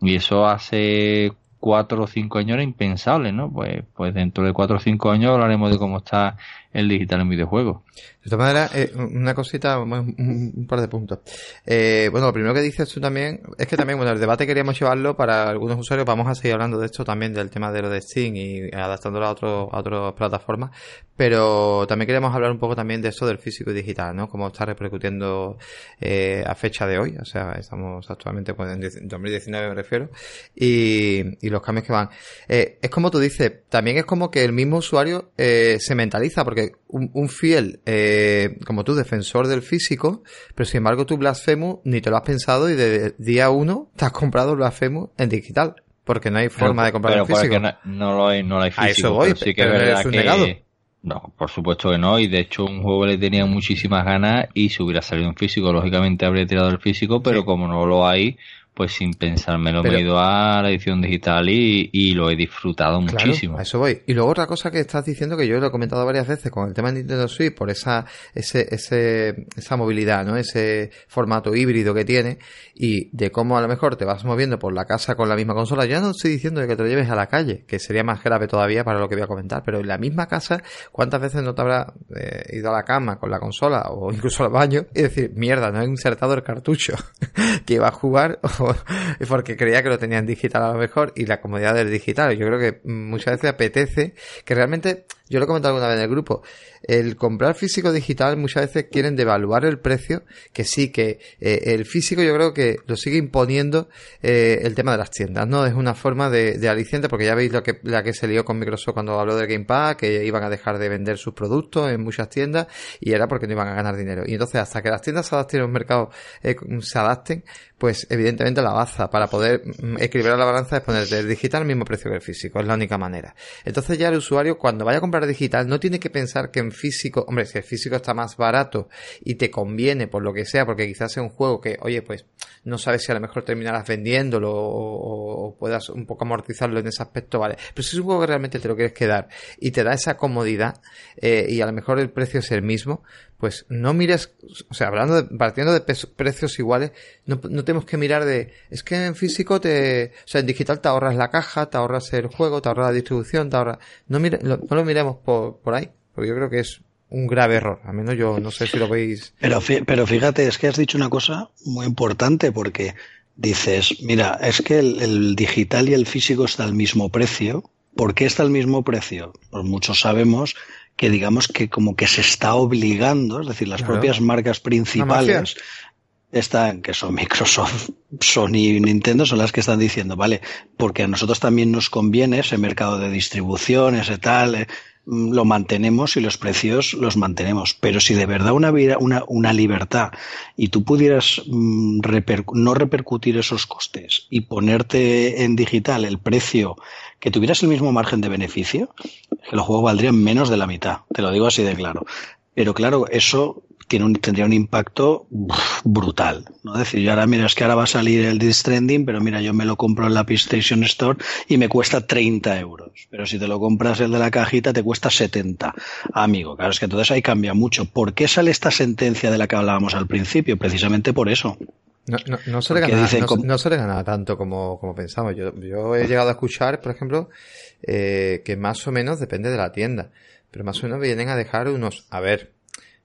y eso hace cuatro o cinco años era impensable, ¿no? Pues, pues dentro de cuatro o cinco años hablaremos de cómo está el digital en videojuegos. De todas maneras, eh, una cosita, un, par de puntos. Eh, bueno, lo primero que dices tú también, es que también, bueno, el debate queríamos llevarlo para algunos usuarios, vamos a seguir hablando de esto también, del tema de lo de Steam y adaptándolo a, otro, a otras plataformas, pero también queríamos hablar un poco también de eso del físico y digital, ¿no? Cómo está repercutiendo eh, a fecha de hoy, o sea, estamos actualmente pues, en 2019 me refiero, y, y los cambios que van. Eh, es como tú dices, también es como que el mismo usuario se mentaliza, porque un, fiel, eh, como tú, defensor del físico, pero sin embargo tú Blasphemous ni te lo has pensado y de día uno te has comprado Blasphemous en digital. Porque no hay forma de comprar en físico. No, no, lo hay, no lo hay físico. A eso voy, sí que es verdad que... No, por supuesto que no, y de hecho un juego le tenía muchísimas ganas y si hubiera salido en físico, lógicamente habría tirado el físico, pero como no lo hay, pues sin pensármelo me he ido a la edición digital y, lo he disfrutado muchísimo. A eso voy. Y luego otra cosa que estás diciendo que yo lo he comentado varias veces con el tema de Nintendo Switch por esa ese, ese esa movilidad, ¿no? Ese formato híbrido que tiene y de cómo a lo mejor te vas moviendo por la casa con la misma consola. Ya no estoy diciendo de que te lo lleves a la calle, que sería más grave todavía para lo que voy a comentar, pero en la misma casa, ¿cuántas veces no te habrá eh, ido a la cama con la consola o incluso al baño y decir, mierda, no he insertado el cartucho que iba a jugar o porque creía que lo tenían digital a lo mejor y la comodidad del digital. Yo creo que muchas veces apetece que realmente yo lo he comentado alguna vez en el grupo, el comprar físico digital muchas veces quieren devaluar el precio, que sí, que eh, el físico yo creo que lo sigue imponiendo eh, el tema de las tiendas, ¿no? Es una forma de, de, aliciente, porque ya veis lo que, la que se lió con Microsoft cuando habló del Game Pass, que iban a dejar de vender sus productos en muchas tiendas, y era porque no iban a ganar dinero. Y entonces, hasta que las tiendas se adapten al mercado, eh, se adapten, pues evidentemente la baza para poder mm, equilibrar la balanza es poner el digital al mismo precio que el físico, es la única manera. Entonces ya el usuario cuando vaya a comprar digital no tiene que pensar que en físico, hombre, si el físico está más barato y te conviene por lo que sea, porque quizás sea un juego que, oye, pues no sabes si a lo mejor terminarás vendiéndolo o, puedas un poco amortizarlo en ese aspecto, vale. Pero si es un juego que realmente te lo quieres quedar y te da esa comodidad eh, y a lo mejor el precio es el mismo, pues no mires, o sea, hablando de, partiendo de precios iguales, no, no, tenemos que mirar de, es que en físico te, o sea, en digital te ahorras la caja, te ahorras el juego, te ahorras la distribución, te ahorras, no, mire, no lo miremos por, por ahí, porque yo creo que es un grave error, al menos yo no sé si lo veis. Pero, pero fíjate, es que has dicho una cosa muy importante, porque dices, mira, es que el, el digital y el físico está al mismo precio, ¿Por qué está al mismo precio? Pues muchos sabemos que digamos que como que se está obligando, es decir, las propias marcas principales están, que son Microsoft, Sony y Nintendo, son las que están diciendo, vale, porque a nosotros también nos conviene ese mercado de distribución, ese tal, eh, mm, lo mantenemos y los precios los mantenemos. Pero si de verdad una, una, una libertad y tú pudieras mm, no repercutir esos costes y ponerte en digital el precio que tuvieras el mismo margen de beneficio, que los juegos valdrían menos de la mitad, te lo digo así de claro. Pero claro, eso tendría un impacto brutal. ¿no? Es decir, yo ahora, mira, es que ahora va a salir el Death Stranding, pero mira, yo me lo compro en la PlayStation Store y me cuesta 30 euros. Pero si te lo compras el de la cajita, te cuesta 70. Amigo, claro, es que entonces ahí cambia mucho. ¿Por qué sale esta sentencia de la que hablábamos al principio? Precisamente por eso. No, no, no, se le gana, no, se le gana tanto como, como pensamos. Yo, yo he llegado a escuchar, por ejemplo, eh, que más o menos depende de la tienda. Pero más o menos vienen a dejar unos, a ver,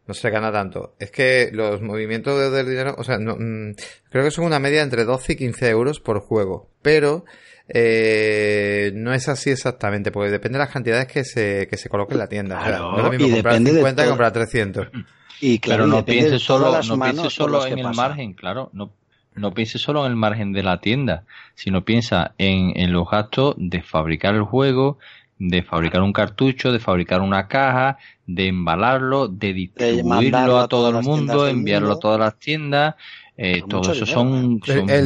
no se gana tanto. Es que los movimientos del dinero, o sea, no, mm, creo que son una media entre 12 y 15 euros por juego. Pero eh, no es así exactamente, porque depende de las cantidades que se, que se coloque en la tienda. no es lo mismo comprar 50 que comprar 300. Y claro, no pienses solo, no pienses solo en el margen, claro, no, no pienses solo en el margen de la tienda, sino piensa en, en los gastos de fabricar el juego, de fabricar un cartucho, de fabricar una caja, de embalarlo, de distribuirlo a todo el mundo, enviarlo a todas las tiendas. Eh, todo eso son,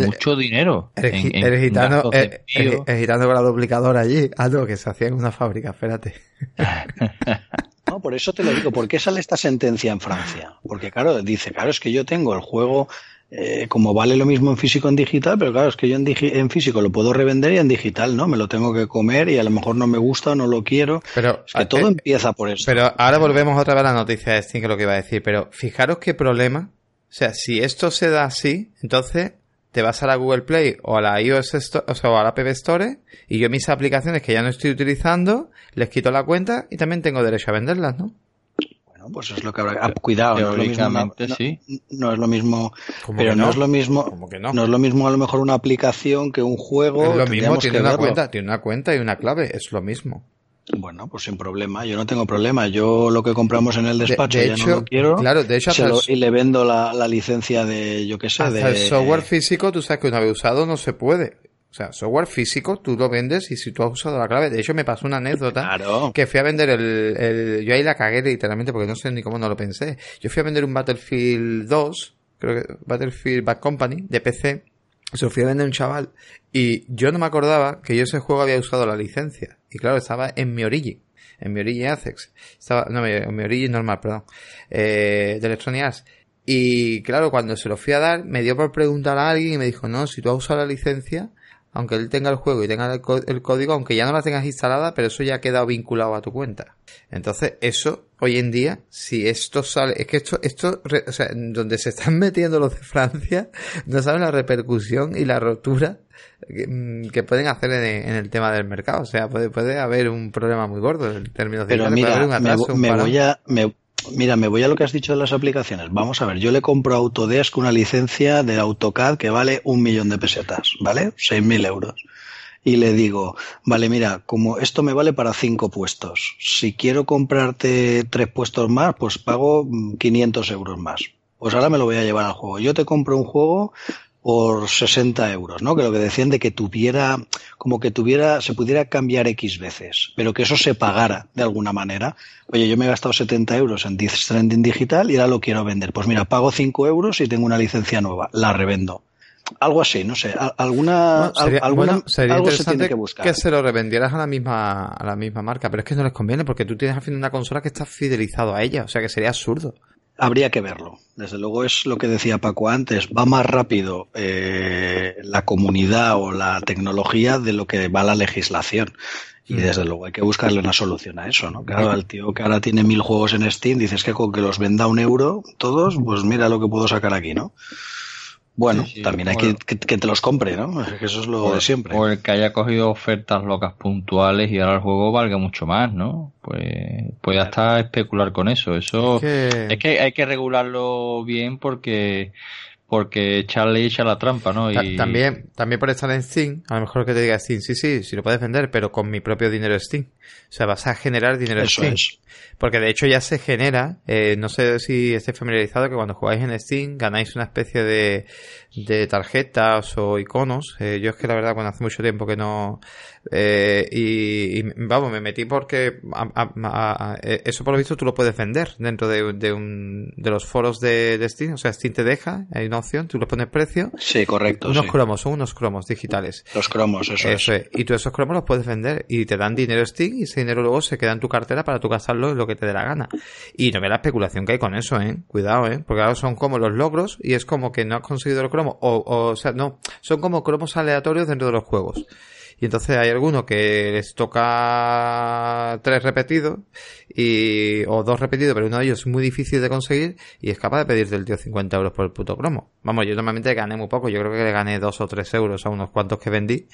mucho dinero. El, gitano, el, gitano con la duplicadora allí. Ah, no, que se hacía en una fábrica, espérate. No, por eso te lo digo. ¿Por qué sale esta sentencia en Francia? Porque, claro, dice, claro, es que yo tengo el juego eh, como vale lo mismo en físico en digital, pero claro, es que yo en, en, físico lo puedo revender y en digital no, me lo tengo que comer y a lo mejor no me gusta o no lo quiero. Pero es que todo eh, empieza por eso. Pero ahora volvemos otra vez a la noticia de Steam, que es lo que iba a decir, pero fijaros qué problema. O sea, si esto se da así, entonces te vas a la Google Play o a la iOS Store, o sea, a la App Store y yo mis aplicaciones que ya no estoy utilizando, les quito la cuenta y también tengo derecho a venderlas, ¿no? Bueno, pues es lo que habrá. Ah, cuidado, no es lo mismo. No, sí. no es lo mismo. Pero no? es lo mismo. que no? no? es lo mismo a lo mejor una aplicación que un juego. Es lo mismo, tiene una cuenta, tiene una cuenta y una clave, es lo mismo. Bueno, pues sin problema, yo no tengo problema. Yo lo que compramos en el despacho ya no lo quiero. Claro, de hecho, y le vendo la, la, licencia de, yo qué sé, de. El software físico, tú sabes que una vez usado no se puede. O sea, software físico, tú lo vendes y si tú has usado la clave. De hecho, me pasó una anécdota que fui a vender el, el. Yo ahí la cagué literalmente porque no sé ni cómo no lo pensé. Yo fui a vender un Battlefield 2, creo que Battlefield Bad Company, de PC. Se lo fui a vender a un chaval y yo no me acordaba que yo ese juego había usado la licencia. Y claro, estaba en mi origin. En mi origin Acex. Estaba, no, en mi origin normal, perdón. Eh, de Electronic Arts. Y claro, cuando se lo fui a dar, me dio por preguntar a alguien y me dijo, no, si tú has usado la licencia, aunque él tenga el juego y tenga el, código, aunque ya no la tengas instalada, pero eso ya ha quedado vinculado a tu cuenta. Entonces, eso, hoy en día, si esto sale, es que esto, esto, o sea, donde se están metiendo los de Francia, no saben la repercusión y la rotura que, mm, pueden hacer en, el tema del mercado. O sea, puede, puede haber un problema muy gordo en términos de... Pero mira, me, voy a... Mira, me voy a lo que has dicho de las aplicaciones. Vamos a ver, yo le compro a Autodesk una licencia de AutoCAD que vale un millón de pesetas, ¿vale? Seis mil euros. Y le digo, vale, mira, como esto me vale para cinco puestos, si quiero comprarte tres puestos más, pues pago 500 euros más. Pues ahora me lo voy a llevar al juego. Yo te compro un juego por 60 euros, ¿no? Que lo que decían de que tuviera, como que tuviera, se pudiera cambiar X veces, pero que eso se pagara de alguna manera. Oye, yo me he gastado 70 euros en Trending Digital y ahora lo quiero vender. Pues mira, pago 5 euros y tengo una licencia nueva, la revendo. Algo así, no sé, alguna, sería, alguna sería algo se tiene que buscar. Que se lo revendieras a la misma, a la misma marca, pero es que no les conviene porque tú tienes al fin una consola que está fidelizado a ella, o sea que sería absurdo. Habría que verlo. Desde luego es lo que decía Paco antes. Va más rápido eh, la comunidad o la tecnología de lo que va la legislación. Y mm. desde luego hay que buscarle una solución a eso, ¿no? Claro, el tío que ahora tiene mil juegos en Steam, dices que con que los venda un euro todos, pues mira lo que puedo sacar aquí, ¿no? Bueno, también hay que, que, te los compre, ¿no? Eso es lo de siempre. O el que haya cogido ofertas locas puntuales y ahora el juego valga mucho más, ¿no? Pues puede hasta especular con eso. Eso es que, hay que regularlo bien porque porque echarle echa la trampa, ¿no? Y... También, también por estar en Steam, a lo mejor que te diga Steam, sí, sí, sí lo puedes vender, pero con mi propio dinero Steam. O sea, vas a generar dinero Eso Steam. Es. Porque de hecho ya se genera, eh, no sé si estáis familiarizado que cuando jugáis en Steam ganáis una especie de, de tarjetas o iconos. Eh, yo es que la verdad cuando hace mucho tiempo que no... Eh, y, y, vamos, me metí porque a, a, a, eh, eso por lo visto tú lo puedes vender dentro de, de, un, de los foros de, de, Steam. O sea, Steam te deja, hay una opción, tú le pones precio. Sí, correcto. Unos sí. cromos, son unos cromos digitales. Los cromos, eso, eso es. Y tú esos cromos los puedes vender y te dan dinero Steam y ese dinero luego se queda en tu cartera para tú gastarlo lo que te dé la gana. Y no ve la especulación que hay con eso, ¿eh? Cuidado, ¿eh? Porque ahora son como los logros y es como que no has conseguido el cromo. O, o, o sea, no, son como cromos aleatorios dentro de los juegos. Y entonces hay algunos que les toca tres repetidos y, o dos repetidos, pero uno de ellos es muy difícil de conseguir y es capaz de pedirte el tío 50 euros por el puto cromo. Vamos, yo normalmente gané muy poco, yo creo que le gané dos o tres euros a unos cuantos que vendí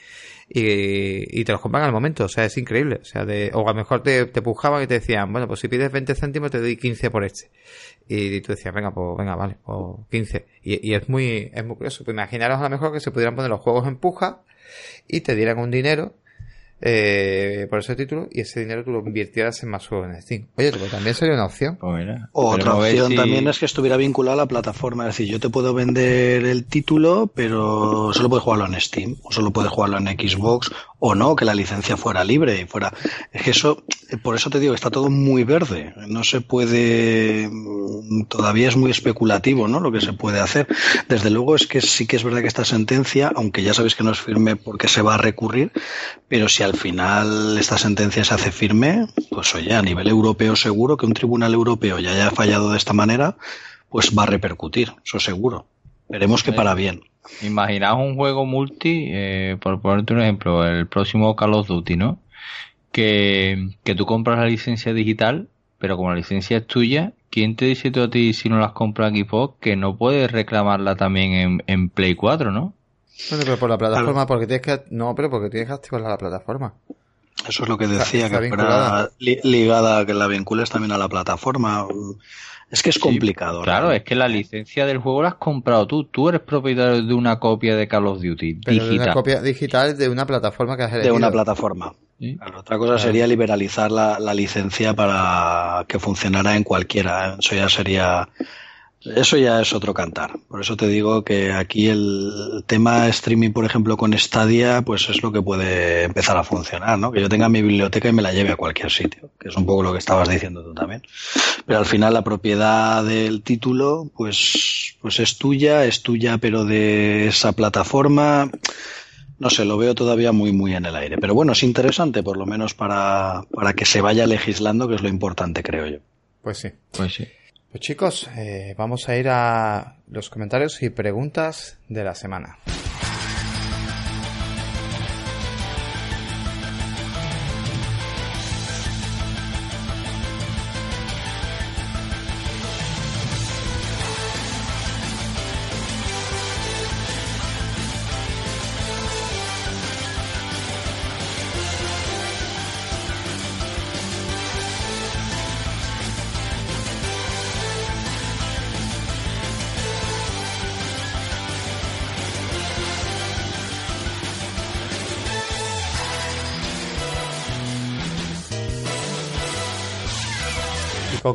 y, y te los compran al momento, o sea, es increíble. O sea, de, o a lo mejor te, te pujaban y te decían, bueno, pues si pides 20 céntimos te doy 15 por este. Y tú decías, venga, pues venga, vale, pues 15. Y, y es muy, es muy curioso. Pues imaginaros a lo mejor que se pudieran poner los juegos en puja y te dieran un dinero eh, por ese título y ese dinero tú lo invirtieras en más juegos en Steam. Oye, también sería una opción. Pues mira, Otra opción si... también es que estuviera vinculada a la plataforma. Es decir, yo te puedo vender el título, pero solo puedes jugarlo en Steam, o solo puedes jugarlo en Xbox, o no, que la licencia fuera libre y fuera. Es que eso, por eso te digo, está todo muy verde. No se puede, todavía es muy especulativo, ¿no? Lo que se puede hacer. Desde luego es que sí que es verdad que esta sentencia, aunque ya sabéis que no es firme porque se va a recurrir, pero si al final esta sentencia se hace firme, pues oye, a nivel europeo seguro que un tribunal europeo ya haya fallado de esta manera, pues va a repercutir, eso seguro. Veremos que para bien. Imaginaos un juego multi, eh, por ponerte un ejemplo, el próximo Call of Duty, ¿no? Que, que tú compras la licencia digital, pero como la licencia es tuya, ¿quién te dice tú a ti si no las compras en Xbox que no puedes reclamarla también en, en Play 4, ¿no? Bueno, pero por la plataforma, porque tienes que. No, pero porque tienes que activar la plataforma. Eso es lo que decía, que fuera ligada, que la vincules también a la plataforma. Es que es complicado. claro, es que la licencia del juego la has comprado tú. Tú eres propietario de una copia de Call of Duty digital. De una copia digital de una plataforma que has elegido. De una plataforma. otra cosa sería liberalizar la, la, licencia para que funcionara en cualquiera. Eso ya sería eso ya es otro cantar. Por eso te digo que aquí el tema streaming, por ejemplo, con Stadia, pues es lo que puede empezar a funcionar, ¿no? Que yo tenga mi biblioteca y me la lleve a cualquier sitio, que es un poco lo que estabas diciendo tú también. Pero al final la propiedad del título, pues, pues es tuya, es tuya, pero de esa plataforma, no sé, lo veo todavía muy, muy en el aire. Pero bueno, es interesante, por lo menos para, para que se vaya legislando, que es lo importante, creo yo. Pues sí. Pues sí. Pues chicos, eh, vamos a ir a los comentarios y preguntas de la semana.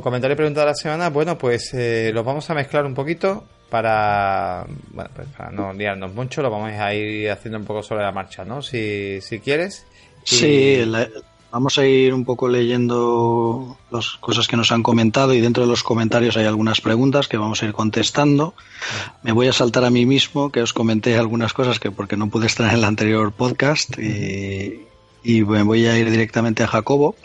Comentario y pregunta de la semana, bueno, pues eh, los vamos a mezclar un poquito pues para no liarnos mucho, lo vamos a ir haciendo un poco sobre la marcha, ¿no? Si, si quieres. Sí, vamos a ir un poco leyendo las cosas que nos han comentado y dentro de los comentarios hay algunas preguntas que vamos a ir contestando. Me voy a saltar a mí mismo, que os comenté algunas cosas que porque no pude estar en el anterior podcast y, y me voy a ir directamente a Jacobo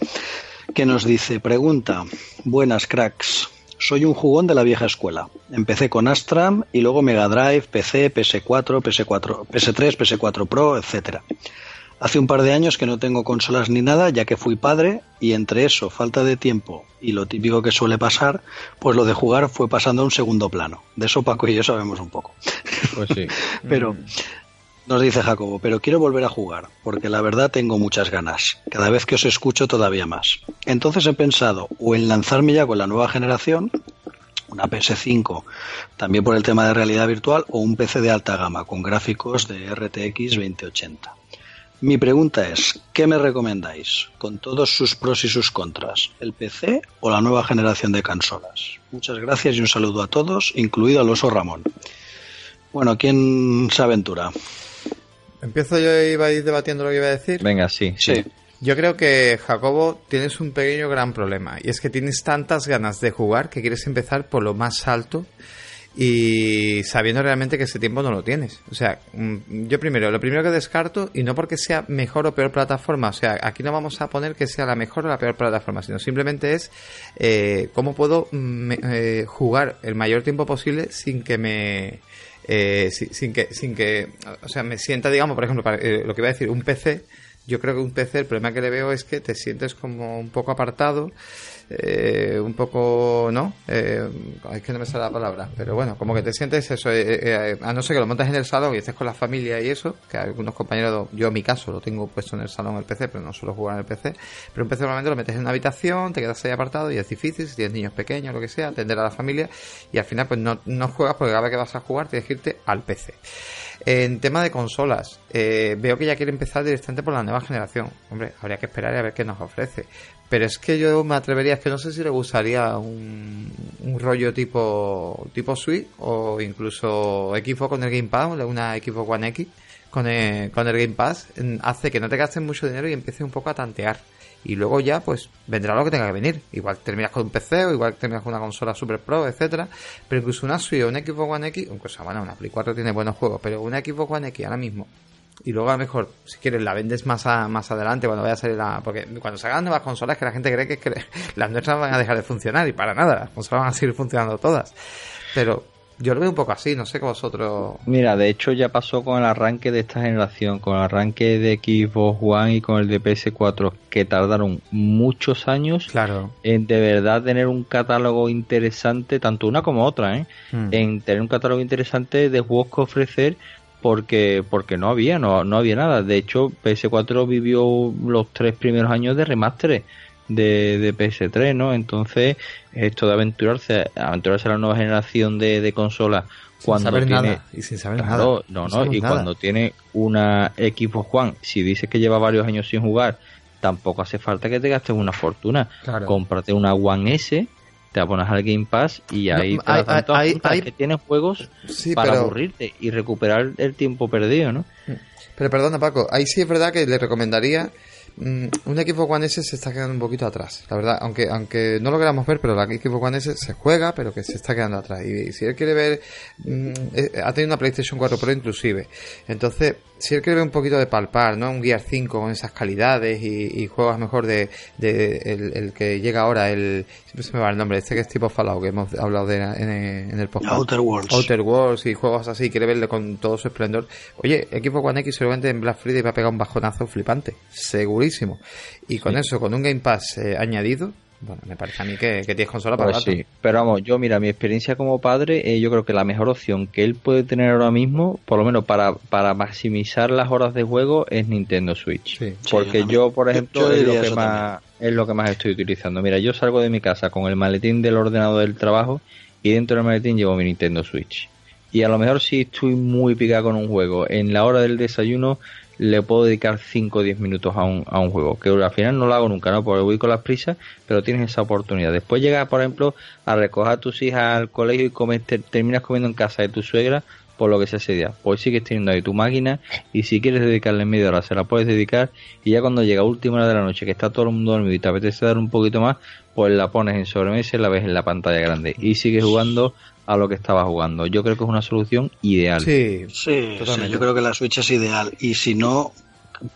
que nos dice, pregunta, buenas cracks, soy un jugón de la vieja escuela. Empecé con Astram y luego Mega Drive, PC, PS4, PS4, PS3, PS4 Pro, etc. Hace un par de años que no tengo consolas ni nada, ya que fui padre y entre eso, falta de tiempo y lo típico que suele pasar, pues lo de jugar fue pasando a un segundo plano. De eso Paco y yo sabemos un poco. Pues sí. Pero mm. Nos dice Jacobo, pero quiero volver a jugar, porque la verdad tengo muchas ganas. Cada vez que os escucho todavía más. Entonces he pensado o en lanzarme ya con la nueva generación, una PS5, también por el tema de realidad virtual, o un PC de alta gama con gráficos de RTX 2080. Mi pregunta es, ¿qué me recomendáis con todos sus pros y sus contras? ¿El PC o la nueva generación de consolas? Muchas gracias y un saludo a todos, incluido al oso Ramón. Bueno, ¿quién se aventura? Empiezo yo y ir debatiendo lo que iba a decir. Venga, sí. Sí. Yo creo que, Jacobo, tienes un pequeño gran problema. Y es que tienes tantas ganas de jugar que quieres empezar por lo más alto y sabiendo realmente que ese tiempo no lo tienes. O sea, mm, yo primero, lo primero que descarto, y no porque sea mejor o peor plataforma, o sea, aquí no vamos a poner que sea la mejor o la peor plataforma, sino simplemente es eh, cómo puedo mm, eh, jugar el mayor tiempo posible sin que me eh, sin, que, sin que, o sea, me sienta, digamos, por ejemplo, eh, lo que iba a decir, un PC, yo creo que un PC, el problema que le veo es que te sientes como un poco apartado eh, un poco, ¿no? Eh, es que no me sale la palabra, pero bueno, como que te sientes eso, eh, eh, a no ser que lo montes en el salón y estés con la familia y eso, que algunos compañeros, yo en mi caso lo tengo puesto en el salón el PC, pero no suelo jugar en el PC, pero un PC normalmente lo metes en una habitación, te quedas ahí apartado y es difícil, si tienes niños pequeños, lo que sea, atender a la familia y al final pues no, no juegas porque cada vez que vas a jugar tienes que irte al PC. En tema de consolas, veo que ya quiere empezar directamente por la nueva generación. Hombre, habría que esperar a ver qué nos ofrece. Pero es que yo me atrevería, es que no sé si le gustaría un, un rollo tipo tipo Switch o incluso Xbox con el Game Pass, una Xbox One X con con el Game Pass, hace que no te gastes mucho dinero y empieces un poco a tantear. Y luego ya, pues, vendrá lo que tenga que venir. Igual terminas con un PC o igual terminas con una consola Super Pro, etcétera Pero incluso una Switch o una Xbox One X, incluso, bueno, una Play 4 tiene buenos juegos, pero una Xbox One X ahora mismo y luego a lo mejor, si quieres, la vendes más, más adelante cuando vaya a salir la... Porque cuando se hagan nuevas consolas, que la gente cree que, es que las nuestras van a dejar de funcionar y para nada, las consolas van a seguir funcionando todas. Pero yo lo veo un poco así, no sé qué vosotros... Mira, de hecho ya pasó con el arranque de esta generación, con el arranque de Xbox One y con el de PS4, que tardaron muchos años claro. en de verdad tener un catálogo interesante, tanto una como otra, ¿eh? Hmm. en tener un catálogo interesante de juegos que ofrecer porque porque no había no, no había nada de hecho PS4 vivió los tres primeros años de remaster de, de PS3 no entonces esto de aventurarse aventurarse a la nueva generación de, de consolas cuando saber tiene nada, y sin saber Claro, nada. no no y nada. cuando tiene una equipo Juan si dices que lleva varios años sin jugar tampoco hace falta que te gastes una fortuna Claro. cómprate una One S te abonas al Game Pass y No, ahí te hay- que tienes juegos Sí, para pero, aburrirte y recuperar el tiempo perdido, ¿no? pero perdona Paco, ahí sí es verdad que le recomendaría mm, un equipo One S se está quedando un poquito atrás, la verdad, aunque aunque no lo queramos ver, pero el equipo One S se juega, pero que se está quedando atrás. Y, si él quiere ver, mm, eh, ha tenido una PlayStation 4 Pro inclusive, entonces si él quiere ver un poquito de palpar, ¿no? Un Gear 5 con esas calidades y, y juegos mejor de, de el, el que llega ahora, el siempre se me va el nombre, este que es tipo Fallout que hemos hablado de en, en el podcast. Outer Worlds. Outer Worlds y juegos así, quiere verle con todo su esplendor. Oye, equipo One X seguramente en Black Friday va a pegar un bajonazo flipante, segurísimo. Y con eso, con un Game Pass eh, añadido, bueno, me parece a mí que, que tienes consola para Pues rato. sí, pero vamos, yo mira, mi experiencia como padre, eh, yo creo que la mejor opción que él puede tener ahora mismo, por lo menos para, para maximizar las horas de juego, es Nintendo Switch. Sí. Sí, Porque yo por ejemplo, yo es, lo que más, es lo que más estoy utilizando. Mira, yo salgo de mi casa con el maletín del ordenador del trabajo y dentro del maletín llevo mi Nintendo Switch. Y a lo mejor si estoy muy picado con un juego, en la hora del desayuno le puedo dedicar 5 o 10 minutos a un, a un juego, que al final no lo hago nunca, ¿no? Porque voy con las prisas, pero tienes esa oportunidad. Después llegas, por ejemplo, a recoger a tus hijas al colegio y terminas comiendo en casa de tu suegra, por lo que sea ese día. Pues sigues teniendo ahí tu máquina y si quieres dedicarle media hora, se la puedes dedicar y ya cuando llega última hora de la noche, que está todo el mundo dormido y te apetece dar un poquito más, pues la pones en sobremesa y la ves en la pantalla grande y sigues jugando a lo que estabas jugando. Yo creo que es una solución ideal. Sí, sí, yo creo que la Switch es ideal. Y si no,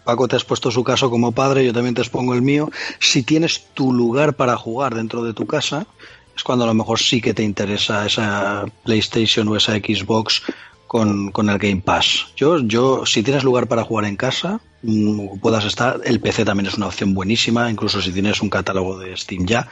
Paco te has puesto su caso como padre, yo también te expongo el mío. Si tienes tu lugar para jugar dentro de tu casa, es cuando a lo mejor sí que te interesa esa PlayStation o esa Xbox con, con el Game Pass. Yo, yo, si tienes lugar para jugar en casa, mm, puedas estar. El PC también es una opción buenísima, incluso si tienes un catálogo de Steam ya.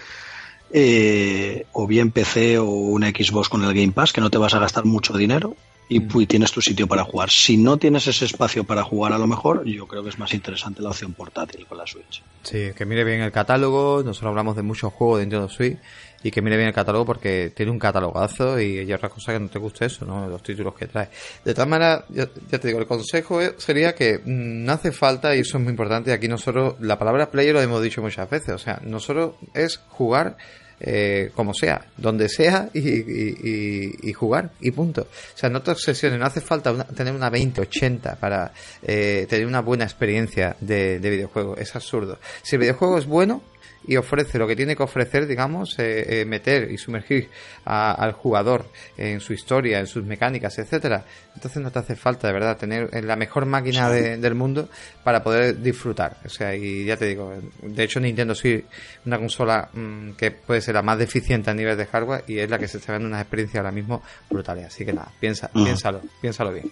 Eh, o bien PC o una Xbox con el Game Pass, que no te vas a gastar mucho dinero y, y tienes tu sitio para jugar. Si no tienes ese espacio para jugar, a lo mejor, yo creo que es más interesante la opción portátil con la Switch. Sí, que mire bien el catálogo. Nosotros hablamos de muchos juegos de Nintendo Switch y que mire bien el catálogo porque tiene un catalogazo y hay otra cosa que no te guste eso, ¿no? Los títulos que trae. De todas maneras, ya, te digo, el consejo sería que mm, no hace falta, y eso es muy importante, aquí nosotros, la palabra player lo hemos dicho muchas veces, o sea, nosotros es jugar eh, como sea, donde sea y, jugar y punto. O sea, no te obsesiones, no hace falta tener una 2080 para eh, tener una buena experiencia de, de videojuego, es absurdo. Si el videojuego es bueno y ofrece lo que tiene que ofrecer, digamos, eh, eh, meter y sumergir a- al jugador en su historia, en sus mecánicas, etcétera, entonces no te hace falta de verdad tener la mejor máquina de- del mundo para poder disfrutar. O sea, y ya te digo, de hecho Nintendo sí, una consola mm, que puede ser la más deficiente a nivel de hardware y es la que se está dando unas experiencias ahora mismo brutales. Así que nada, piensa, piénsalo, piénsalo bien.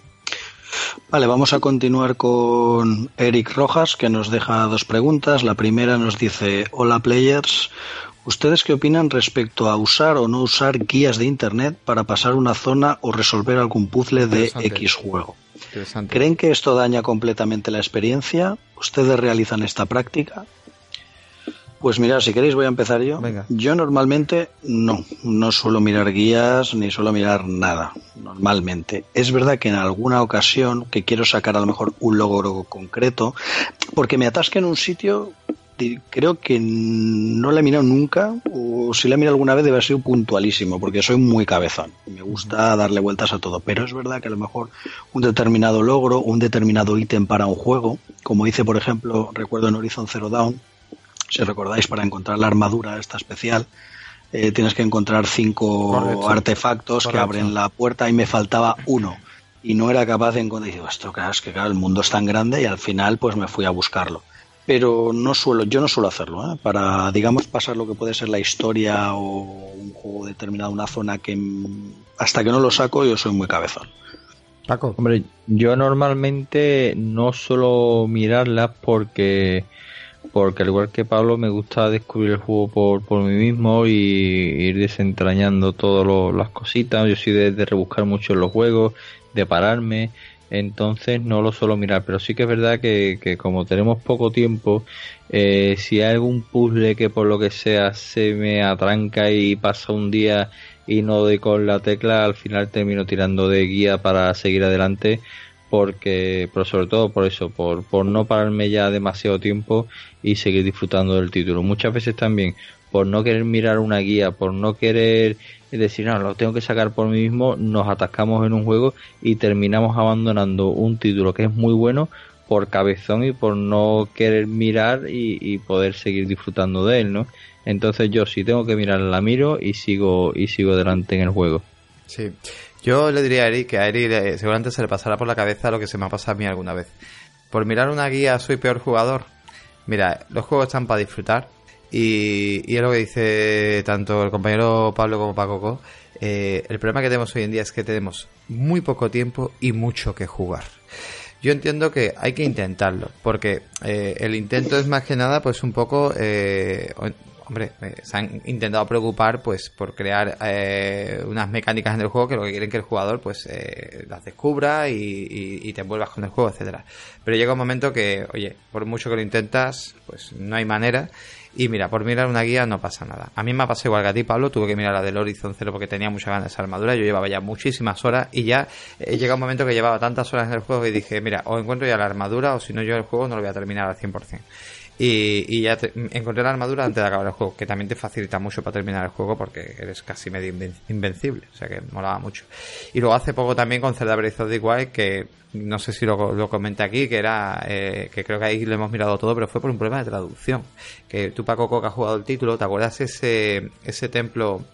Vale, vamos a continuar con Eric Rojas, que nos deja dos preguntas. La primera nos dice, hola players, ¿ustedes qué opinan respecto a usar o no usar guías de Internet para pasar una zona o resolver algún puzzle de. X juego? ¿Creen que esto daña completamente la experiencia? ¿Ustedes realizan esta práctica? Pues mirad, si queréis voy a empezar yo. Venga. Yo normalmente no, no suelo mirar guías ni suelo mirar nada, normalmente. Es verdad que en alguna ocasión que quiero sacar a lo mejor un logro concreto, porque me atasque en un sitio, creo que no la he mirado nunca, o si la he mirado alguna vez debe haber sido puntualísimo, porque soy muy cabezón. Me gusta darle vueltas a todo, pero es verdad que a lo mejor un determinado logro, un determinado ítem para un juego, como hice por ejemplo, recuerdo en Horizon Zero Dawn, si recordáis, para encontrar la armadura esta especial, eh, tienes que encontrar cinco Correcto. artefactos que abren la puerta y me faltaba uno. Y no era capaz de encontrar. Y digo, esto claro, es que claro, el mundo es tan grande y al final pues me fui a buscarlo. Pero no suelo, yo no suelo hacerlo, ¿eh? Para, digamos, pasar lo que puede ser la historia o un juego determinado, una zona que hasta que no lo saco yo soy muy cabezón. Paco. Hombre, yo normalmente no suelo mirarlas porque porque al igual que Pablo me gusta descubrir el juego por, por mí mismo y ir desentrañando todas las cositas. Yo soy de, de rebuscar mucho en los juegos, de pararme entonces no lo suelo mirar, pero sí que es verdad que, que como tenemos poco tiempo, eh, si hay algún puzzle que por lo que sea se me atranca y pasa un día y no doy con la tecla, al final termino tirando de guía para seguir adelante porque, pero sobre todo por eso, por, por no pararme ya demasiado tiempo y seguir disfrutando del título. Muchas veces también por no querer mirar una guía, por no querer decir, no, lo tengo que sacar por mí mismo, nos atascamos en un juego y terminamos abandonando un título que es muy bueno por cabezón y por no querer mirar y, poder seguir disfrutando de él, ¿no? Entonces yo si tengo que mirar la miro y sigo y sigo adelante en el juego. Sí. Yo le diría a Eric que a Eric seguramente se le pasará por la cabeza lo que se me ha pasado a mí alguna vez. Por mirar una guía soy peor jugador. Mira, los juegos están para disfrutar y, y es lo que dice tanto el compañero Pablo como Paco. Eh, el problema que tenemos hoy en día es que tenemos muy poco tiempo y mucho que jugar. Yo entiendo que hay que intentarlo, porque eh, el intento es más que nada, pues un poco, eh, hombre, eh, se han intentado preocupar, pues, por crear unas mecánicas en el juego que lo que quieren que el jugador, pues, las descubra y, te envuelvas con el juego, etcétera. Pero llega un momento que, oye, por mucho que lo intentas, pues, no hay manera y mira, por mirar una guía no pasa nada. A mí me ha pasado igual que a ti, Pablo. Tuve que mirar la del Horizon Zero porque tenía muchas ganas de esa armadura. Yo llevaba ya muchísimas horas y ya he llegado un momento que llevaba tantas horas en el juego y dije, mira, o encuentro ya la armadura o si no yo el juego no lo voy a terminar al 100%. Y, y ya encontré la armadura antes de acabar el juego, que también te facilita mucho para terminar el juego porque eres casi medio invencible, o sea que molaba mucho. Y luego hace poco también con Zelda Breath of the que no sé si lo, lo comenté aquí, que era, eh, que creo que ahí lo hemos mirado todo, pero fue por un problema de traducción. Que tú, Paco Coca, has jugado el título, ¿te acuerdas ese, ese templo,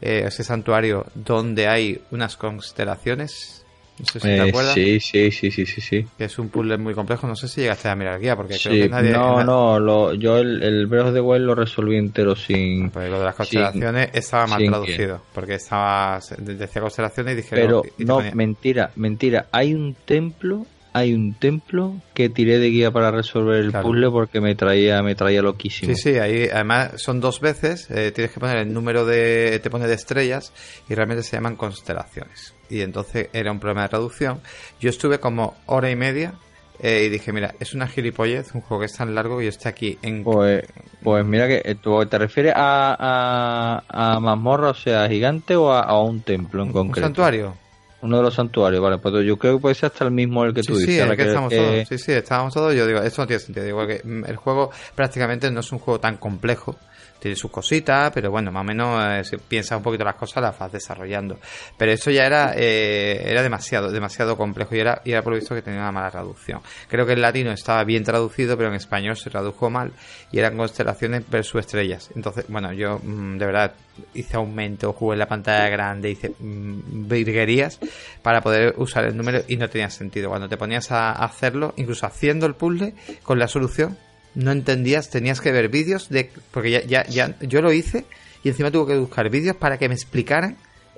eh, ese santuario donde hay unas constelaciones? No sé si te eh, acuerdas. Sí, sí, sí, sí, sí, sí. Que es un puzzle muy complejo. No sé si llegaste a mirar guía, porque sí, creo que nadie. No, no, lo, yo el, el Breath of the Wild lo resolví entero sin. Pues lo de las constelaciones sin, estaba mal traducido. Que... Porque estaba. Decía constelaciones y dije. Pero no, mentira, mentira. Hay un templo hay un templo que tiré de guía para resolver el claro. puzzle porque me traía me traía loquísimo. Sí, sí, ahí además son dos veces, eh, tienes que poner el número de te pone de estrellas y realmente se llaman constelaciones. Y entonces era un problema de traducción. Yo estuve como hora y media eh, y dije, mira, es una gilipollez, un juego que es tan largo y yo estoy aquí en... Pues, pues mira que tú te refieres a, a, a mazmorra, o sea, gigante o a, a un templo en concreto. Un santuario. Uno de los santuarios, vale, pues yo creo que puede ser hasta el mismo el que sí, tú sí, dices. Sí, que estamos que... todos. Sí, sí, estábamos todos. Yo digo, esto no tiene sentido. Igual que el juego prácticamente no es un juego tan complejo tiene sus cositas, pero bueno, más o menos eh, si piensa un poquito las cosas, las vas desarrollando. Pero eso ya era eh, era demasiado, demasiado complejo y era, y era por visto que tenía una mala traducción. Creo que el latino estaba bien traducido, pero en español se tradujo mal y eran constelaciones versus estrellas. Entonces, bueno, yo mm, de verdad hice aumento, jugué en la pantalla grande, hice mm, virguerías para poder usar el número y no tenía sentido. Cuando te ponías a hacerlo, incluso haciendo el puzzle con la solución, no entendías, tenías que ver vídeos de porque ya, ya, ya yo lo hice y encima tuve que buscar vídeos para que me explicaran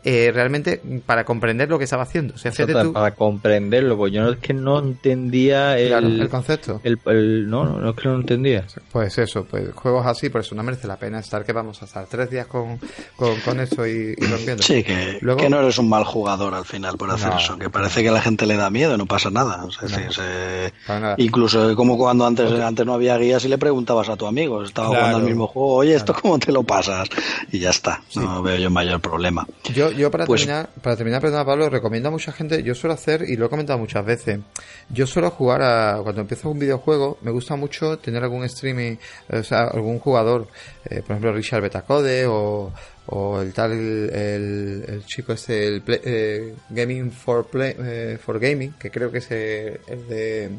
eh, realmente para comprender lo que estaba haciendo. O sea, tú... Para comprenderlo, pues yo no es que no entendía el, claro, el concepto. El, el, no, no, no, es que no lo entendía. Pues eso, pues juegos así, por eso no merece la pena estar que vamos a estar tres días con, con, con eso y, y rompiendo. Sí, que, Luego... que no eres un mal jugador al final por hacer no, eso, que parece que a la gente le da miedo, no pasa nada. O sea, no, sí, se... Incluso como cuando antes, antes no había guías y le preguntabas a tu amigo, estaba claro. jugando al mismo juego, oye, ¿esto claro. cómo te lo pasas? Y ya está, sí. no veo yo mayor problema. Yo, yo para pues, terminar, para terminar, perdona Pablo, recomiendo a mucha gente, yo suelo hacer, y lo he comentado muchas veces, yo suelo jugar a, cuando empiezo un videojuego, me gusta mucho tener algún streaming, o sea, algún jugador, eh, por ejemplo Richard Betacode o, o el tal, el, chico este, el play, eh, Gaming for, play, eh, for Gaming, que creo que es el, el de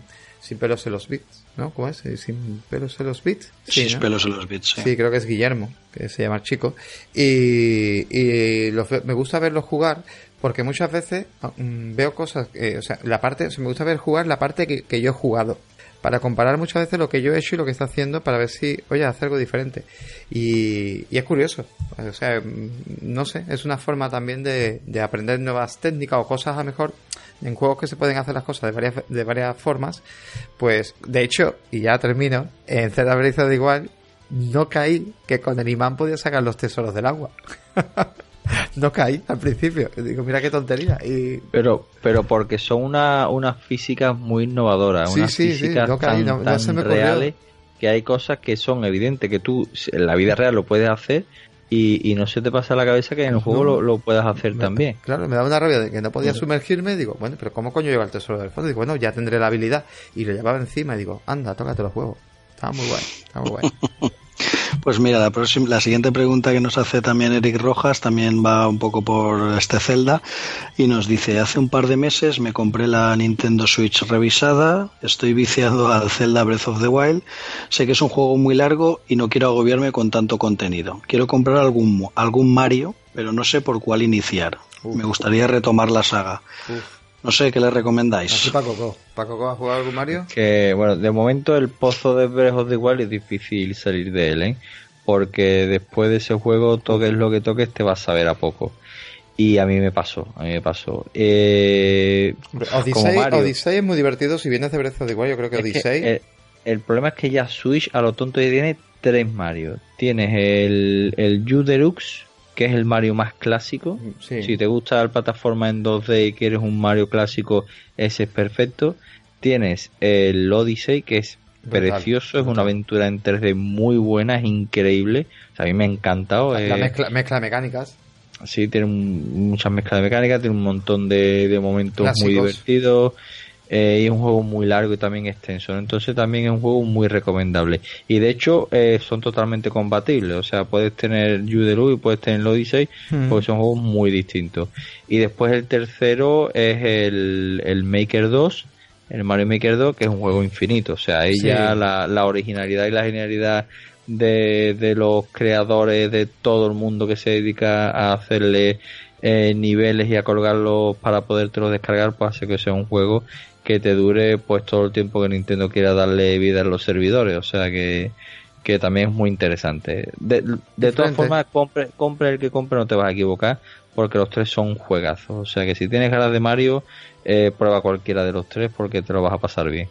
Sin pelos en los bits. ¿No? ¿Cómo es? ¿Sin pelos en los bits? Sí, Sin ¿no? pelos en los bits, sí. sí. creo que es Guillermo, que se llama el chico. Y, y los, me gusta verlo jugar porque muchas veces um, veo cosas, eh, o sea, la parte, me gusta ver jugar la parte que, que yo he jugado para comparar muchas veces lo que yo he hecho y lo que está haciendo para ver si, oye, hace algo diferente. Y, y, es curioso, o sea, no sé, es una forma también de, de, aprender nuevas técnicas o cosas a mejor en juegos que se pueden hacer las cosas de varias, de varias formas. Pues, de hecho, y ya termino, en Zelda Breath of the Wild no caí que con el imán podía sacar los tesoros del agua. no caí al principio. Digo, mira qué tontería. Y... Pero, pero porque son una, unas físicas muy innovadoras, unas físicas tan, reales que hay cosas que son evidentes que tú en la vida real lo puedes hacer y, no se te pasa la cabeza que en el juego lo, lo, puedas hacer también. Claro, me da una rabia de que no podía sumergirme. Digo, bueno, pero ¿cómo coño lleva el tesoro del fondo? Digo, bueno, ya tendré la habilidad. Y lo llevaba encima y digo, anda, tócate los juegos. Está muy guay, está muy guay. Pues mira, la, próxima, la siguiente pregunta que nos hace también Eric Rojas también va un poco por este Zelda y nos dice, hace un par de meses me compré la Nintendo Switch revisada, estoy viciado al Zelda Breath of the Wild, sé que es un juego muy largo y no quiero agobiarme con tanto contenido. Quiero comprar algún, algún Mario, pero no sé por cuál iniciar. Me gustaría retomar la saga. No sé, ¿qué le recomendáis? Así Paco Paco, ¿ha jugado algún Mario? Que, bueno, de momento el pozo de of the Wild es difícil salir de él, ¿eh? Porque después de ese juego, toques lo que toques, te vas a ver a poco. Y a mí me pasó, a mí me pasó. Eh, Odyssey, es muy divertido. Si vienes de Breath the Wild, yo creo que Odyssey... el, problema es que ya Switch a lo tonto ya tiene tres Mario. Tienes el, el Juderux, que es el Mario más clásico. Si te gusta la plataforma en 2D y quieres un Mario clásico, ese es perfecto. Tienes el Odyssey, que es precioso, es una aventura en 3D muy buena, es increíble. a mí me ha encantado. La eh. mezcla, de mecánicas. Sí, tiene muchas mezclas de mecánicas, tiene un montón de, momentos muy divertidos. Eh, y es un juego muy largo y también extenso. Entonces también es un juego muy recomendable. Y de hecho eh, son totalmente compatibles. O sea, puedes tener Juderu y puedes tener el Odyssey porque son juegos muy distintos. Y después el tercero es el, el Maker 2. El Mario Maker 2, que es un juego infinito. O sea, ella la, la originalidad y la genialidad de, de los creadores de todo el mundo que se dedica a hacerle eh, niveles y a colgarlos para podértelo descargar, pues hace que sea un juego que te dure pues todo el tiempo que Nintendo quiera darle vida a los servidores, o sea que, que también es muy interesante. De, de todas formas, compre, compre el que compre, no te vas a equivocar, porque los tres son juegazos. O sea que si tienes ganas de Mario, eh, prueba cualquiera de los tres porque te lo vas a pasar bien.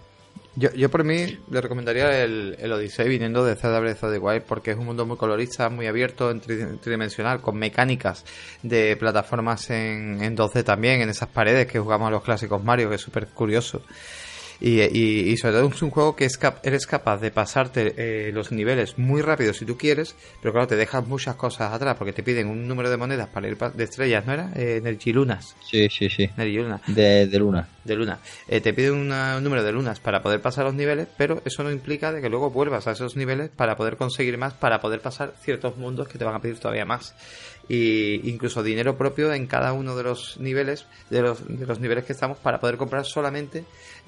Yo, yo por mí le recomendaría el, el Odyssey viniendo de Zelda Breath of the Wild porque es un mundo muy colorista, muy abierto, tridimensional, con mecánicas de plataformas en, en 2D también, en esas paredes que jugamos a los clásicos Mario, que es súper curioso. Y, y, sobre todo es un juego que es eres capaz de pasarte eh, los niveles muy rápido si tú quieres, pero claro, te dejas muchas cosas atrás porque te piden un número de monedas para ir de estrellas, ¿no era? Eh, Lunas. Sí, sí, sí. Luna. De, de luna. De luna. Eh, te piden un número de lunas para poder pasar los niveles, pero eso no implica de que luego vuelvas a esos niveles para poder conseguir más, para poder pasar ciertos mundos que te van a pedir todavía más y incluso dinero propio en cada uno de los niveles de los, de los niveles que estamos para poder comprar solamente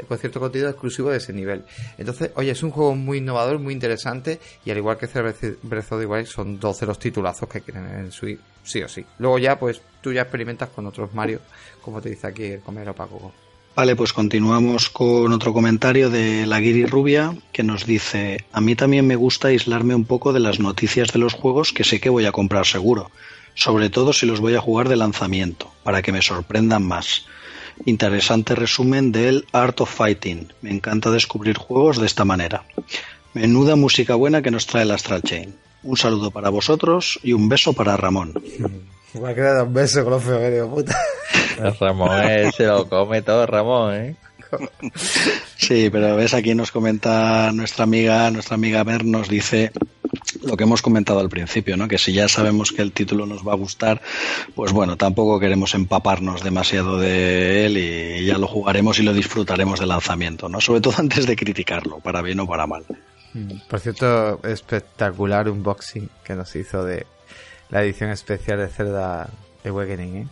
pues cierto contenido exclusivo de ese nivel. Entonces oye es un juego muy innovador muy interesante y al igual que Breath of the Wild son 12 los titulazos que quieren en su sí o sí. Luego ya pues tú ya experimentas con otros Mario como te dice aquí el comero Paco. Vale, pues continuamos con otro comentario de la Guiri Rubia que nos dice, a mí también me gusta aislarme un poco de las noticias de los juegos que sé que voy a comprar seguro sobre todo si los voy a jugar de lanzamiento, para que me sorprendan más. Interesante resumen del Art of Fighting. Me encanta descubrir juegos de esta manera. Menuda música buena que nos trae el Astral Chain. Un saludo para vosotros y un beso para Ramón. Me ha quedado un beso con los feos, puta. Ramón eh, se lo come todo, Ramón, ¿eh? Sí, pero ves aquí nos comenta nuestra amiga, nuestra amiga Mer nos dice lo que hemos comentado al principio, ¿no? Que si ya sabemos que el título nos va a gustar, pues bueno, tampoco queremos empaparnos demasiado de él y ya lo jugaremos y lo disfrutaremos de lanzamiento, ¿no? Sobre todo antes de criticarlo, para bien o para mal. Mm, por cierto, espectacular unboxing que nos hizo de la edición especial de Zelda Awakening, ¿eh?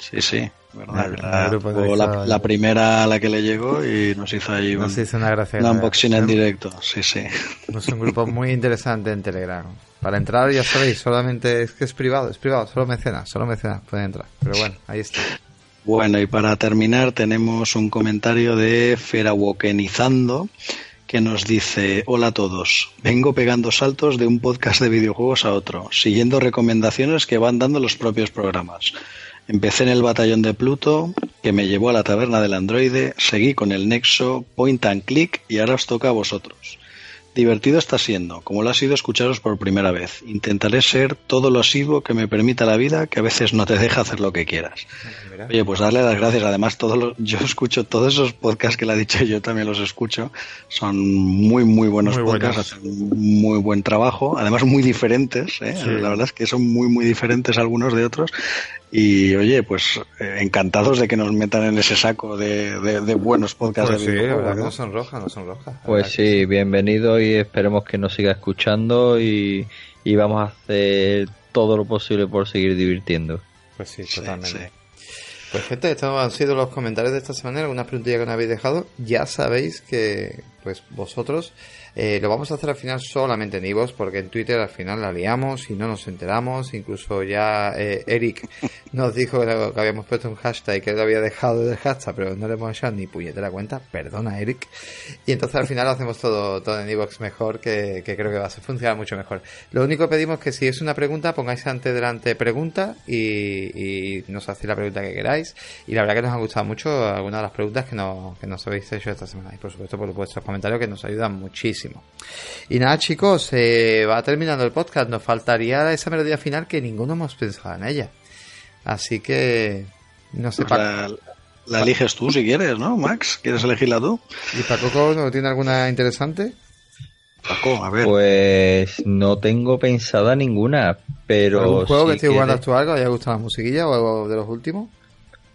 Sí, sí. La, la, primera a la que le llegó y nos hizo ahí un, unboxing en directo. Sí, sí. Es un grupo muy interesante en Telegram. Para entrar, ya sabéis, solamente es que es privado, es privado, solo mecenas, solo mecenas pueden entrar. Pero bueno, ahí está. Bueno, y para terminar tenemos un comentario de Ferawokenizando que nos dice, hola a todos, vengo pegando saltos de un podcast de videojuegos a otro, siguiendo recomendaciones que van dando los propios programas. Empecé en el batallón de Pluto, que me llevó a la taberna del androide, seguí con el nexo, point and click y ahora os toca a vosotros. Divertido está siendo, como lo ha sido escucharos por primera vez. Intentaré ser todo lo asiduo que me permita la vida, que a veces no te deja hacer lo que quieras. Oye, pues darle las gracias. Además, todos yo escucho todos esos podcasts que le ha dicho, yo también los escucho. Son muy, muy buenos podcasts, hacen muy buen trabajo. Además, muy diferentes. ¿eh? La verdad es que son muy, muy diferentes algunos de otros. Y oye, pues eh, encantados de que nos metan en ese saco de, buenos podcasts. Pues sí, la verdad que no son rojas, no son rojas. Pues sí, bienvenido y esperemos que nos siga escuchando y, vamos a hacer todo lo posible por seguir divirtiendo. Pues sí, totalmente. Pues gente, estos han sido los comentarios de esta semana, algunas preguntas que nos habéis dejado. Ya sabéis que pues vosotros eh, lo vamos a hacer al final solamente en Ivos, porque en Twitter al final la liamos y no nos enteramos. Incluso ya eh, Eric nos dijo que, habíamos puesto un hashtag y que lo había dejado del hashtag, pero no le hemos echado ni puñetera cuenta. Perdona, Eric. Y entonces al final lo hacemos todo, todo en Evox mejor, que, creo que va a funcionar mucho mejor. Lo único que pedimos es que si es una pregunta, pongáis ante delante pregunta y, nos hacéis la pregunta que queráis. Y la verdad que nos han gustado mucho algunas de las preguntas que, no, que nos habéis hecho esta semana. Y por supuesto por vuestros comentarios que nos ayudan muchísimo. Y nada, chicos, eh, va terminando el podcast. Nos faltaría esa melodía final que ninguno hemos pensado en ella. Así que no sé. La, la, eliges tú si quieres, ¿no, Max? ¿Quieres elegirla tú? ¿Y Paco no tiene alguna interesante? Paco, a ver. Pues no tengo pensada ninguna, pero. ¿Algún juego que esté jugando actual que haya gustado la musiquilla o algo de los últimos?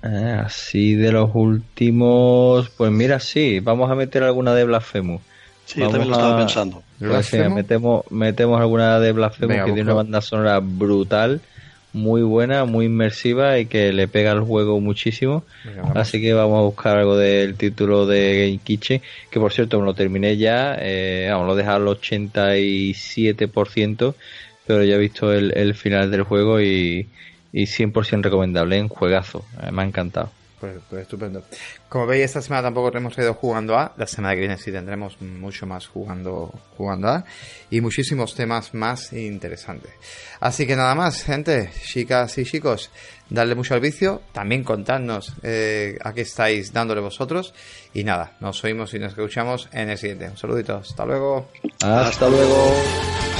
Eh, así de los últimos, pues mira, sí, vamos a meter alguna de Blasphemous. Sí, yo también lo estaba pensando. Pues metemos, metemos alguna de Blasphemous que tiene una banda sonora brutal, muy buena, muy inmersiva y que le pega al juego muchísimo. Así que vamos a buscar algo del título de Game Kitchen, que por cierto me lo terminé ya, eh, vamos, lo dejé al 87%, pero ya he visto el, el final del juego y, y 100% recomendable, en juegazo, eh, me ha encantado. Pues, pues, estupendo. Como veis, esta semana tampoco hemos ido jugando a. La semana que viene sí tendremos mucho más jugando, jugando a. Y muchísimos temas más interesantes. Así que nada más, gente, chicas y chicos, darle mucho al vicio. También contadnos eh, a qué estáis dándole vosotros. Y nada, nos oímos y nos escuchamos en el siguiente. Un saludito. Hasta luego. Hasta luego.